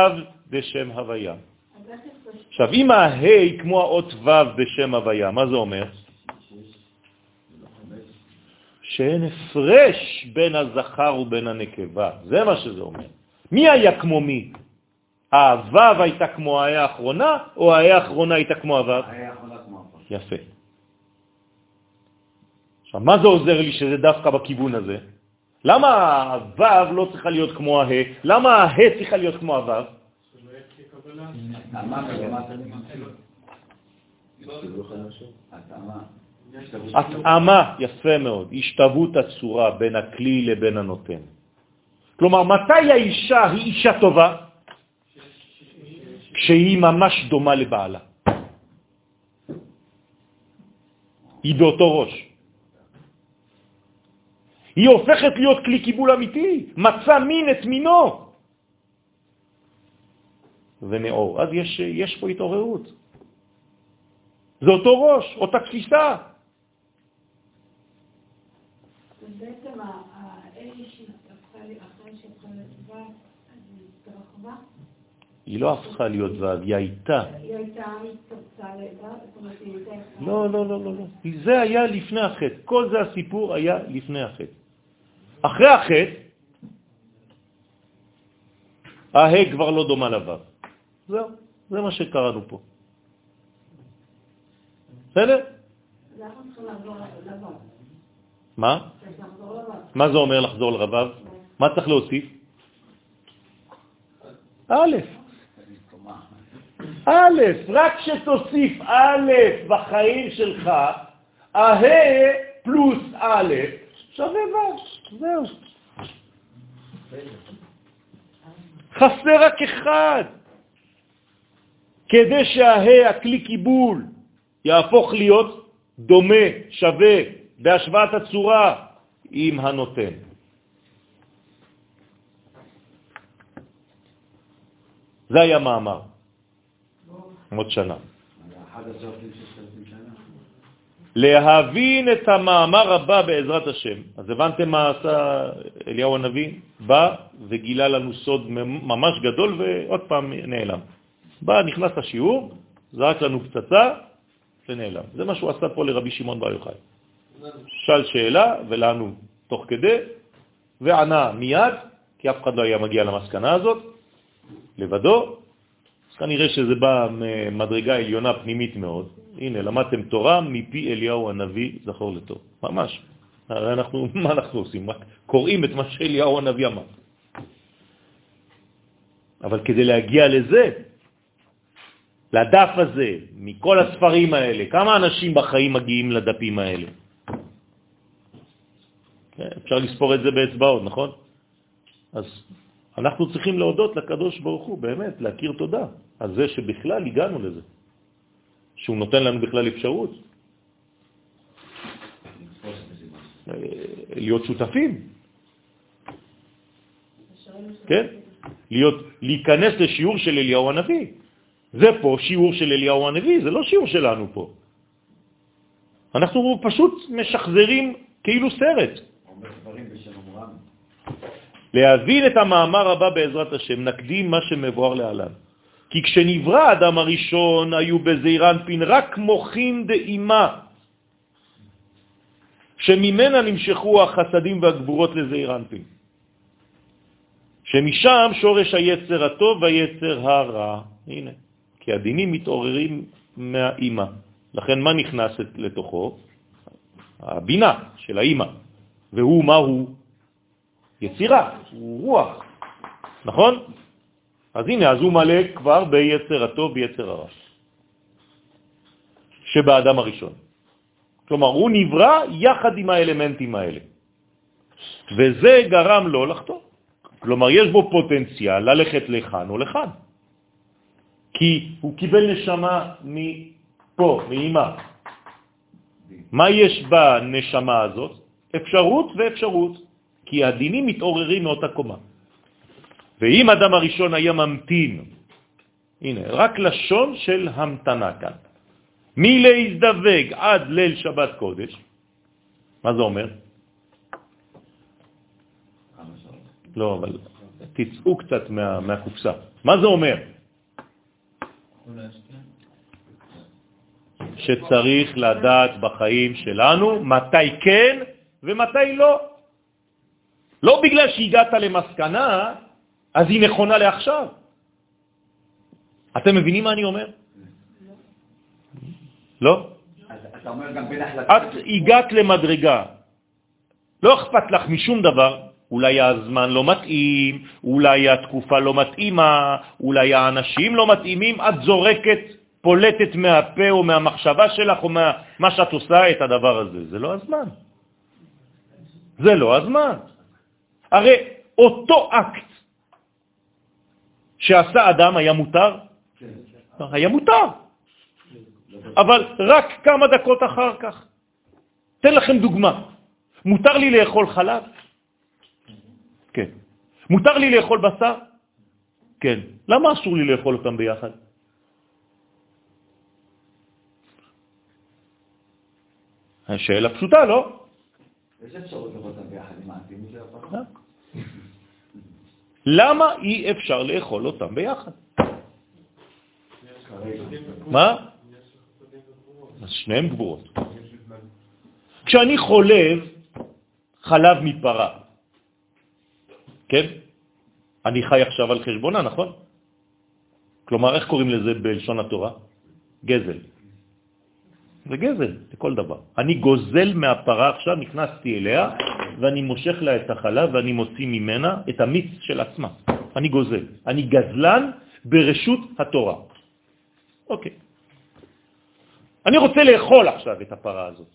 בשם הוויה. עכשיו, אם הה היא כמו האות ו' בשם הוויה, מה זה אומר? שאין הפרש בין הזכר ובין הנקבה. זה מה שזה אומר. מי היה כמו מי? הוו הייתה כמו האה האחרונה, או האה האחרונה הייתה כמו הוו? האה האחרונה כמו הוו. יפה. עכשיו, מה זה עוזר לי שזה דווקא בכיוון הזה? למה הוו לא צריכה להיות כמו הה? למה הה צריכה להיות כמו הוו? התאמה. התאמה, יפה מאוד, השתוות הצורה בין הכלי לבין הנותן. כלומר, מתי האישה היא אישה טובה? כשהיא ממש דומה לבעלה. היא באותו ראש. היא הופכת להיות כלי קיבול אמיתי, מצא מין את מינו. ונאור. אז יש, יש פה התעוררות. זה אותו ראש, אותה תפיסה. אז היא לא הפכה להיות ו', היא הייתה. היא הייתה. לא, לא, לא, לא, לא. זה היה לפני החטא. כל זה הסיפור היה לפני החטא. אחרי החטא, ההא כבר לא דומה לו'. זהו, זה מה שקראנו פה. בסדר? מה? מה זה אומר לחזור לרבב? מה צריך להוסיף? א', א', רק שתוסיף א' בחיים שלך, הה פלוס א' שווה ו', זהו. חסר רק אחד. כדי שהה, הכלי קיבול, יהפוך להיות דומה, שווה, בהשוואת הצורה עם הנותן. זה היה מאמר, עוד שנה. להבין את המאמר הבא בעזרת השם. אז הבנתם מה עשה אליהו הנביא? בא וגילה לנו סוד ממש גדול ועוד פעם נעלם. בא, נכנס לשיעור, זרק לנו פצצה ונעלם. זה מה שהוא עשה פה לרבי שמעון בר יוחאי. שאל שאלה ולענו תוך כדי, וענה מיד, כי אף אחד לא היה מגיע למסקנה הזאת, לבדו. אז כנראה שזה בא ממדרגה עליונה פנימית מאוד. הנה, למדתם תורה מפי אליהו הנביא, זכור לטוב. ממש. הרי אנחנו, [laughs] מה אנחנו עושים? רק קוראים את מה שאליהו הנביא אמר. אבל כדי להגיע לזה, לדף הזה, מכל הספרים האלה, כמה אנשים בחיים מגיעים לדפים האלה? כן, אפשר לספור את זה באצבעות, נכון? אז אנחנו צריכים להודות לקדוש ברוך הוא, באמת, להכיר תודה על זה שבכלל הגענו לזה, שהוא נותן לנו בכלל אפשרות להיות שותפים, כן? להיות, להיכנס לשיעור של אליהו הנביא. זה פה שיעור של אליהו הנביא, זה לא שיעור שלנו פה. אנחנו פשוט משחזרים כאילו סרט. להבין את המאמר הבא בעזרת השם, נקדים מה שמבואר להלן. כי כשנברא האדם הראשון היו בזעיר אנפין רק מוחין דאימה, שממנה נמשכו החסדים והגבורות לזעיר אנפין. שמשם שורש היצר הטוב והיצר הרע. הנה, כי הדינים מתעוררים מהאימא. לכן מה נכנס לתוכו? הבינה של האימא. והוא, מה הוא? יצירה, הוא רוח. נכון? אז הנה, אז הוא מלא כבר ביצר הטוב, ביצר הרע. שבאדם הראשון. כלומר, הוא נברא יחד עם האלמנטים האלה. וזה גרם לו לחטוא. כלומר, יש בו פוטנציאל ללכת לכאן או לכאן. כי הוא קיבל נשמה מפה, מאמא. מה יש בנשמה הזאת? אפשרות ואפשרות, כי הדינים מתעוררים מאותה קומה. ואם אדם הראשון היה ממתין, הנה, רק לשון של המתנה כאן, מלהזדווג עד ליל שבת קודש, מה זה אומר? לא, אבל תצאו קצת מה, מהקופסה. מה זה אומר? שצריך לדעת בחיים שלנו מתי כן ומתי לא. לא בגלל שהגעת למסקנה, אז היא נכונה לעכשיו. אתם מבינים מה אני אומר? לא? אתה אומר גם בין החלטה... את הגעת למדרגה, לא אכפת לך משום דבר, אולי הזמן לא מתאים, אולי התקופה לא מתאימה, אולי האנשים לא מתאימים, את זורקת, פולטת מהפה או מהמחשבה שלך או מה שאת עושה את הדבר הזה. זה לא הזמן. זה לא הזמן. הרי אותו אקט שעשה אדם היה מותר? היה מותר. אבל רק כמה דקות אחר כך. תן לכם דוגמה. מותר לי לאכול חלב? מותר לי לאכול בשר? כן. למה אסור לי לאכול אותם ביחד? השאלה פשוטה, לא? יש אפשרות לאכול אותם ביחד עם העתים של הפרה? למה אי אפשר לאכול אותם ביחד? מה? אז שניהם גבורות. כשאני חולב חלב מפרה, כן? אני חי עכשיו על חשבונה, נכון? כלומר, איך קוראים לזה בלשון התורה? גזל. זה גזל, זה כל דבר. אני גוזל מהפרה עכשיו, נכנסתי אליה, ואני מושך לה את החלב ואני מוציא ממנה את המיץ של עצמה. אני גוזל. אני גזלן ברשות התורה. אוקיי. אני רוצה לאכול עכשיו את הפרה הזאת.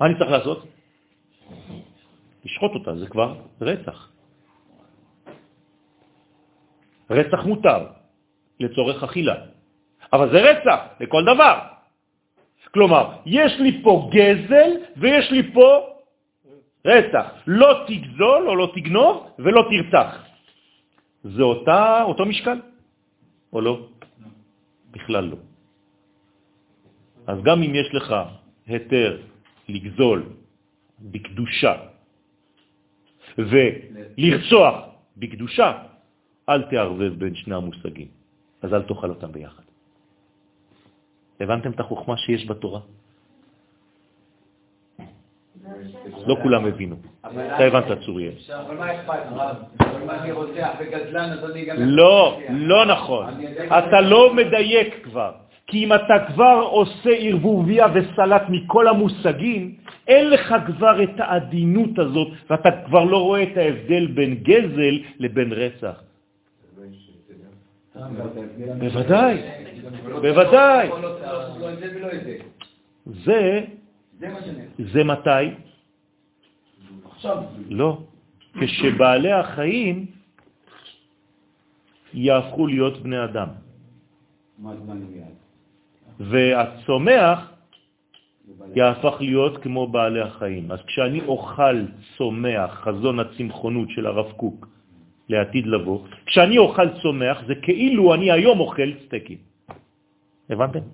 מה אני צריך לעשות? לשחוט אותה, זה כבר רצח. רצח מותר לצורך אכילה, אבל זה רצח לכל דבר. כלומר, יש לי פה גזל ויש לי פה רצח. לא תגזול או לא תגנוב ולא תרצח. זה אותה, אותו משקל או לא? בכלל לא. אז גם אם יש לך היתר לגזול בקדושה ולרצוח בקדושה, אל תערבב בין שני המושגים, אז אל תאכל אותם ביחד. הבנתם את החוכמה שיש בתורה? לא כולם הבינו. אתה הבנת, צוריאל. אבל מה אכפת? אם אני רוצח וגזלן, אז אני גם... לא, לא נכון. אתה לא מדייק כבר. כי אם אתה כבר עושה ערבוביה וסלט מכל המושגים, אין לך כבר את העדינות הזאת, ואתה כבר לא רואה את ההבדל בין גזל לבין רצח. בוודאי, בוודאי. זה, זה מתי? לא. כשבעלי החיים יהפכו להיות בני אדם. והצומח יהפך להיות כמו בעלי החיים. אז כשאני אוכל צומח, חזון הצמחונות של הרב קוק לעתיד לבוא, כשאני אוכל צומח זה כאילו אני היום אוכל סטייקים. הבנתם?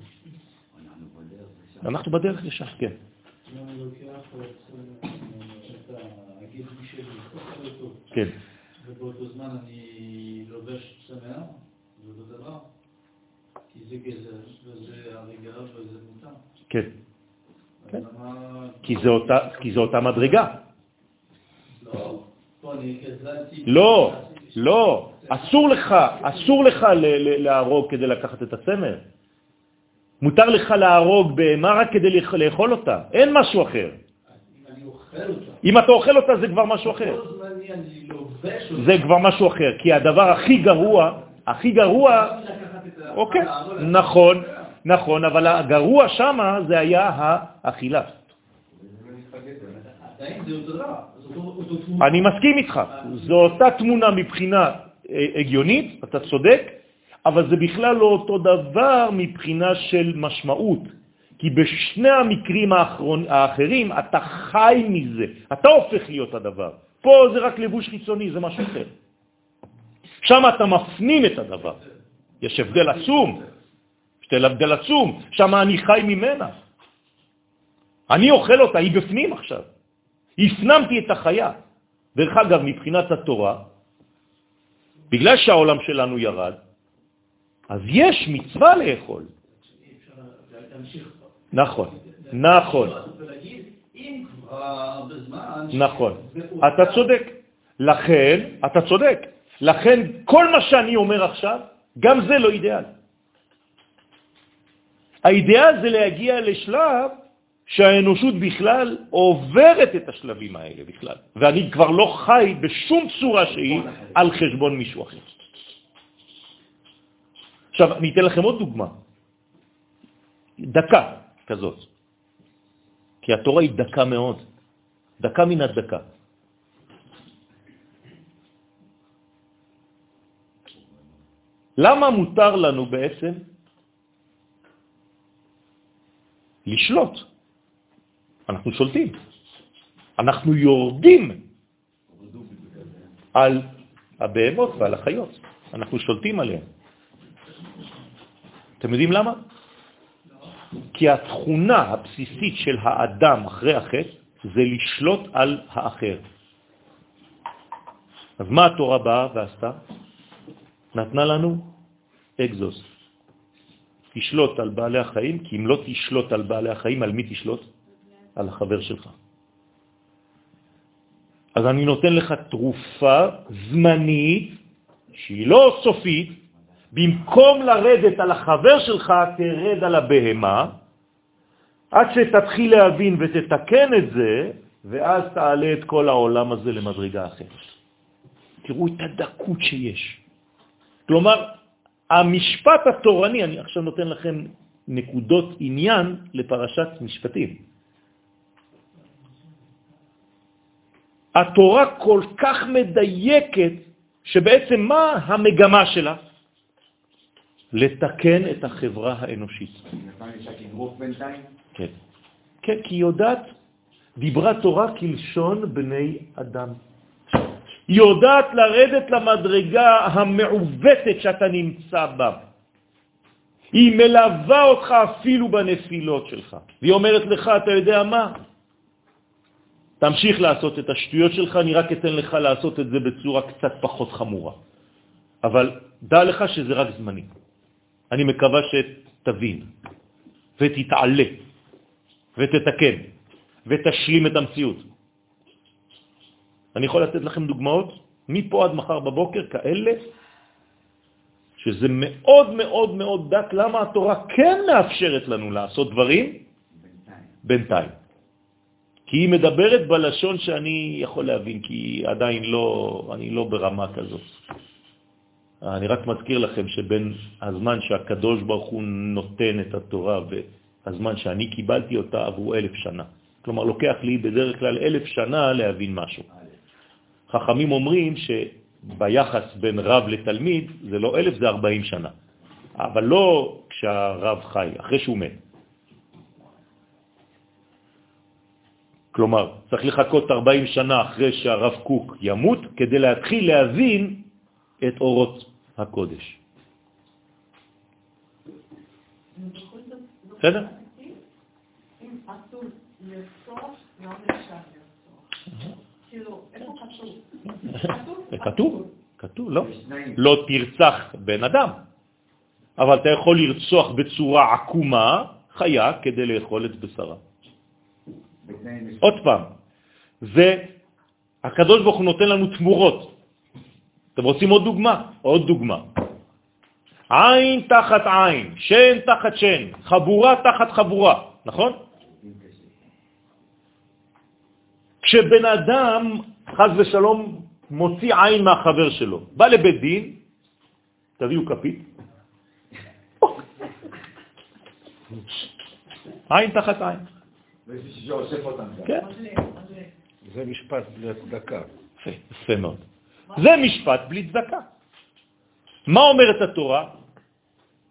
אנחנו בדרך לשם, כן. כן. ובאותו זמן אני לובש צמח, זה אותו דבר, כי זה גזר, וזה הריגה וזה מותר. כן. כן. כי זה אותה, מדרגה. לא. לא, לא, אסור לך, [laughs] אסור לך להרוג כדי לקחת את הצמר. מותר לך להרוג בהמה רק כדי לאכול אותה, אין משהו אחר. אם אתה אוכל אותה זה כבר משהו אחר. זה כבר משהו אחר, כי הדבר הכי גרוע, הכי גרוע, אוקיי, נכון, נכון, אבל הגרוע שמה זה היה האכילה. אני מסכים איתך, זו אותה תמונה מבחינה אה, הגיונית, אתה צודק, אבל זה בכלל לא אותו דבר מבחינה של משמעות. כי בשני המקרים האחרון, האחרים אתה חי מזה, אתה הופך להיות הדבר. פה זה רק לבוש חיצוני, זה משהו אחר. שם אתה מפנים את הדבר. יש הבדל עצום, יש הבדל עצום, שם אני חי ממנה. אני אוכל אותה, היא בפנים עכשיו. הפנמתי את החיה. דרך אגב, מבחינת התורה, בגלל שהעולם שלנו ירד, אז יש מצווה לאכול. נכון, נכון. נכון. אתה צודק. לכן, אתה צודק. לכן, כל מה שאני אומר עכשיו, גם זה לא אידיאל. האידיאל זה להגיע לשלב שהאנושות בכלל עוברת את השלבים האלה בכלל, ואני כבר לא חי בשום צורה שהיא על חשבון מישהו אחר. עכשיו, אני אתן לכם עוד דוגמה. דקה כזאת. כי התורה היא דקה מאוד. דקה מן הדקה. למה מותר לנו בעצם לשלוט? אנחנו שולטים. אנחנו יורדים על הבהמות ועל החיות. אנחנו שולטים עליהן. אתם יודעים למה? כי התכונה הבסיסית של האדם אחרי החטא זה לשלוט על האחר. אז מה התורה באה ועשתה? נתנה לנו אקזוס. תשלוט על בעלי החיים, כי אם לא תשלוט על בעלי החיים, על מי תשלוט? על החבר שלך. אז אני נותן לך תרופה זמנית, שהיא לא סופית, במקום לרדת על החבר שלך, תרד על הבהמה, עד שתתחיל להבין ותתקן את זה, ואז תעלה את כל העולם הזה למדרגה אחרת. תראו את הדקות שיש. כלומר, המשפט התורני, אני עכשיו נותן לכם נקודות עניין לפרשת משפטים. התורה כל כך מדייקת, שבעצם מה המגמה שלה? לתקן את החברה האנושית. כן. כן, כי היא יודעת, דיברה תורה כלשון בני אדם. היא יודעת לרדת למדרגה המעוותת שאתה נמצא בה. היא מלווה אותך אפילו בנפילות שלך. והיא אומרת לך, אתה יודע מה? תמשיך לעשות את השטויות שלך, אני רק אתן לך לעשות את זה בצורה קצת פחות חמורה. אבל דע לך שזה רק זמני. אני מקווה שתבין ותתעלה ותתקן ותשלים את המציאות. אני יכול לתת לכם דוגמאות מפה עד מחר בבוקר כאלה, שזה מאוד מאוד מאוד דק למה התורה כן מאפשרת לנו לעשות דברים בינתיים. בינתיים. כי היא מדברת בלשון שאני יכול להבין, כי עדיין לא, אני לא ברמה כזאת. אני רק מזכיר לכם שבין הזמן שהקדוש ברוך הוא נותן את התורה והזמן שאני קיבלתי אותה עברו אלף שנה. כלומר, לוקח לי בדרך כלל אלף שנה להבין משהו. חכמים אומרים שביחס בין רב לתלמיד זה לא אלף, זה ארבעים שנה. אבל לא כשהרב חי, אחרי שהוא מת. כלומר, צריך לחכות 40 שנה אחרי שהרב קוק ימות כדי להתחיל להבין את אורות הקודש. בסדר. כתוב? כתוב? לא. לא תרצח בן אדם, אבל אתה יכול לרצוח בצורה עקומה חיה כדי לאכול את בשרה. עוד פעם, זה, הקדוש ברוך הוא נותן לנו תמורות. אתם רוצים עוד דוגמה? עוד דוגמה. עין תחת עין, שן תחת שן, חבורה תחת חבורה, נכון? כשבן אדם, חז ושלום, מוציא עין מהחבר שלו. בא לבית דין, תביאו כפית, [laughs] עין תחת עין. כן. זה משפט לצדקה. יפה, יפה מאוד. זה משפט בלי צדקה. מה אומרת התורה?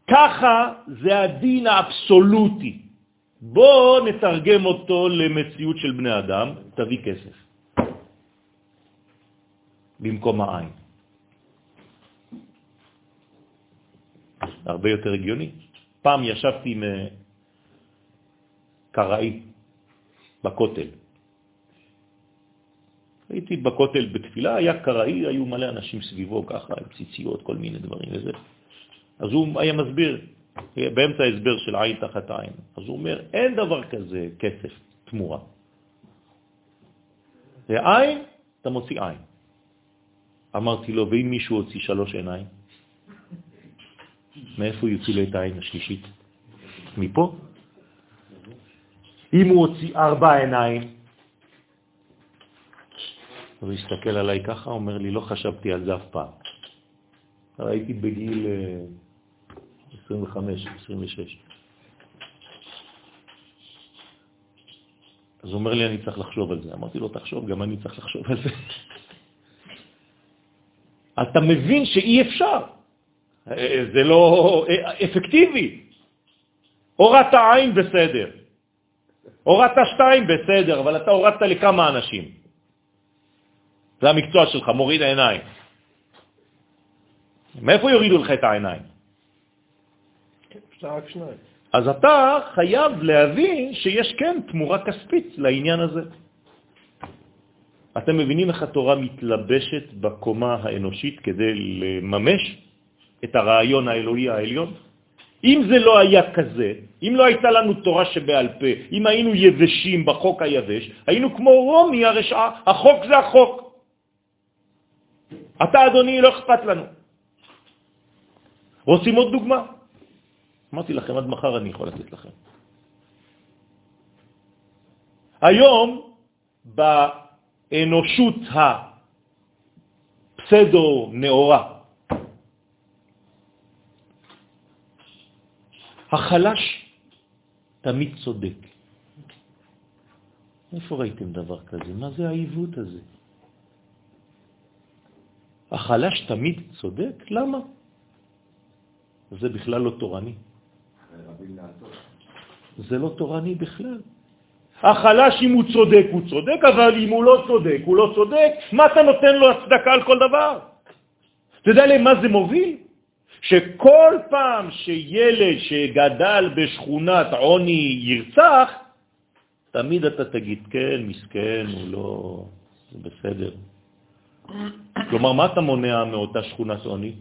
ככה זה הדין האבסולוטי. בואו נתרגם אותו למציאות של בני אדם, תביא כסף. במקום העין. הרבה יותר הגיוני. פעם ישבתי עם אה, קראי בכותל. הייתי בכותל בתפילה, היה קראי, היו מלא אנשים סביבו ככה, עם ציציות, כל מיני דברים וזה. אז הוא היה מסביר, באמצע ההסבר של עין תחת עין. אז הוא אומר, אין דבר כזה כסף, תמורה. זה עין, אתה מוציא עין. אמרתי לו, ואם מישהו הוציא שלוש עיניים? מאיפה יוציא לו את העין השלישית? מפה? אם הוא הוציא ארבע עיניים, הוא הסתכל עליי ככה, אומר לי, לא חשבתי על זה אף פעם. הייתי בגיל 25, אה, 26. אז הוא אומר לי, אני צריך לחשוב על זה. אמרתי לו, תחשוב, גם אני צריך לחשוב על זה. [laughs] אתה מבין שאי אפשר. אה, זה לא אה, אפקטיבי. הורדת עין בסדר. הורדת שתיים בסדר, אבל אתה הורדת לכמה אנשים. זה המקצוע שלך, מוריד העיניים. מאיפה יורידו לך את העיניים? אז אתה חייב להבין שיש כן תמורה כספית לעניין הזה. אתם מבינים איך התורה מתלבשת בקומה האנושית כדי לממש את הרעיון האלוהי העליון? אם זה לא היה כזה, אם לא הייתה לנו תורה שבעל פה, אם היינו יבשים בחוק היבש, היינו כמו רומי הרשעה, החוק זה החוק. אתה, אדוני, לא אכפת לנו. רוצים עוד דוגמה? אמרתי לכם, עד מחר אני יכול לתת לכם. היום, באנושות הפסדו-נאורה, החלש תמיד צודק. איפה ראיתם דבר כזה? מה זה העיוות הזה? החלש תמיד צודק? למה? זה בכלל לא תורני. זה לא תורני בכלל. החלש, אם הוא צודק, הוא צודק, אבל אם הוא לא צודק, הוא לא צודק, מה אתה נותן לו הצדקה על כל דבר? אתה יודע למה זה מוביל? שכל פעם שילד שגדל בשכונת עוני ירצח, תמיד אתה תגיד, כן, מסכן, הוא לא... זה בסדר. כלומר, מה אתה מונע מאותה שכונת עוני?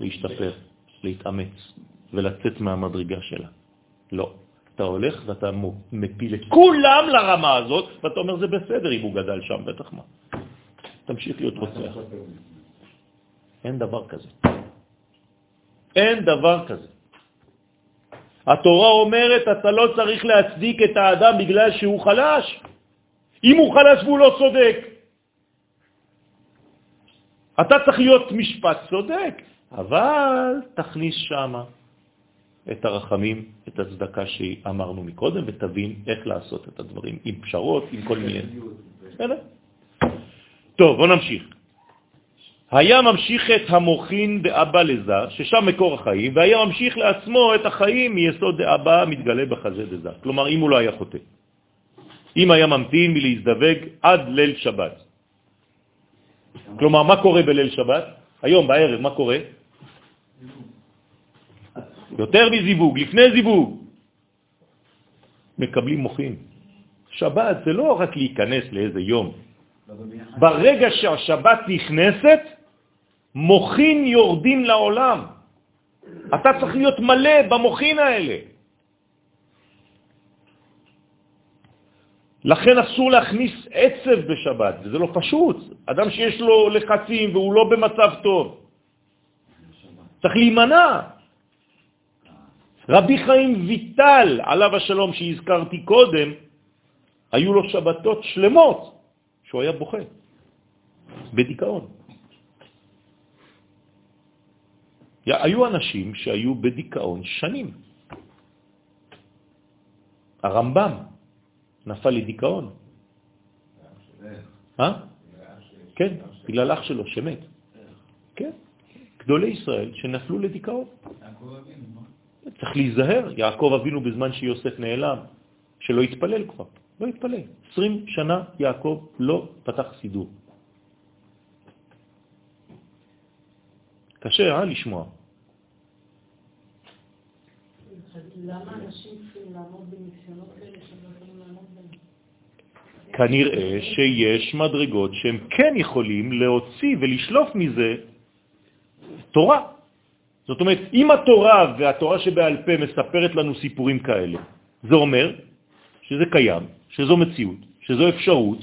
להשתפר, להתאמץ ולצאת מהמדרגה שלה. לא. אתה הולך ואתה מפיל את כולם לרמה הזאת, ואתה אומר, זה בסדר אם הוא גדל שם, בטח מה. תמשיך להיות רוצח. אין דבר כזה. אין דבר כזה. התורה אומרת, אתה לא צריך להצדיק את האדם בגלל שהוא חלש. אם הוא חלש והוא לא צודק, אתה צריך להיות משפט צודק, אבל תכניס שם את הרחמים, את הצדקה שאמרנו מקודם, ותבין איך לעשות את הדברים, עם פשרות, עם כל מיני... [laughs] טוב, בוא נמשיך. היה ממשיך את המוכין דאבא לזה, ששם מקור החיים, והיה ממשיך לעצמו את החיים מיסוד דאבא מתגלה בחזה דזה. כלומר, אם הוא לא היה חוטא. אם היה ממתין מלהזדווג עד ליל שבת. כלומר, מה קורה בליל שבת? היום, בערב, מה קורה? יותר מזיווג, לפני זיווג. מקבלים מוחים. שבת זה לא רק להיכנס לאיזה יום. ברגע שהשבת נכנסת, מוחין יורדים לעולם. אתה צריך להיות מלא במוחין האלה. לכן אסור להכניס עצב בשבת, וזה לא פשוט. אדם שיש לו לחצים והוא לא במצב טוב, צריך להימנע. רבי חיים ויטל, עליו השלום שהזכרתי קודם, היו לו שבתות שלמות שהוא היה בוכה. בדיכאון. היו אנשים שהיו בדיכאון שנים. הרמב"ם נפל לדיכאון. אה? כן, בגלל אח שלו שמת. כן, גדולי ישראל שנפלו לדיכאון. צריך להיזהר, יעקב אבינו בזמן שיוסף נעלם, שלא יתפלל כבר, לא יתפלל. 20 שנה יעקב לא פתח סידור. קשה, אה, לשמוע. למה אנשים צריכים לעמוד בניסיונות כאלה שהם לא יכולים לעמוד בהם? כנראה שיש מדרגות שהם כן יכולים להוציא ולשלוף מזה תורה. זאת אומרת, אם התורה והתורה שבעל פה מספרת לנו סיפורים כאלה, זה אומר שזה קיים, שזו מציאות, שזו אפשרות,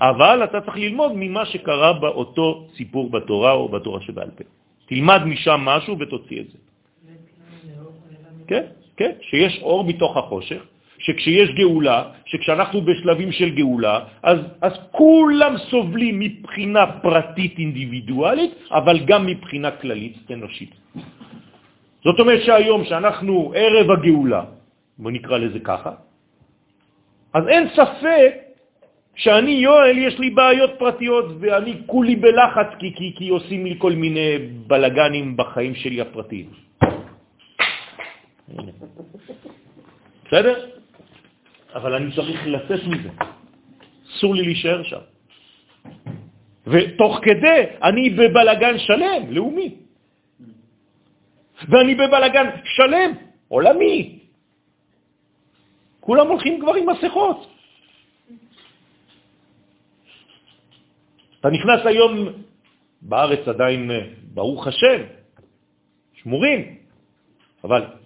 אבל אתה צריך ללמוד ממה שקרה באותו סיפור בתורה או בתורה שבעל פה. תלמד משם משהו ותוציא את זה. כן, כן, שיש אור מתוך החושך, שכשיש גאולה, שכשאנחנו בשלבים של גאולה, אז, אז כולם סובלים מבחינה פרטית אינדיבידואלית, אבל גם מבחינה כללית אנושית. זאת אומרת שהיום שאנחנו ערב הגאולה, בוא נקרא לזה ככה, אז אין ספק שאני, יואל, יש לי בעיות פרטיות ואני כולי בלחץ כי, כי, כי עושים לי כל מיני בלגנים בחיים שלי הפרטיים. בסדר? אבל אני צריך לצאת מזה. אסור לי להישאר שם. ותוך כדי אני בבלגן שלם, לאומי. ואני בבלגן שלם, עולמי. כולם הולכים כבר עם מסכות. אתה נכנס היום, בארץ עדיין, ברוך השם, שמורים, אבל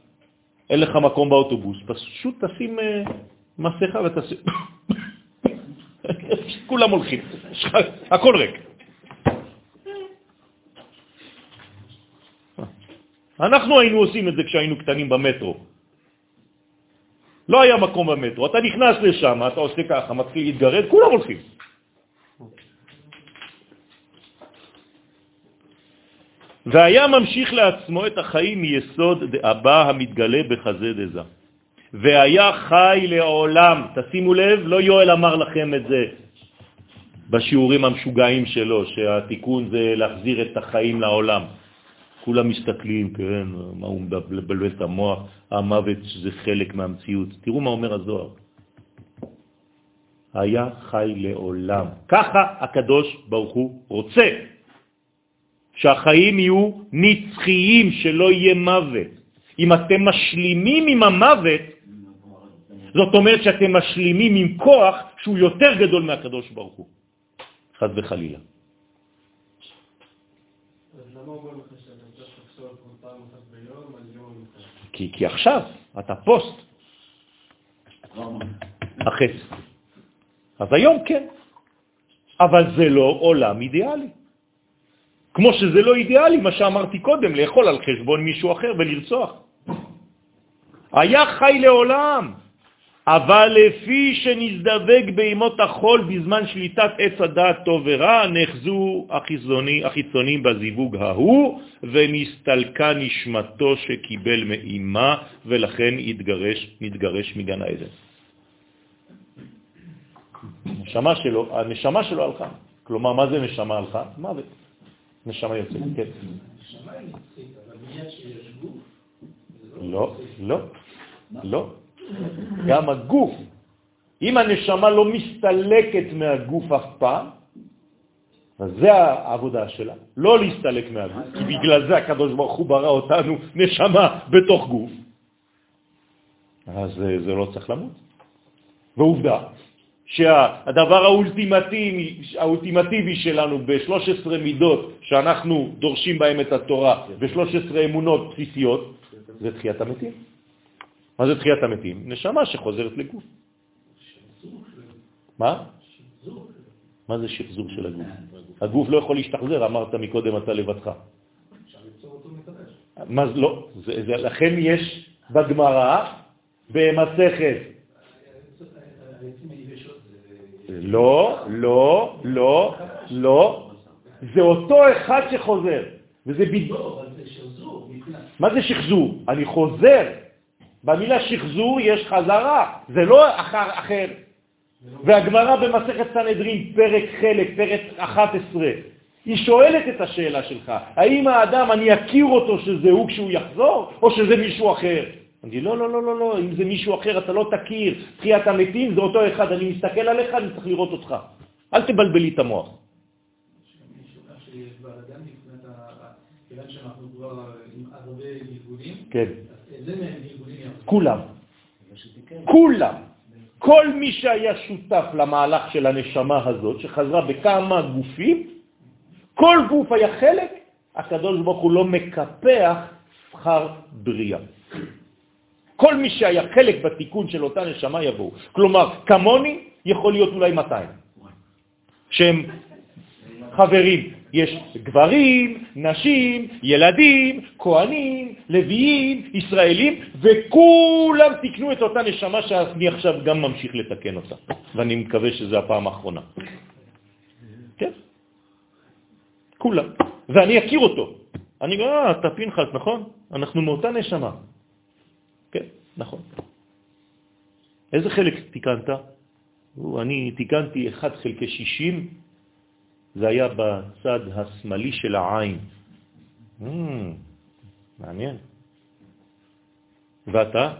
אין לך מקום באוטובוס, פשוט תשים אה, מסכה ותשים... [laughs] כולם הולכים, הכל ריק. אנחנו היינו עושים את זה כשהיינו קטנים במטרו. לא היה מקום במטרו, אתה נכנס לשם, אתה עושה ככה, מתחיל להתגרד, כולם הולכים. והיה ממשיך לעצמו את החיים מיסוד דאבא המתגלה בחזה דזה. והיה חי לעולם, תשימו לב, לא יואל אמר לכם את זה בשיעורים המשוגעים שלו, שהתיקון זה להחזיר את החיים לעולם. כולם מסתכלים, כן, מה הוא מבלבל את המוח, המוות זה חלק מהמציאות. תראו מה אומר הזוהר. היה חי לעולם. ככה הקדוש ברוך הוא רוצה. שהחיים יהיו נצחיים, שלא יהיה מוות. אם אתם משלימים עם המוות, זאת אומרת שאתם משלימים עם כוח שהוא יותר גדול מהקדוש ברוך הוא. חד וחלילה. כי, כי עכשיו אתה פוסט. החץ. אז היום כן. אבל זה לא עולם אידיאלי. כמו שזה לא אידיאלי, מה שאמרתי קודם, לאכול על חשבון מישהו אחר ולרצוח. היה חי לעולם, אבל לפי שנזדבק בימות החול בזמן שליטת עץ הדעת טוב ורע, נחזו החיצוני, החיצונים בזיווג ההוא, ונסתלקה נשמתו שקיבל מאימה, ולכן התגרש, נתגרש מגן העדן. הנשמה שלו, הנשמה שלו הלכה. כלומר, מה זה נשמה הלכה? מוות. נשמה יוצאת, כן. לא, לא, לא. גם הגוף, אם הנשמה לא מסתלקת מהגוף אף פעם, אז זה העבודה שלה, לא להסתלק מהגוף, כי בגלל זה הקדוש ברוך הוא ברא אותנו נשמה בתוך גוף. אז זה לא צריך למות. ועובדה, שהדבר האולטימטיבי, האולטימטיבי שלנו ב-13 מידות שאנחנו דורשים בהם את התורה, ב-13 אמונות בסיסיות, זה תחיית המתים. מה זה תחיית המתים? נשמה שחוזרת לגוף. מה? מה זה שחזור של הגוף? הגוף לא יכול להשתחזר, אמרת מקודם אתה לבדך. מה זה לא? זה, זה, לכן יש בגמרא, במסכת. לא, לא, לא, לא. זה אותו אחד שחוזר. וזה בדיוק... לא, מבחינת... מה זה שחזור? אני חוזר. במילה שחזור יש חזרה, זה לא אחר אחר. והגמרא במסכת סנהדרין, פרק חלק, פרק 11, היא שואלת את השאלה שלך, האם האדם, אני אכיר אותו שזה הוא כשהוא יחזור, או שזה מישהו אחר? אני לא, לא, לא, לא, לא, אם זה מישהו אחר אתה לא תכיר, תחיית המתים זה אותו אחד, אני מסתכל עליך, אני צריך לראות אותך. אל תבלבלי את המוח. כן. כולם. כולם. כל מי שהיה שותף למהלך של הנשמה הזאת, שחזרה בכמה גופים, כל גוף היה חלק, הקדוש ברוך הוא לא מקפח שכר בריאה. כל מי שהיה חלק בתיקון של אותה נשמה יבואו. כלומר, כמוני יכול להיות אולי 200, שהם חברים. יש גברים, נשים, ילדים, כהנים, לוויים, ישראלים, וכולם תקנו את אותה נשמה שאני עכשיו גם ממשיך לתקן אותה. ואני מקווה שזו הפעם האחרונה. כן, כולם. ואני אכיר אותו. אני אומר, אה, אתה פנחס, נכון? אנחנו מאותה נשמה. נכון. איזה חלק תיקנת? אני תיקנתי 1 חלקי 60, זה היה בצד השמאלי של העין. Mm, מעניין. ואתה?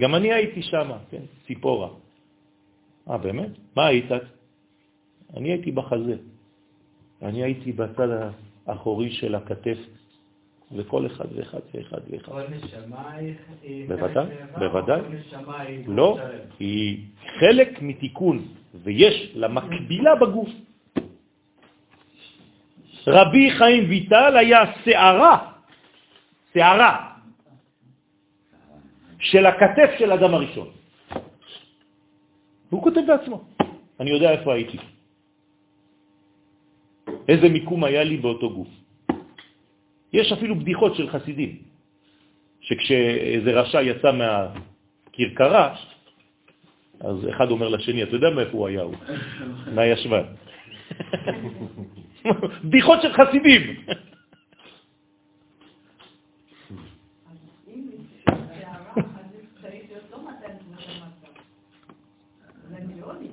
גם אני הייתי שם, כן, ציפורה. אה, באמת? מה היית? אני הייתי בחזה. אני הייתי בצד האחורי של הכתף וכל אחד ואחד ואחד ואחד. כל נשמה היא... בוודאי, בוודאי. לא, היא חלק מתיקון, ויש לה מקבילה בגוף. רבי חיים ויטל היה שערה, שערה, של הכתף של אדם הראשון. והוא כותב בעצמו, אני יודע איפה הייתי. איזה מיקום היה לי באותו גוף. יש אפילו בדיחות של חסידים, שכשאיזה רשע יצא מהקרקרה, אז אחד אומר לשני, אתה יודע מאיפה הוא היה הוא? [laughs] מהישבן. בדיחות של חסידים.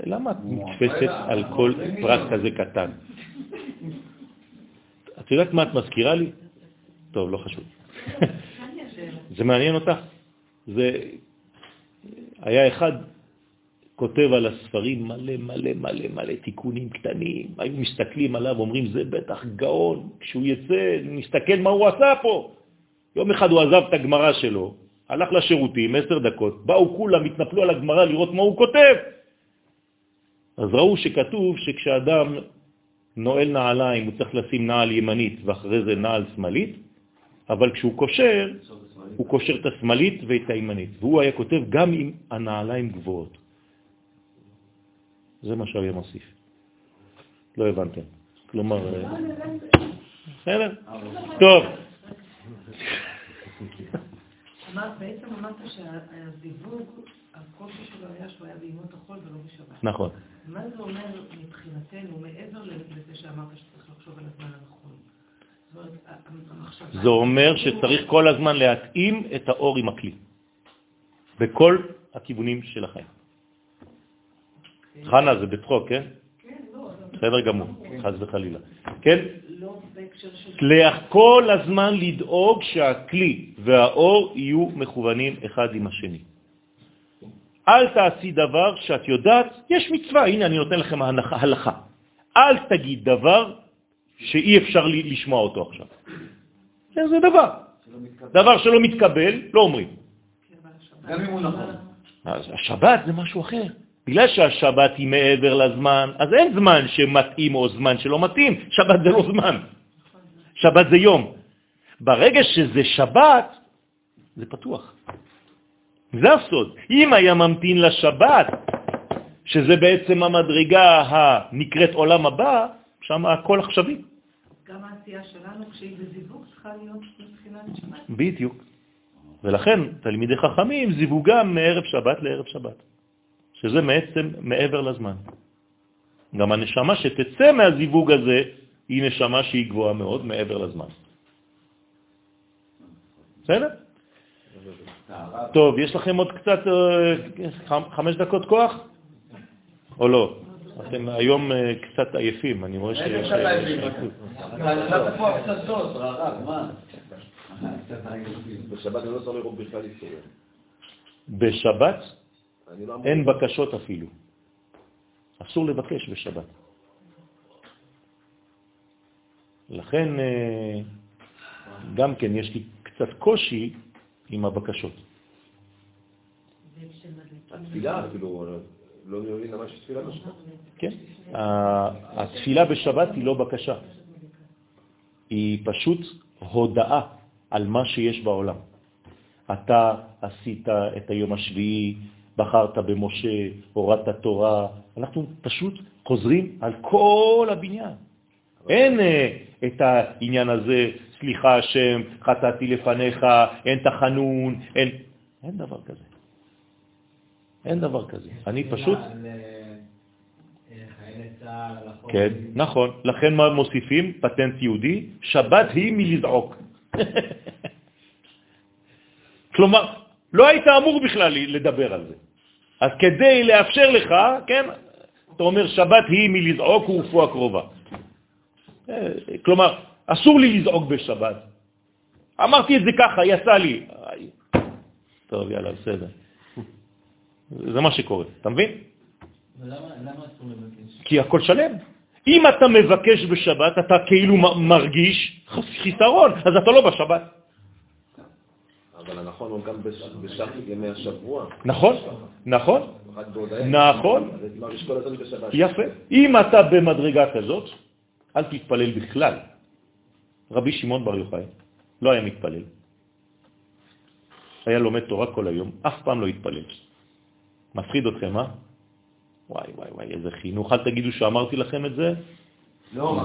למה את נתפסת על כל פרט כזה קטן? את יודעת מה את מזכירה לי? טוב, לא חשוב. זה מעניין אותך? זה... היה אחד כותב על הספרים מלא מלא מלא מלא תיקונים קטנים. היו מסתכלים עליו, אומרים, זה בטח גאון. כשהוא יצא, נסתכל מה הוא עשה פה. יום אחד הוא עזב את הגמרה שלו, הלך לשירותים, עשר דקות, באו כולם, התנפלו על הגמרה לראות מה הוא כותב. אז ראו שכתוב שכשאדם נועל נעליים, הוא צריך לשים נעל ימנית ואחרי זה נעל שמאלית, אבל כשהוא קושר, הוא קושר את השמאלית ואת הימנית. והוא היה כותב גם עם הנעליים גבוהות. זה מה שהיה מוסיף. לא הבנתם. כלומר... אה, בסדר? טוב. בעצם אמרת שהזיווג, הקושי שלו היה שהוא היה בימות החול ולא בשבת. נכון. מה זה אומר מבחינתנו, מעבר לזה שאמרת שצריך לחשוב על הזמן הנכון? זה אומר שצריך כל הזמן להתאים את האור עם הכלי, בכל הכיוונים של החיים. חנה, זה בצחוק, כן? בסדר גמור, חס וחלילה. כן? כל הזמן לדאוג שהכלי והאור יהיו מכוונים אחד עם השני. אל תעשי דבר שאת יודעת, יש מצווה, הנה אני נותן לכם הלכה. אל תגיד דבר שאי אפשר לשמוע אותו עכשיו. זה דבר. דבר שלא מתקבל, לא אומרים. גם אם הוא נכון. השבת זה משהו אחר. בגלל שהשבת היא מעבר לזמן, אז אין זמן שמתאים או זמן שלא מתאים. שבת זה לא זמן. שבת זה יום. ברגע שזה שבת, זה פתוח. זה הסוד. אם היה ממתין לשבת, שזה בעצם המדרגה הנקראת עולם הבא, שם הכל עכשווי. גם העשייה שלנו, כשהיא בזיווג, צריכה להיות מבחינת שבת. בדיוק. ולכן תלמידי חכמים זיווגם מערב שבת לערב שבת. שזה בעצם מעבר לזמן. גם הנשמה שתצא מהזיווג הזה היא נשמה שהיא גבוהה מאוד מעבר לזמן. בסדר? טוב, יש לכם עוד קצת, אה, חמש דקות כוח? או לא? אתם היום אה, קצת עייפים, אני רואה שיש... אתה פה הפצצות, רעב, מה? בשבת אני לא צריך לראות בכלל היסטוריה. בשבת לא. אין בקשות אפילו. אסור לבקש בשבת. לכן, אה, גם כן, יש לי קצת קושי עם הבקשות. התפילה, כאילו, לא מבין למה יש תפילה בשבת. כן. התפילה בשבת היא לא בקשה, היא פשוט הודעה על מה שיש בעולם. אתה עשית את היום השביעי, בחרת במשה, הורדת תורה, אנחנו פשוט חוזרים על כל הבניין. אין אה, את העניין הזה, סליחה השם, חטאתי לפניך, אין תחנון, אין, אין דבר כזה. אין דבר כזה. אני פשוט... כן, נכון. לכן מה מוסיפים? פטנט יהודי, שבת היא מלזעוק. [laughs] כלומר, לא היית אמור בכלל לדבר על זה. אז כדי לאפשר לך, כן, אתה אומר שבת היא מלזעוק ורפואה קרובה. אה, כלומר, אסור לי לזעוק בשבת. אמרתי את זה ככה, יצא לי. טוב, יאללה, בסדר. זה מה שקורה, אתה מבין? ולמה אסור לבקש? כי הכל שלם. אם אתה מבקש בשבת, אתה כאילו מרגיש חיסרון, אז אתה לא בשבת. אבל הנכון הוא גם בש- בשאר ימי השבוע. נכון, נכון. נכון. בשבת. יפה. אם אתה במדרגה כזאת, אל תתפלל בכלל. רבי שמעון בר יוחאי לא היה מתפלל. היה לומד תורה כל היום, אף פעם לא התפלל. מפחיד אתכם, אה? וואי, וואי, וואי, איזה חינוך. אל תגידו שאמרתי לכם את זה,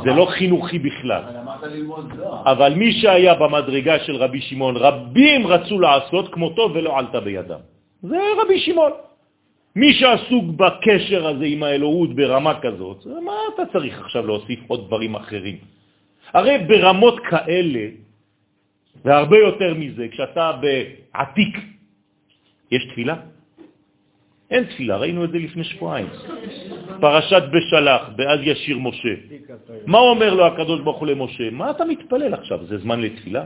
זה לא חינוכי בכלל. אבל אמרת ללמוד לא. אבל מי שהיה במדרגה של רבי שמעון, רבים רצו לעשות כמותו ולא עלתה בידם. זה רבי שמעון. מי שעסוק בקשר הזה עם האלוהות ברמה כזאת, מה אתה צריך עכשיו להוסיף עוד דברים אחרים? הרי ברמות כאלה, והרבה יותר מזה, כשאתה בעתיק, יש תפילה? אין תפילה, ראינו את זה לפני שבועיים. פרשת בשלח, באז ישיר משה. מה אומר לו הקדוש ברוך הוא למשה? מה אתה מתפלל עכשיו? זה זמן לתפילה?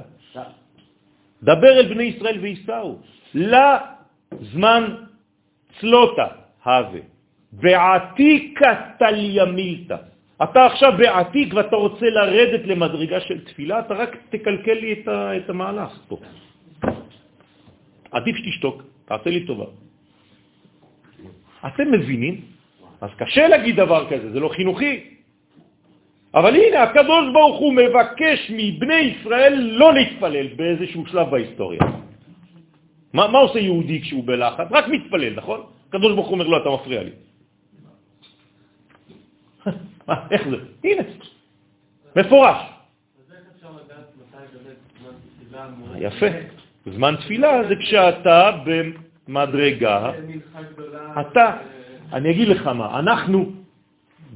דבר אל בני ישראל ויסעו. לה זמן צלותה הווה. בעתיקה תליה מילתא. אתה עכשיו בעתיק ואתה רוצה לרדת למדרגה של תפילה, אתה רק תקלקל לי את, את המהלך פה. עדיף שתשתוק, תעשה לי טובה. אתם מבינים? אז קשה להגיד דבר כזה, זה לא חינוכי. אבל הנה, הקדוש ברוך הוא מבקש מבני ישראל לא להתפלל באיזשהו שלב בהיסטוריה. מה, מה עושה יהודי כשהוא בלחץ? רק מתפלל, נכון? הקדוש ברוך הוא אומר לו, אתה מפריע לי. [laughs] איך זה? הנה, מפורש. יפה. זמן תפילה זה כשאתה גדולה... אתה, אני אגיד לך מה, אנחנו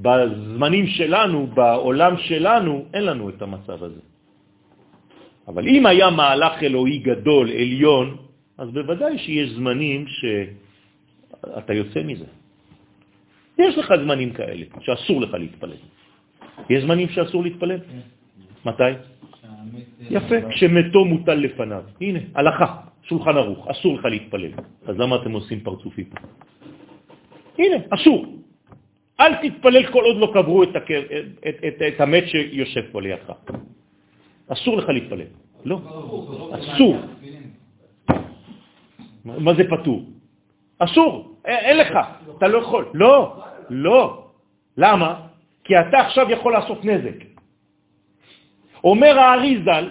בזמנים שלנו, בעולם שלנו, אין לנו את המצב הזה. אבל אם היה מהלך אלוהי גדול, עליון, אז בוודאי שיש זמנים שאתה יוצא מזה. יש לך זמנים כאלה שאסור לך להתפלל. יש זמנים שאסור להתפלל? מתי? יפה, כשמתו מוטל לפניו. הנה, הלכה, שולחן ערוך, אסור לך להתפלל. אז למה אתם עושים פרצופים? הנה, אסור. אל תתפלל כל עוד לא קברו את, הקר... את, את, את המת שיושב פה לידך. אסור לך להתפלל. לא, אסור. מה זה פטור? אסור, אין לך, אתה לא יכול. לא, לא. למה? כי אתה עכשיו יכול לעשות נזק. אומר האריזל,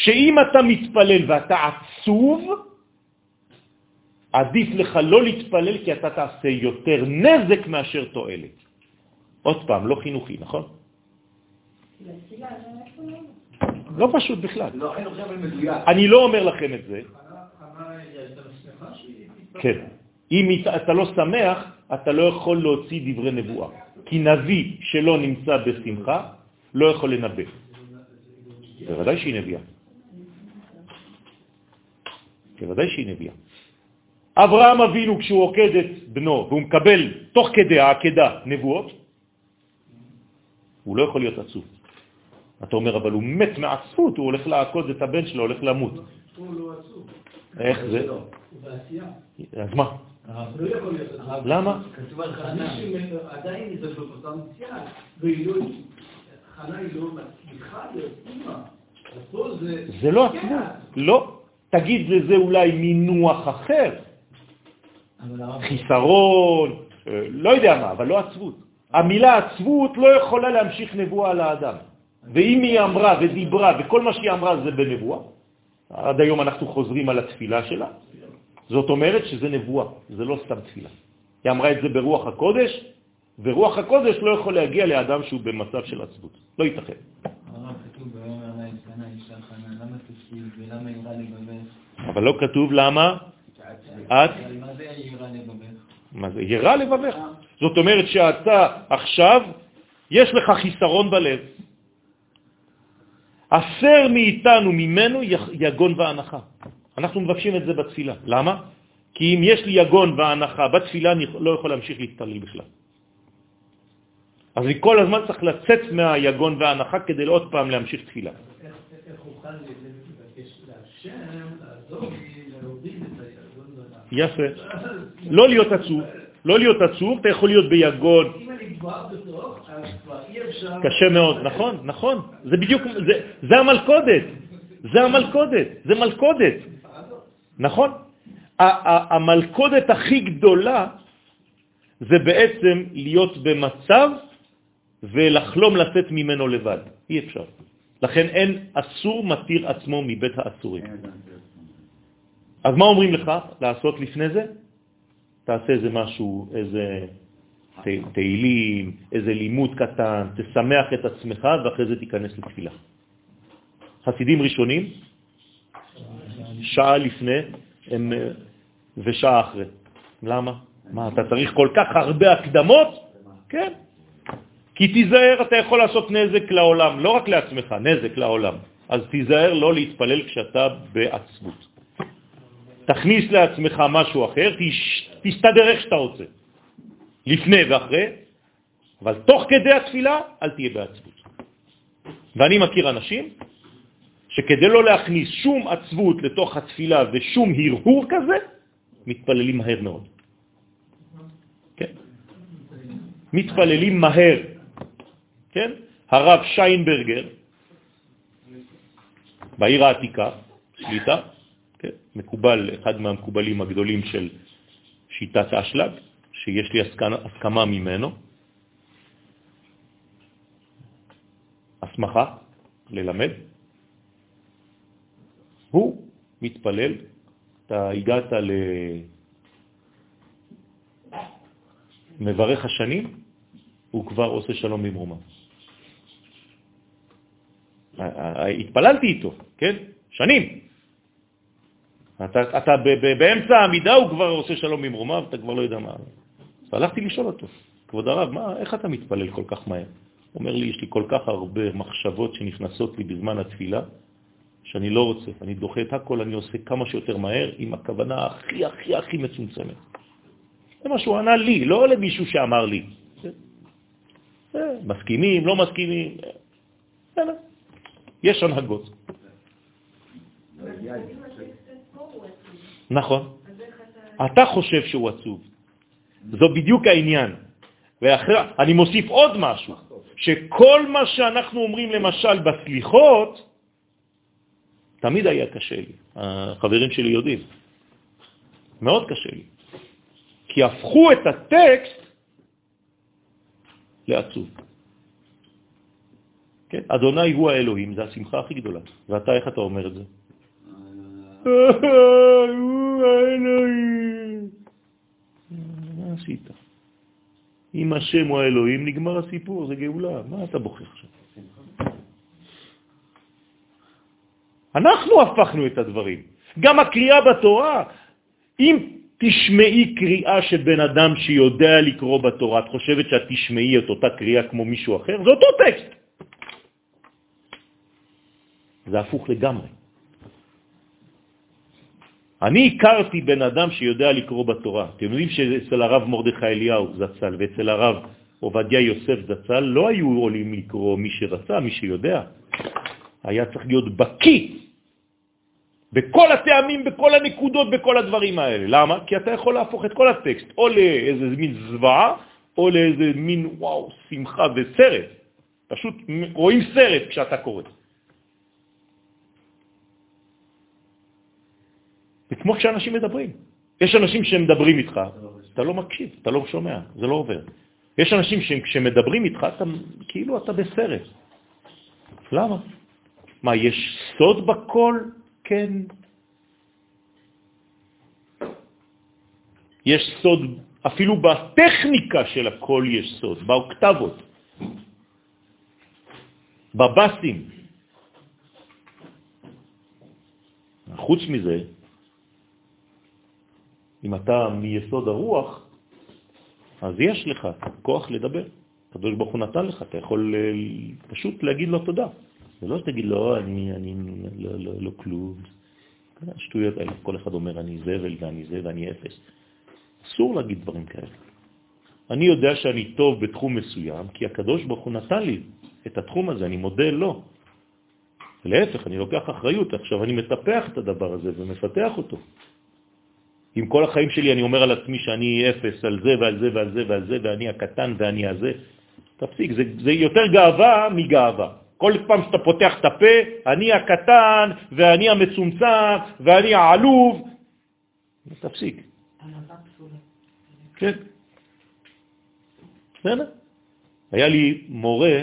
שאם אתה מתפלל ואתה עצוב, עדיף לך לא להתפלל כי אתה תעשה יותר נזק מאשר תועלת. עוד פעם, לא חינוכי, נכון? לא פשוט בכלל. לא חינוכי אבל מדויק. אני לא אומר לכם את זה. כן. אם אתה לא שמח, אתה לא יכול להוציא דברי נבואה. כי נביא שלא נמצא בשמחה לא יכול לנבא. בוודאי שהיא נביאה. בוודאי שהיא נביאה. אברהם אבינו, כשהוא עוקד את בנו והוא מקבל תוך כדי העקדה נבואות, הוא לא יכול להיות עצוב. אתה אומר, אבל הוא מת מעצבות, הוא הולך לעקוד את הבן שלו, הולך למות. הוא לא עצוב. איך זה? הוא בעשייה. אז מה? לא. למה? כתוב על חנה, עדיין בפוטנציאל, והיא לא, חנה היא לא מצליחה זה... זה לא עצבות. לא. תגיד לזה אולי מינוח אחר, חיסרון, אה, לא יודע מה, אבל לא עצבות. המילה עצבות לא יכולה להמשיך נבואה על האדם. ואם היא אמרה ודיברה, וכל מה שהיא אמרה זה בנבואה, עד היום אנחנו חוזרים על התפילה שלה, זאת אומרת שזה נבואה, זה לא סתם תפילה. היא אמרה את זה ברוח הקודש, ורוח הקודש לא יכול להגיע לאדם שהוא במצב של עצבות. לא ייתכן. אבל לא כתוב למה את, מה זה ירא לבבך. זאת אומרת שאתה עכשיו, יש לך חיסרון בלב. הסר מאיתנו, ממנו, יגון והנחה. אנחנו מבקשים את זה בתפילה. למה? כי אם יש לי יגון והנחה בתפילה, אני לא יכול להמשיך להתפלל בכלל. אז אני כל הזמן צריך לצאת מהיגון וההנחה כדי עוד פעם להמשיך תפילה. איך איך יפה. לא להיות עצוב, לא להיות עצוב, אתה יכול להיות ביגון, אם אני כבר בתוך, אז כבר אי אפשר... קשה מאוד, נכון, נכון. זה בדיוק, זה, זה המלכודת. זה המלכודת, זה מלכודת. נכון. ה- ה- המלכודת הכי גדולה זה בעצם להיות במצב ולחלום לצאת ממנו לבד. אי אפשר. לכן אין אסור מתיר עצמו מבית האסורים. אז מה אומרים לך לעשות לפני זה? תעשה איזה משהו, איזה תהילים, איזה לימוד קטן, תשמח את עצמך ואחרי זה תיכנס לתפילה. חסידים ראשונים, שעה לפני הם, ושעה אחרי. למה? מה, אתה צריך כל כך הרבה הקדמות? כן. כי תיזהר, אתה יכול לעשות נזק לעולם, לא רק לעצמך, נזק לעולם. אז תיזהר לא להתפלל כשאתה בעצבות. תכניס לעצמך משהו אחר, תסתדר איך שאתה רוצה. לפני ואחרי, אבל תוך כדי התפילה אל תהיה בעצבות. ואני מכיר אנשים שכדי לא להכניס שום עצבות לתוך התפילה ושום הרהור כזה, מתפללים מהר מאוד. כן. מתפללים מהר. כן? הרב שיינברגר, בעיר העתיקה, שליטה, כן? מקובל, אחד מהמקובלים הגדולים של שיטת האשלג, שיש לי הסכמה, ממנו, הסמכה ללמד, הוא מתפלל, אתה הגעת למברך השנים, הוא כבר עושה שלום במרומה. התפללתי איתו, כן? שנים. אתה, אתה ב, ב, באמצע העמידה הוא כבר עושה שלום במרומה ואתה כבר לא יודע מה. אז הלכתי לשאול אותו, כבוד הרב, מה, איך אתה מתפלל כל כך מהר? הוא אומר לי, יש לי כל כך הרבה מחשבות שנכנסות לי בזמן התפילה, שאני לא רוצה, אני דוחה את הכל, אני עושה כמה שיותר מהר, עם הכוונה הכי הכי הכי מצומצמת. זה מה שהוא ענה לי, לא למישהו שאמר לי. מסכימים, לא מסכימים, בסדר. יש הנהגות. נכון. אתה חושב שהוא עצוב. זו בדיוק העניין. ואחרי, אני מוסיף עוד משהו, שכל מה שאנחנו אומרים למשל בסליחות, תמיד היה קשה לי. החברים שלי יודעים. מאוד קשה לי. כי הפכו את הטקסט לעצוב. כן? אדוני הוא האלוהים, זה השמחה הכי גדולה. ואתה, איך אתה אומר את זה? מה עשית? אם השם הוא האלוהים, נגמר הסיפור, זה גאולה. מה אתה בוכה עכשיו? אנחנו הפכנו את הדברים. גם הקריאה בתורה, אם תשמעי קריאה של בן אדם שיודע לקרוא בתורה. את חושבת שאת תשמעי את אותה קריאה כמו מישהו אחר? זה אותו טקסט. זה הפוך לגמרי. אני הכרתי בן אדם שיודע לקרוא בתורה. אתם יודעים שאצל הרב מרדכי אליהו זצ"ל ואצל הרב עובדיה יוסף זצ"ל לא היו עולים לקרוא מי שרצה, מי שיודע. היה צריך להיות בקי בכל הטעמים, בכל הנקודות, בכל הדברים האלה. למה? כי אתה יכול להפוך את כל הטקסט או לאיזה מין זוועה, או לאיזה מין וואו, שמחה וסרט. פשוט רואים סרט כשאתה קורא. כמו כשאנשים מדברים. יש אנשים שמדברים איתך, אתה לא מקשיב, אתה לא שומע, זה לא עובר. יש אנשים שכשמדברים איתך, אתה, כאילו אתה בסרט. למה? מה, יש סוד בכל? כן. יש סוד, אפילו בטכניקה של הכל יש סוד, באוקטבות, בבסים. חוץ מזה, אם אתה מיסוד הרוח, אז יש לך כוח לדבר. הקדוש ברוך הוא נתן לך, אתה יכול אה, פשוט להגיד לו תודה. זה לא שתגיד לו, אני, אני לא, לא, לא כלום. השטויות האלה, כל אחד אומר, אני זבל ואני זה ואני אפס. אסור להגיד דברים כאלה. אני יודע שאני טוב בתחום מסוים, כי הקדוש ברוך הוא נתן לי את התחום הזה, אני מודה לו. להפך, אני לוקח אחריות, עכשיו אני מטפח את הדבר הזה ומפתח אותו. אם כל החיים שלי אני אומר על עצמי שאני אפס על זה ועל זה ועל זה ועל זה, ואני הקטן ואני הזה, תפסיק, זה, זה יותר גאווה מגאווה. כל פעם שאתה פותח את הפה, אני הקטן ואני המצומצם ואני העלוב, תפסיק. כן. בסדר. היה לי מורה,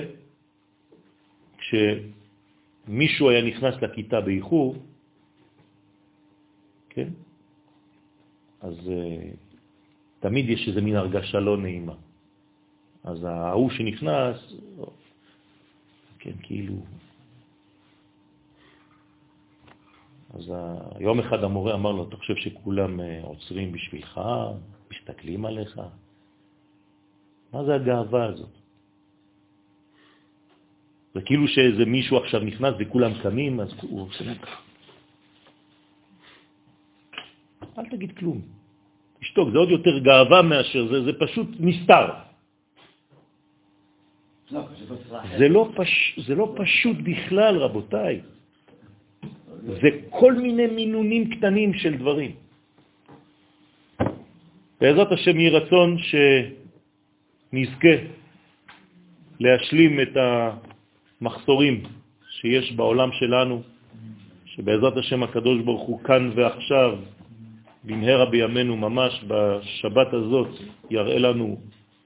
כשמישהו היה נכנס לכיתה באיחור, כן? אז uh, תמיד יש איזה מין הרגשה לא נעימה. אז ההוא שנכנס, כן, כאילו... אז יום אחד המורה אמר לו, אתה חושב שכולם אה, עוצרים בשבילך, מסתכלים עליך? מה זה הגאווה הזאת? זה כאילו שאיזה מישהו עכשיו נכנס וכולם קמים, אז הוא עושה להם ככה. אל תגיד כלום. תשתוק, זה עוד יותר גאווה מאשר זה, זה פשוט נסתר. לא, זה לא, פש... זה לא פשוט בכלל, רבותיי. זה כל מיני מינונים קטנים של דברים. בעזרת השם יהי רצון שנזכה להשלים את המחסורים שיש בעולם שלנו, שבעזרת השם הקדוש ברוך הוא כאן ועכשיו במהרה בימינו ממש בשבת הזאת יראה לנו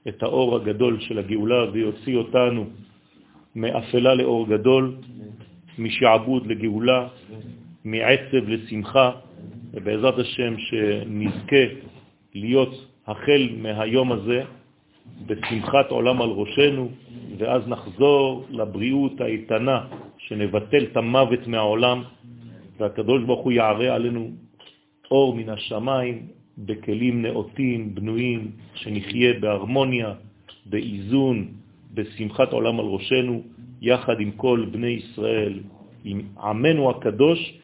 את האור הגדול של הגאולה ויוציא אותנו מאפלה לאור גדול, משעבוד לגאולה, מעצב לשמחה, ובעזרת השם שנזכה להיות החל מהיום הזה בשמחת עולם על ראשנו, ואז נחזור לבריאות האיתנה, שנבטל את המוות מהעולם, והקדוש ברוך הוא יערה עלינו אור מן השמיים בכלים נאותים, בנויים, שנחיה בהרמוניה, באיזון, בשמחת עולם על ראשנו, יחד עם כל בני ישראל, עם עמנו הקדוש,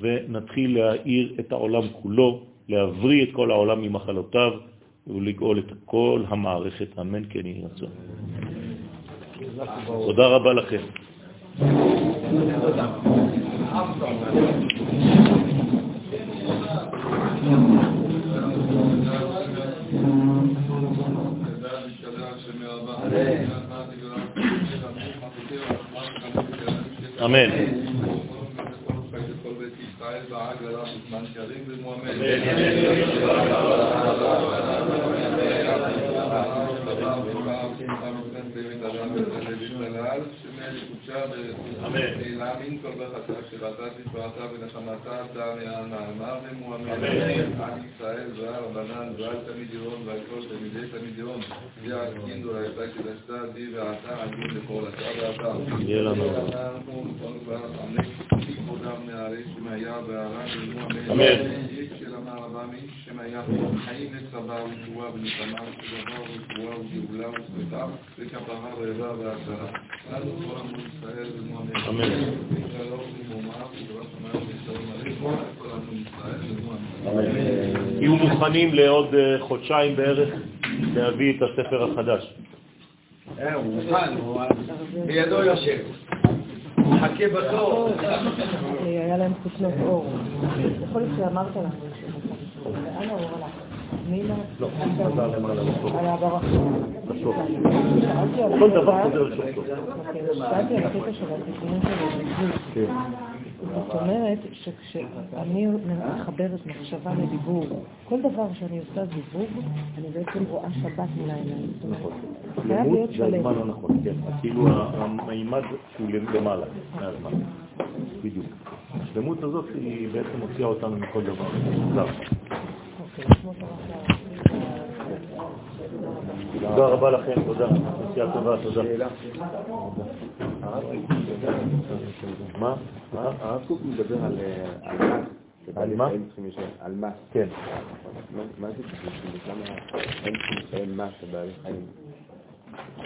ונתחיל להאיר את העולם כולו, להבריא את כל העולם ממחלותיו ולגאול את כל המערכת. אמן כן יהי רצון. תודה רבה לכם. אמן. אמן. שראתה תפארתה ונחמתה אתה מהנעמה ומואמן על ישראל ועל רבנן ועל תלמידיון ועל כל תלמידי תלמידיון ועל קינדור הייתה קדשתה די ועתה עגון לפעולתה ועתה. יהיה לנו. כל כבר עמק כבודם נערי שמעיה והר"ן ומואמן. אמן. חיים לצבא ותשועה ונקמה ודבר ורפואה וגאולה וסליחה וכפרה ועזרה והצלה. לנו כל עמו ישראל ומואמן. אמן. שלום ומומר ודבר שמיים ושלום עליכם כל עמו ישראל. אמן. תהיו מוכנים לעוד אה, חודשיים בערך להביא את הספר החדש. אה, הוא מוכן, הוא בידו יושב. הוא מחכה בתור. היה להם כותנות אור. יכול להיות שאמרת לנו לאן האור הלך? מינה? לא, חזר למעלה כל דבר חוזר. זאת אומרת שכשאני מחברת מחשבה לדיבור, כל דבר שאני עושה דיבור, אני בעצם רואה שבת מול העיניים. למות להיות זה. הזמן הנכון, כן. כאילו המימד שהוא למעלה מהזמן. בדיוק. השלמות הזאת היא בעצם מוציאה אותנו מכל דבר. שאמרת. תודה רבה לכם, תודה. נסיעה טובה, תודה. מה? הרב קוק מדבר על על מס. שבעלי מה? על מס. כן. מה- זה בשביל למה הם צריכים לשלם מס לבעלי חיים?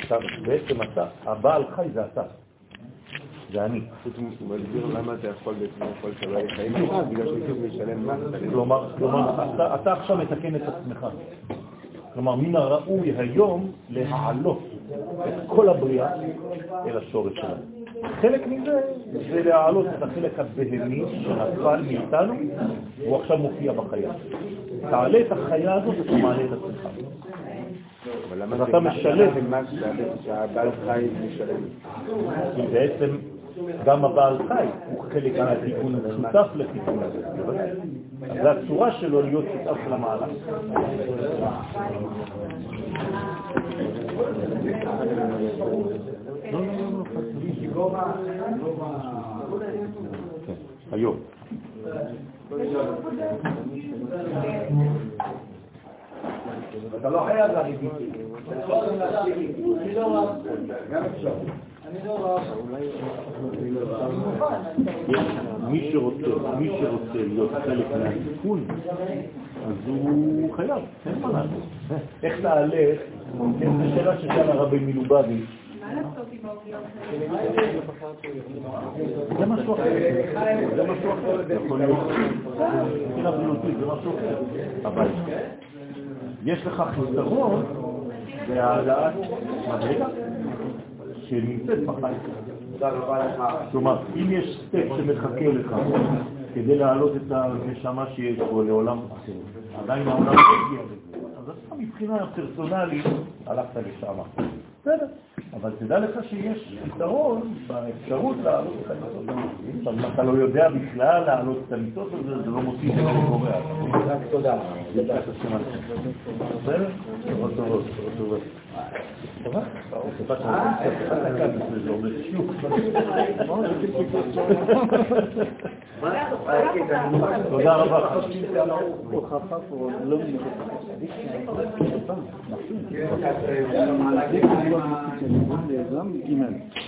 אתה, בעצם אתה, הבעל חי זה אתה. זה אני. הוא מסביר למה אתה יכול לאכול את הבעלי חיים שלך, בגלל צריכים לשלם מס. כלומר, אתה, עכשיו מתקן את עצמך. כלומר, מן הראוי היום להעלות את כל הבריאה אל השורש שלה. חלק מזה זה להעלות את החלק הבהמי שנפל מאיתנו, והוא עכשיו מופיע בחיה. תעלה את החיה הזאת ואתה מעלה את עצמך. אבל למה זה אתה משלם. שהבעל- חיים משלם? כי בעצם גם הבעל חי הוא חלק מהתיקון הזה, שותף לתיקון הזה. זו הצורה שלו להיות שותף למהלך. היום. אתה לא חייב איתי. גם אפשר. מי שרוצה, מי שרוצה להיות חלק מהתיקון, אז הוא חייב, אין מה לעשות. איך תעלה, כן, זו שאלה ששאל הרבי מלובביץ', זה משהו אחר, זה משהו אחר, יכול להיות, מבחינה בריאותית זה משהו אחר, אבל יש לך חיסרון בהעלאת מדרגה שנמצאת בחיים. תודה רבה לך. כלומר, אם יש סטייק שמחכה לך כדי להעלות את הנשמה שיש בו לעולם אחר, עדיין העולם לא הגיע לזה, אז אתה מבחינה פרסונלית הלכת לשם. בסדר, אבל תדע לך שיש יתרון באפשרות להעלות את המיטות. עכשיו, אם אתה לא יודע בכלל להעלות את המיטות הזה, זה לא מוסיף את זה קורה. רק תודה. בסדר? טובות טובות, טובות טובות. טובה? טובה שאומרים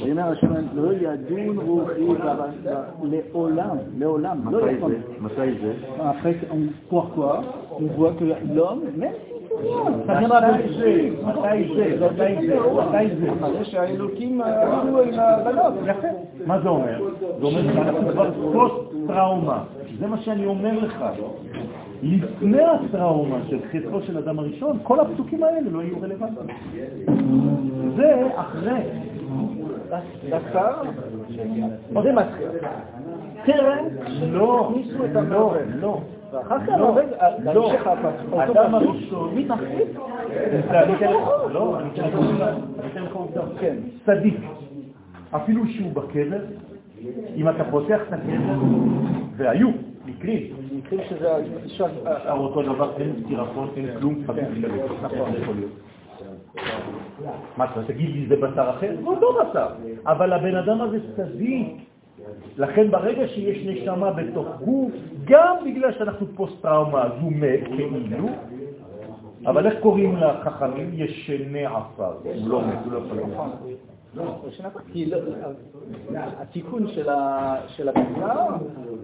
ויאמר השם לא ידון רוחי לעולם, לעולם, לא מתי יכול. זה? מתי זה? Après, on, pourquoi On voit que l'homme, même ça viendra מתי זה? מתי זה? מתי זה? מתי זה? אחרי שהאלוקים עלו עם הבנות. יפה. מה זה אומר? זה אומר שאנחנו כבר פוסט-טראומה. זה מה שאני אומר לך. לפני הטראומה של חטאו של אדם הראשון, כל הפסוקים האלה לא יהיו רלוונטיים. זה אחרי. מתחיל. טרם לא, לא. לא. ואחר כך לא, עובד, לא. הראשון לא. אני אתן לך עובדה. כן. צדיק, אפילו שהוא בקבר, אם אתה פותח את הקבר, והיו מקרים, מקרים שזה. אפשר אותו דבר, אין סירחון, אין כלום, שלם. נכון. מה אתה תגיד לי, זה בשר אחר? זה אותו בשר. אבל הבן אדם הזה צדיק. לכן ברגע שיש נשמה בתוך גוף, גם בגלל שאנחנו פוסט-טראומה, אז הוא מת כאילו, אבל איך קוראים לחכמים? ישני עפר. הוא לא מת, הוא לא יכול למות. כי לא- התיקון של הבשר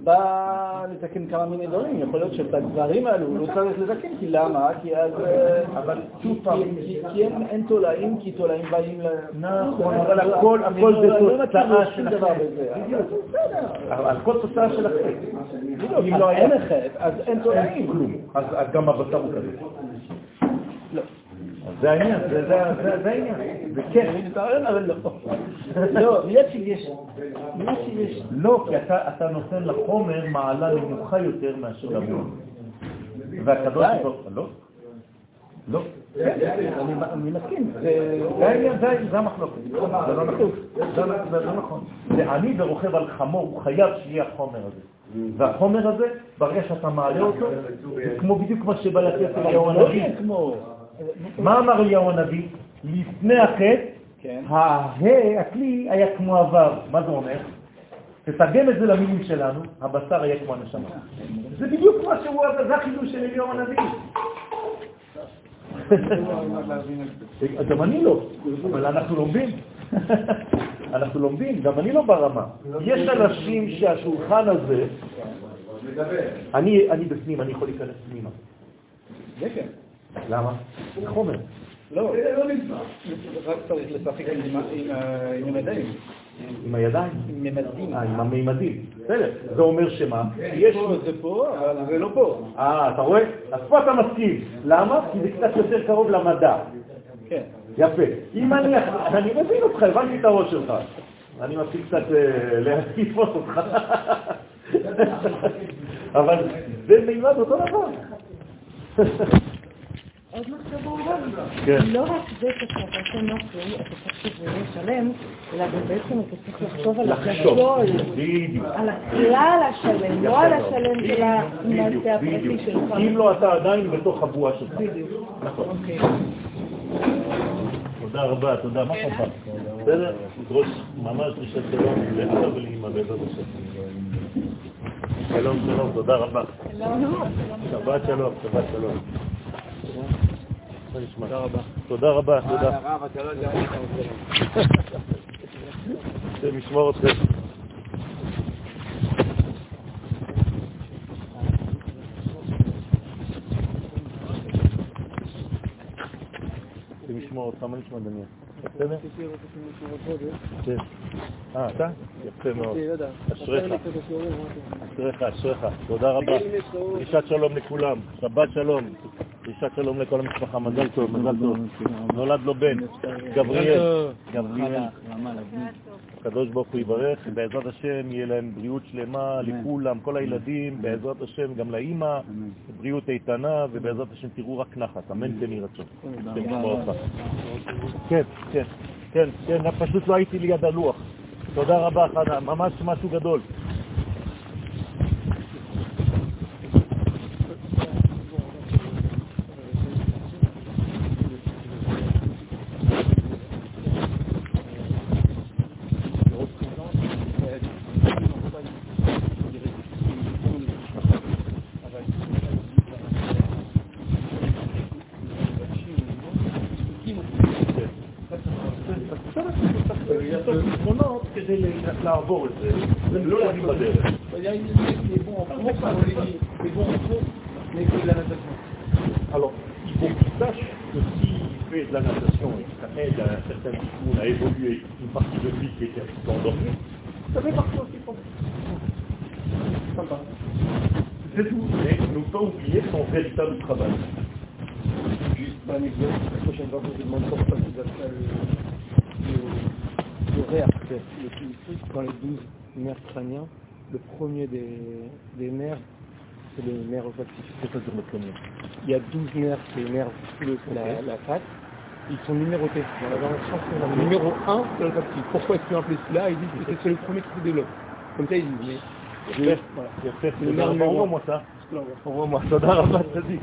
בא לתקן כמה מיני דברים. יכול להיות שבדברים האלו הוא לא צריך לתקן, כי למה? כי אז... אה, אבל שוב פעם, כי- אין תולעים, כי תולעים באים ל... נכון, אבל הכל לא- זה לא תוצאה שום של דבר החטא. בזה. בדיוק. בסדר. הכל תוצאה של החטא. אם לא היה חטא, אז אין תולעים. אז גם הבשר הוא כזה. לא. זה העניין, זה- העניין. זה כן. אבל לא. לא, מיד שיש. מיד שיש. לא, כי אתה נותן לחומר מעלה נמוכה יותר מאשר למון. והקדוש ברוך הוא... לא. לא. אני אני מסכים. זה- המחלוקת. זה לא נכון. זה לא- לא נכון. זה אני ורוכב על חמור, הוא חייב שיהיה החומר הזה. והחומר הזה, ברגע שאתה מעלה אותו, זה כמו בדיוק מה שבא לתת אליהו לא הנביא. מה אמר אליהו הנביא? לפני החטא, כן. הה, הכלי, היה כמו עבר. מה זה אומר? תתרגם את זה למילים שלנו, הבשר היה כמו הנשמה. זה בדיוק מה שהוא, זה החידוש של אליהו הנביא. גם אני לא, אבל אנחנו לומדים. אנחנו לומדים, גם אני לא ברמה. יש אנשים שהשולחן הזה, אני אני בפנים, אני יכול להיכנס פנימה. כן. למה? זה חומר. לא, רק צריך לשחק עם ה- עם ה- עם המדעים. עם הידיים. עם ממדים. אה, עם המימדים. בסדר. זה אומר שמה? יש... פה זה פה, אבל זה לא פה. אה, אתה רואה? אז פה אתה מסכים. למה? כי זה קצת יותר קרוב למדע. כן. יפה. אם אני... אני מבין אותך, הבנתי את הראש שלך. אני מתחיל קצת אה, לתפוס אותך. [laughs] אבל זה מימד אותו דבר. [laughs] עוד מחשבה אולי. כן. לא רק זה שכשאתה עושה משהו, אתה צריך שזה יהיה שלם, אלא גם בעצם אתה צריך לחשוב על לחשוב. הגדול. על הכלל השלם, לא על השלם של המעשה הפרטי. שלך. אם לא, אתה עדיין בתוך הבועה שלך. בדיוק. נכון. אוקיי. תודה רבה, תודה. מה שלומך? בסדר? תדרוש ממש לשם שלום לאבא ולאמא בעזרת השם. שלום, שלום, תודה רבה. שבת שלום, שבת שלום. מה? תודה רבה. תודה רבה, תודה. הרב, אתה לא יודע איך אתה עושה. השם ישמור אתכם. השם ישמור אותך, מה נשמע דניאל? בסדר? כן. אה, אתה? יפה מאוד. אשריך. אשריך, אשריך. תודה רבה. דרישת שלום לכולם. שבת שלום. דרישת שלום לכל המשפחה. מזל טוב, מזל טוב. נולד לו בן. גבריאל. גבריאל. הקדוש ברוך הוא יברך, בעזרת השם יהיה להם בריאות שלמה לכולם, כל הילדים, בעזרת השם גם לאימא, בריאות איתנה, ובעזרת השם תראו רק נחת, אמן כן יהי רצון. כן, כן, כן, כן, פשוט לא הייתי ליד הלוח. תודה רבה, חנה, ממש משהו גדול. Il y a 12 nerfs qui énervent la, la face. Ils sont numérotés. Numéro 1, c'est le olfactif. Pourquoi est-ce qu'ils ont appelé cela Ils disent que c'est le premier qui se développe. Comme ça, ils disent, mais... Envoie-moi ça. Envoie-moi ça, vas-y.